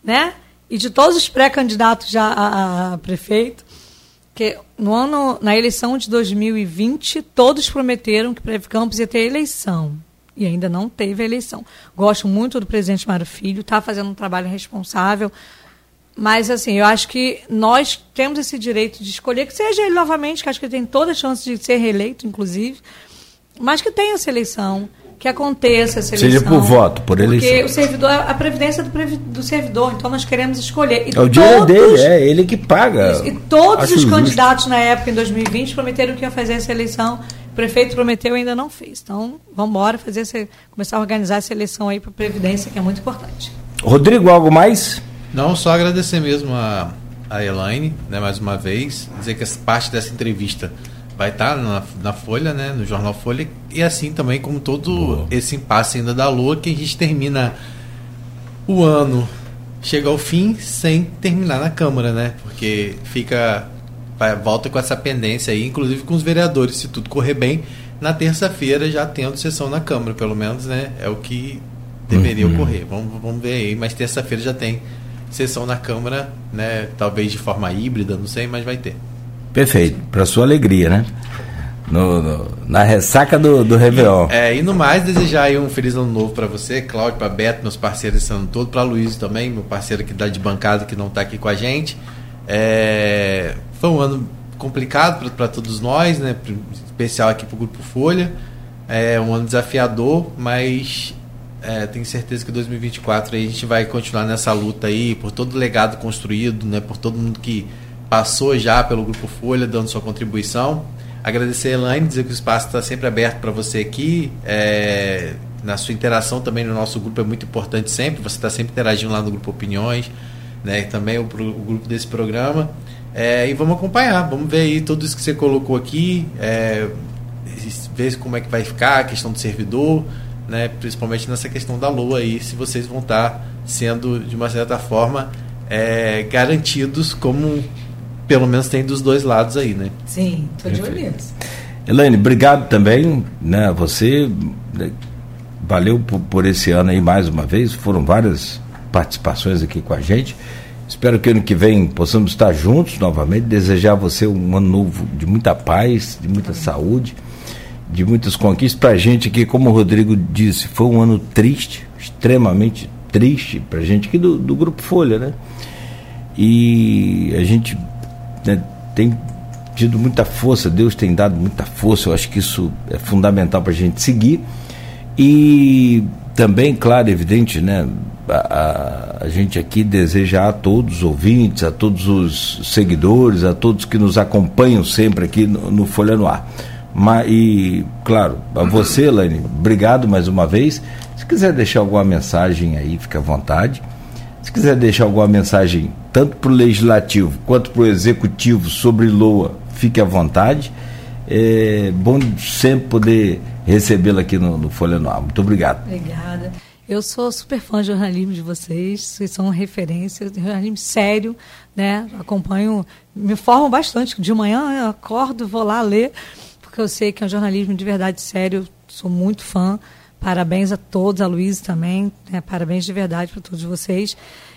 né? E de todos os pré-candidatos já a, a, prefeito, que no ano, na eleição de 2020, todos prometeram que Preve Campos ia ter eleição. E ainda não teve eleição. Gosto muito do presidente Mário Filho, está fazendo um trabalho responsável. Mas, assim, eu acho que nós temos esse direito de escolher, que seja ele novamente, que acho que ele tem toda a chance de ser reeleito, inclusive, mas que tenha essa eleição que aconteça essa eleição. Seja por voto, por eleição. Porque o servidor, a previdência do, do servidor, então nós queremos escolher. E é o dinheiro dele, é ele que paga. E todos os candidatos na época, em 2020, prometeram que ia fazer essa eleição. O prefeito prometeu e ainda não fez. Então, vamos embora fazer essa, começar a organizar essa eleição aí para a Previdência, que é muito importante. Rodrigo, algo mais? Não, só agradecer mesmo a, a Elaine, né, mais uma vez, dizer que parte dessa entrevista vai estar tá na, na, Folha, né, no jornal Folha, e assim também como todo Boa. esse impasse ainda da Lua, que a gente termina o ano, chega ao fim sem terminar na Câmara, né? Porque fica vai, volta com essa pendência aí, inclusive com os vereadores, se tudo correr bem, na terça-feira já tendo sessão na Câmara, pelo menos, né? É o que deveria uhum. ocorrer. Vamos, vamos ver aí, mas terça-feira já tem sessão na Câmara, né? Talvez de forma híbrida, não sei, mas vai ter. Perfeito, para sua alegria, né? No, no, na ressaca do, do Réveillon. É, e no mais, desejar um feliz ano novo para você, Cláudio, para Beto, meus parceiros esse ano todo, para Luiz também, meu parceiro que dá de bancada, que não está aqui com a gente. É, foi um ano complicado para todos nós, né? Especial aqui para o Grupo Folha. É um ano desafiador, mas é, tenho certeza que 2024 aí a gente vai continuar nessa luta aí, por todo o legado construído, né, por todo mundo que passou já pelo Grupo Folha, dando sua contribuição. Agradecer a Elaine, dizer que o espaço está sempre aberto para você aqui. É, na sua interação também no nosso grupo é muito importante sempre. Você está sempre interagindo lá no grupo Opiniões, né? Também o, o grupo desse programa. É, e vamos acompanhar, vamos ver aí tudo isso que você colocou aqui, é, ver como é que vai ficar a questão do servidor, né? Principalmente nessa questão da lua aí, se vocês vão estar sendo de uma certa forma é, garantidos como pelo menos tem dos dois lados aí, né? Sim, tô de olho nisso. Elaine, obrigado também, né? Você né, valeu por, por, esse ano aí mais uma vez. Foram várias participações aqui com a gente. Espero que ano que vem possamos estar juntos novamente. Desejar a você um ano novo de muita paz, de muita saúde, de muitas conquistas. Para a gente aqui, como o Rodrigo disse, foi um ano triste, extremamente triste para a gente aqui do, do Grupo Folha, né? E a gente né, tem tido muita força, Deus tem dado muita força, eu acho que isso é fundamental para a gente seguir. E também, claro, evidente, né, a, a, a, gente aqui deseja a todos os ouvintes, a todos os seguidores, a todos que nos acompanham sempre aqui no, no Folha no Ar. Mas, e, claro, a você, Lani, obrigado mais uma vez. Se quiser deixar alguma mensagem aí, fique à vontade. Se quiser deixar alguma mensagem tanto para o legislativo quanto para o executivo sobre LOA, fique à vontade. É bom sempre poder recebê-la aqui no, no Folha Noir. Muito obrigado. Obrigada. Eu sou super fã de jornalismo de vocês, vocês são referências, jornalismo sério, né? Acompanho, me formo bastante. De manhã eu acordo, vou lá ler, porque eu sei que é um jornalismo de verdade sério, sou muito fã. Parabéns a todos, a Luísa também. Né? Parabéns de verdade para todos vocês.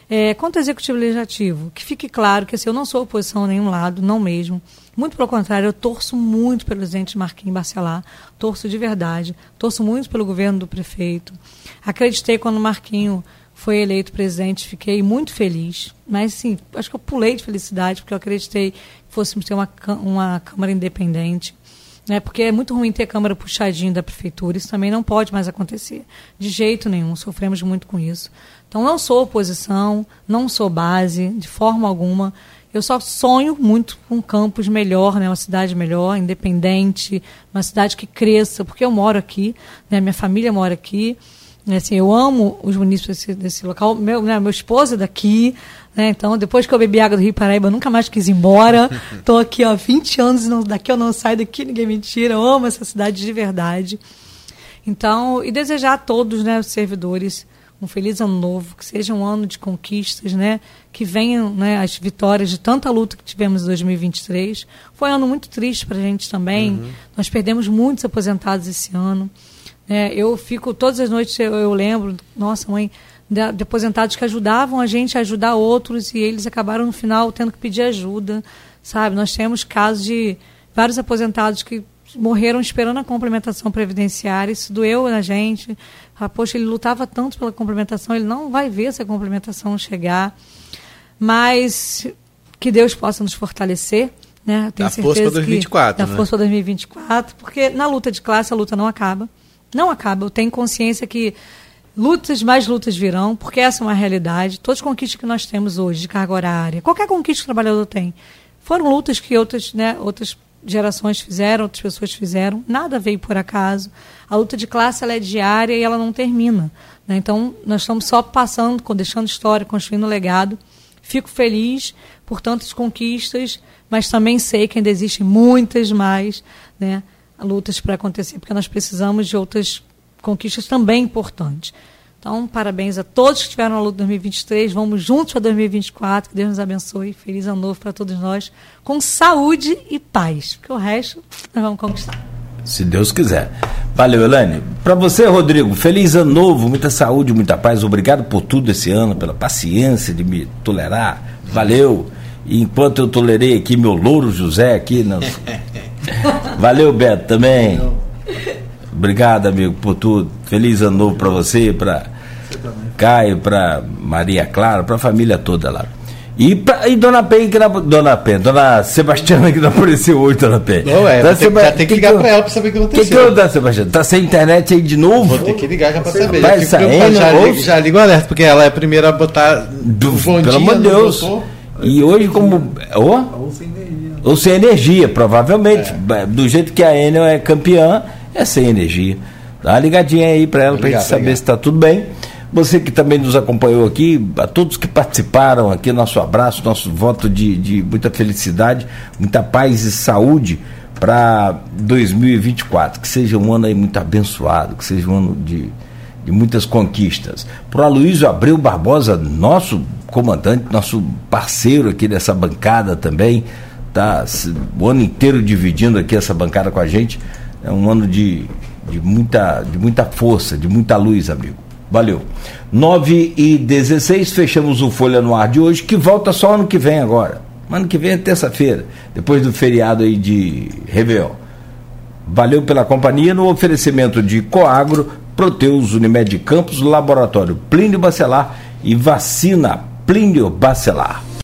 É, quanto ao Executivo Legislativo, que fique claro que assim, eu não sou oposição a nenhum lado, não mesmo. Muito pelo contrário, eu torço muito pelo presidente Marquinhos Barcelar, torço de verdade, torço muito pelo governo do prefeito. Acreditei quando o Marquinho foi eleito presidente, fiquei muito feliz, mas sim, acho que eu pulei de felicidade, porque eu acreditei que fôssemos ter uma, uma Câmara independente né? Porque é muito ruim ter câmara puxadinho da prefeitura, isso também não pode mais acontecer. De jeito nenhum, sofremos muito com isso. Então não sou oposição, não sou base, de forma alguma. Eu só sonho muito com um campus melhor, né? uma cidade melhor, independente, uma cidade que cresça, porque eu moro aqui, né? minha família mora aqui. Assim, eu amo os municípios desse, desse local. Meu, né, meu esposo é daqui, né? Então, depois que eu bebi água do Rio Paraíba, eu nunca mais quis ir embora. Estou aqui há 20 anos e não, daqui eu não saio daqui, ninguém me tira. Eu amo essa cidade de verdade. Então, e desejar a todos, né, os servidores, um feliz ano novo, que seja um ano de conquistas, né, que venham né, as vitórias de tanta luta que tivemos em 2023. Foi um ano muito triste para a gente também. Uhum. Nós perdemos muitos aposentados esse ano. É, eu fico, todas as noites eu, eu lembro, nossa mãe, de, de, aposentados que ajudavam a gente a ajudar outros e eles acabaram no final tendo que pedir ajuda, sabe? Nós temos casos de vários aposentados que morreram esperando a complementação previdenciária, isso doeu na gente. Ah, poxa, ele lutava tanto pela complementação, ele não vai ver essa complementação chegar. Mas que Deus possa nos fortalecer, né? Tenho da força para 2024, que, né? Da força para 2024, porque na luta de classe a luta não acaba. Não acaba. Eu tenho consciência que lutas, mais lutas virão, porque essa é uma realidade. Todas as conquistas que nós temos hoje de carga horária, qualquer conquista que o trabalhador tem, foram lutas que outras, né, outras gerações fizeram, outras pessoas fizeram. Nada veio por acaso. A luta de classe ela é diária e ela não termina. Né? Então, nós estamos só passando, deixando história, construindo legado. Fico feliz por tantas conquistas, mas também sei que ainda existem muitas mais, né? Lutas para acontecer, porque nós precisamos de outras conquistas também importantes. Então, parabéns a todos que estiveram na luta 2023. Vamos juntos para 2024. Que Deus nos abençoe. Feliz ano novo para todos nós, com saúde e paz. Porque o resto nós vamos conquistar. Se Deus quiser. Valeu, Elane. Para você, Rodrigo, feliz ano novo, muita saúde, muita paz. Obrigado por tudo esse ano, pela paciência de me tolerar. Valeu. Enquanto eu tolerei aqui meu louro José aqui, não, Valeu, Beto, também. Obrigado, amigo, por tudo. Feliz ano novo para você, para Caio, para Maria Clara, para a família toda lá. E, pra, e Dona Pen, que não, Dona Pen, Dona Sebastiana que não apareceu hoje, Dona Pen. Não, é, tá Seba... já tem que, ligar que, pra ela pra saber o que aconteceu. O que, que aconteceu, Sebastiana? Tá sem internet aí de novo? Vou ter que ligar já pra saber. Vai já, saindo, já, ligo, já ligo o alerta, porque ela é a primeira a botar do, bom Pelo amor de Deus. E hoje como... Oh? Ou sem energia. Ou sem energia, provavelmente. É. Do jeito que a Enel é campeã, é sem energia. Dá uma ligadinha aí pra ela, pra gente saber se tá tudo bem. Você que também nos acompanhou aqui, a todos que participaram aqui, nosso abraço, nosso voto de, de muita felicidade, muita paz e saúde para 2024. Que seja um ano aí muito abençoado, que seja um ano de, de muitas conquistas. Para o Aloysio Abreu Barbosa, nosso comandante, nosso parceiro aqui dessa bancada também, tá o ano inteiro dividindo aqui essa bancada com a gente. É um ano de, de, muita, de muita força, de muita luz, amigo. Valeu. 9 e 16, fechamos o Folha no Ar de hoje, que volta só ano que vem agora. Ano que vem é terça-feira, depois do feriado aí de Réveillon. Valeu pela companhia no oferecimento de Coagro, Proteus, Unimed Campos, Laboratório Plínio Bacelar e Vacina Plínio Bacelar.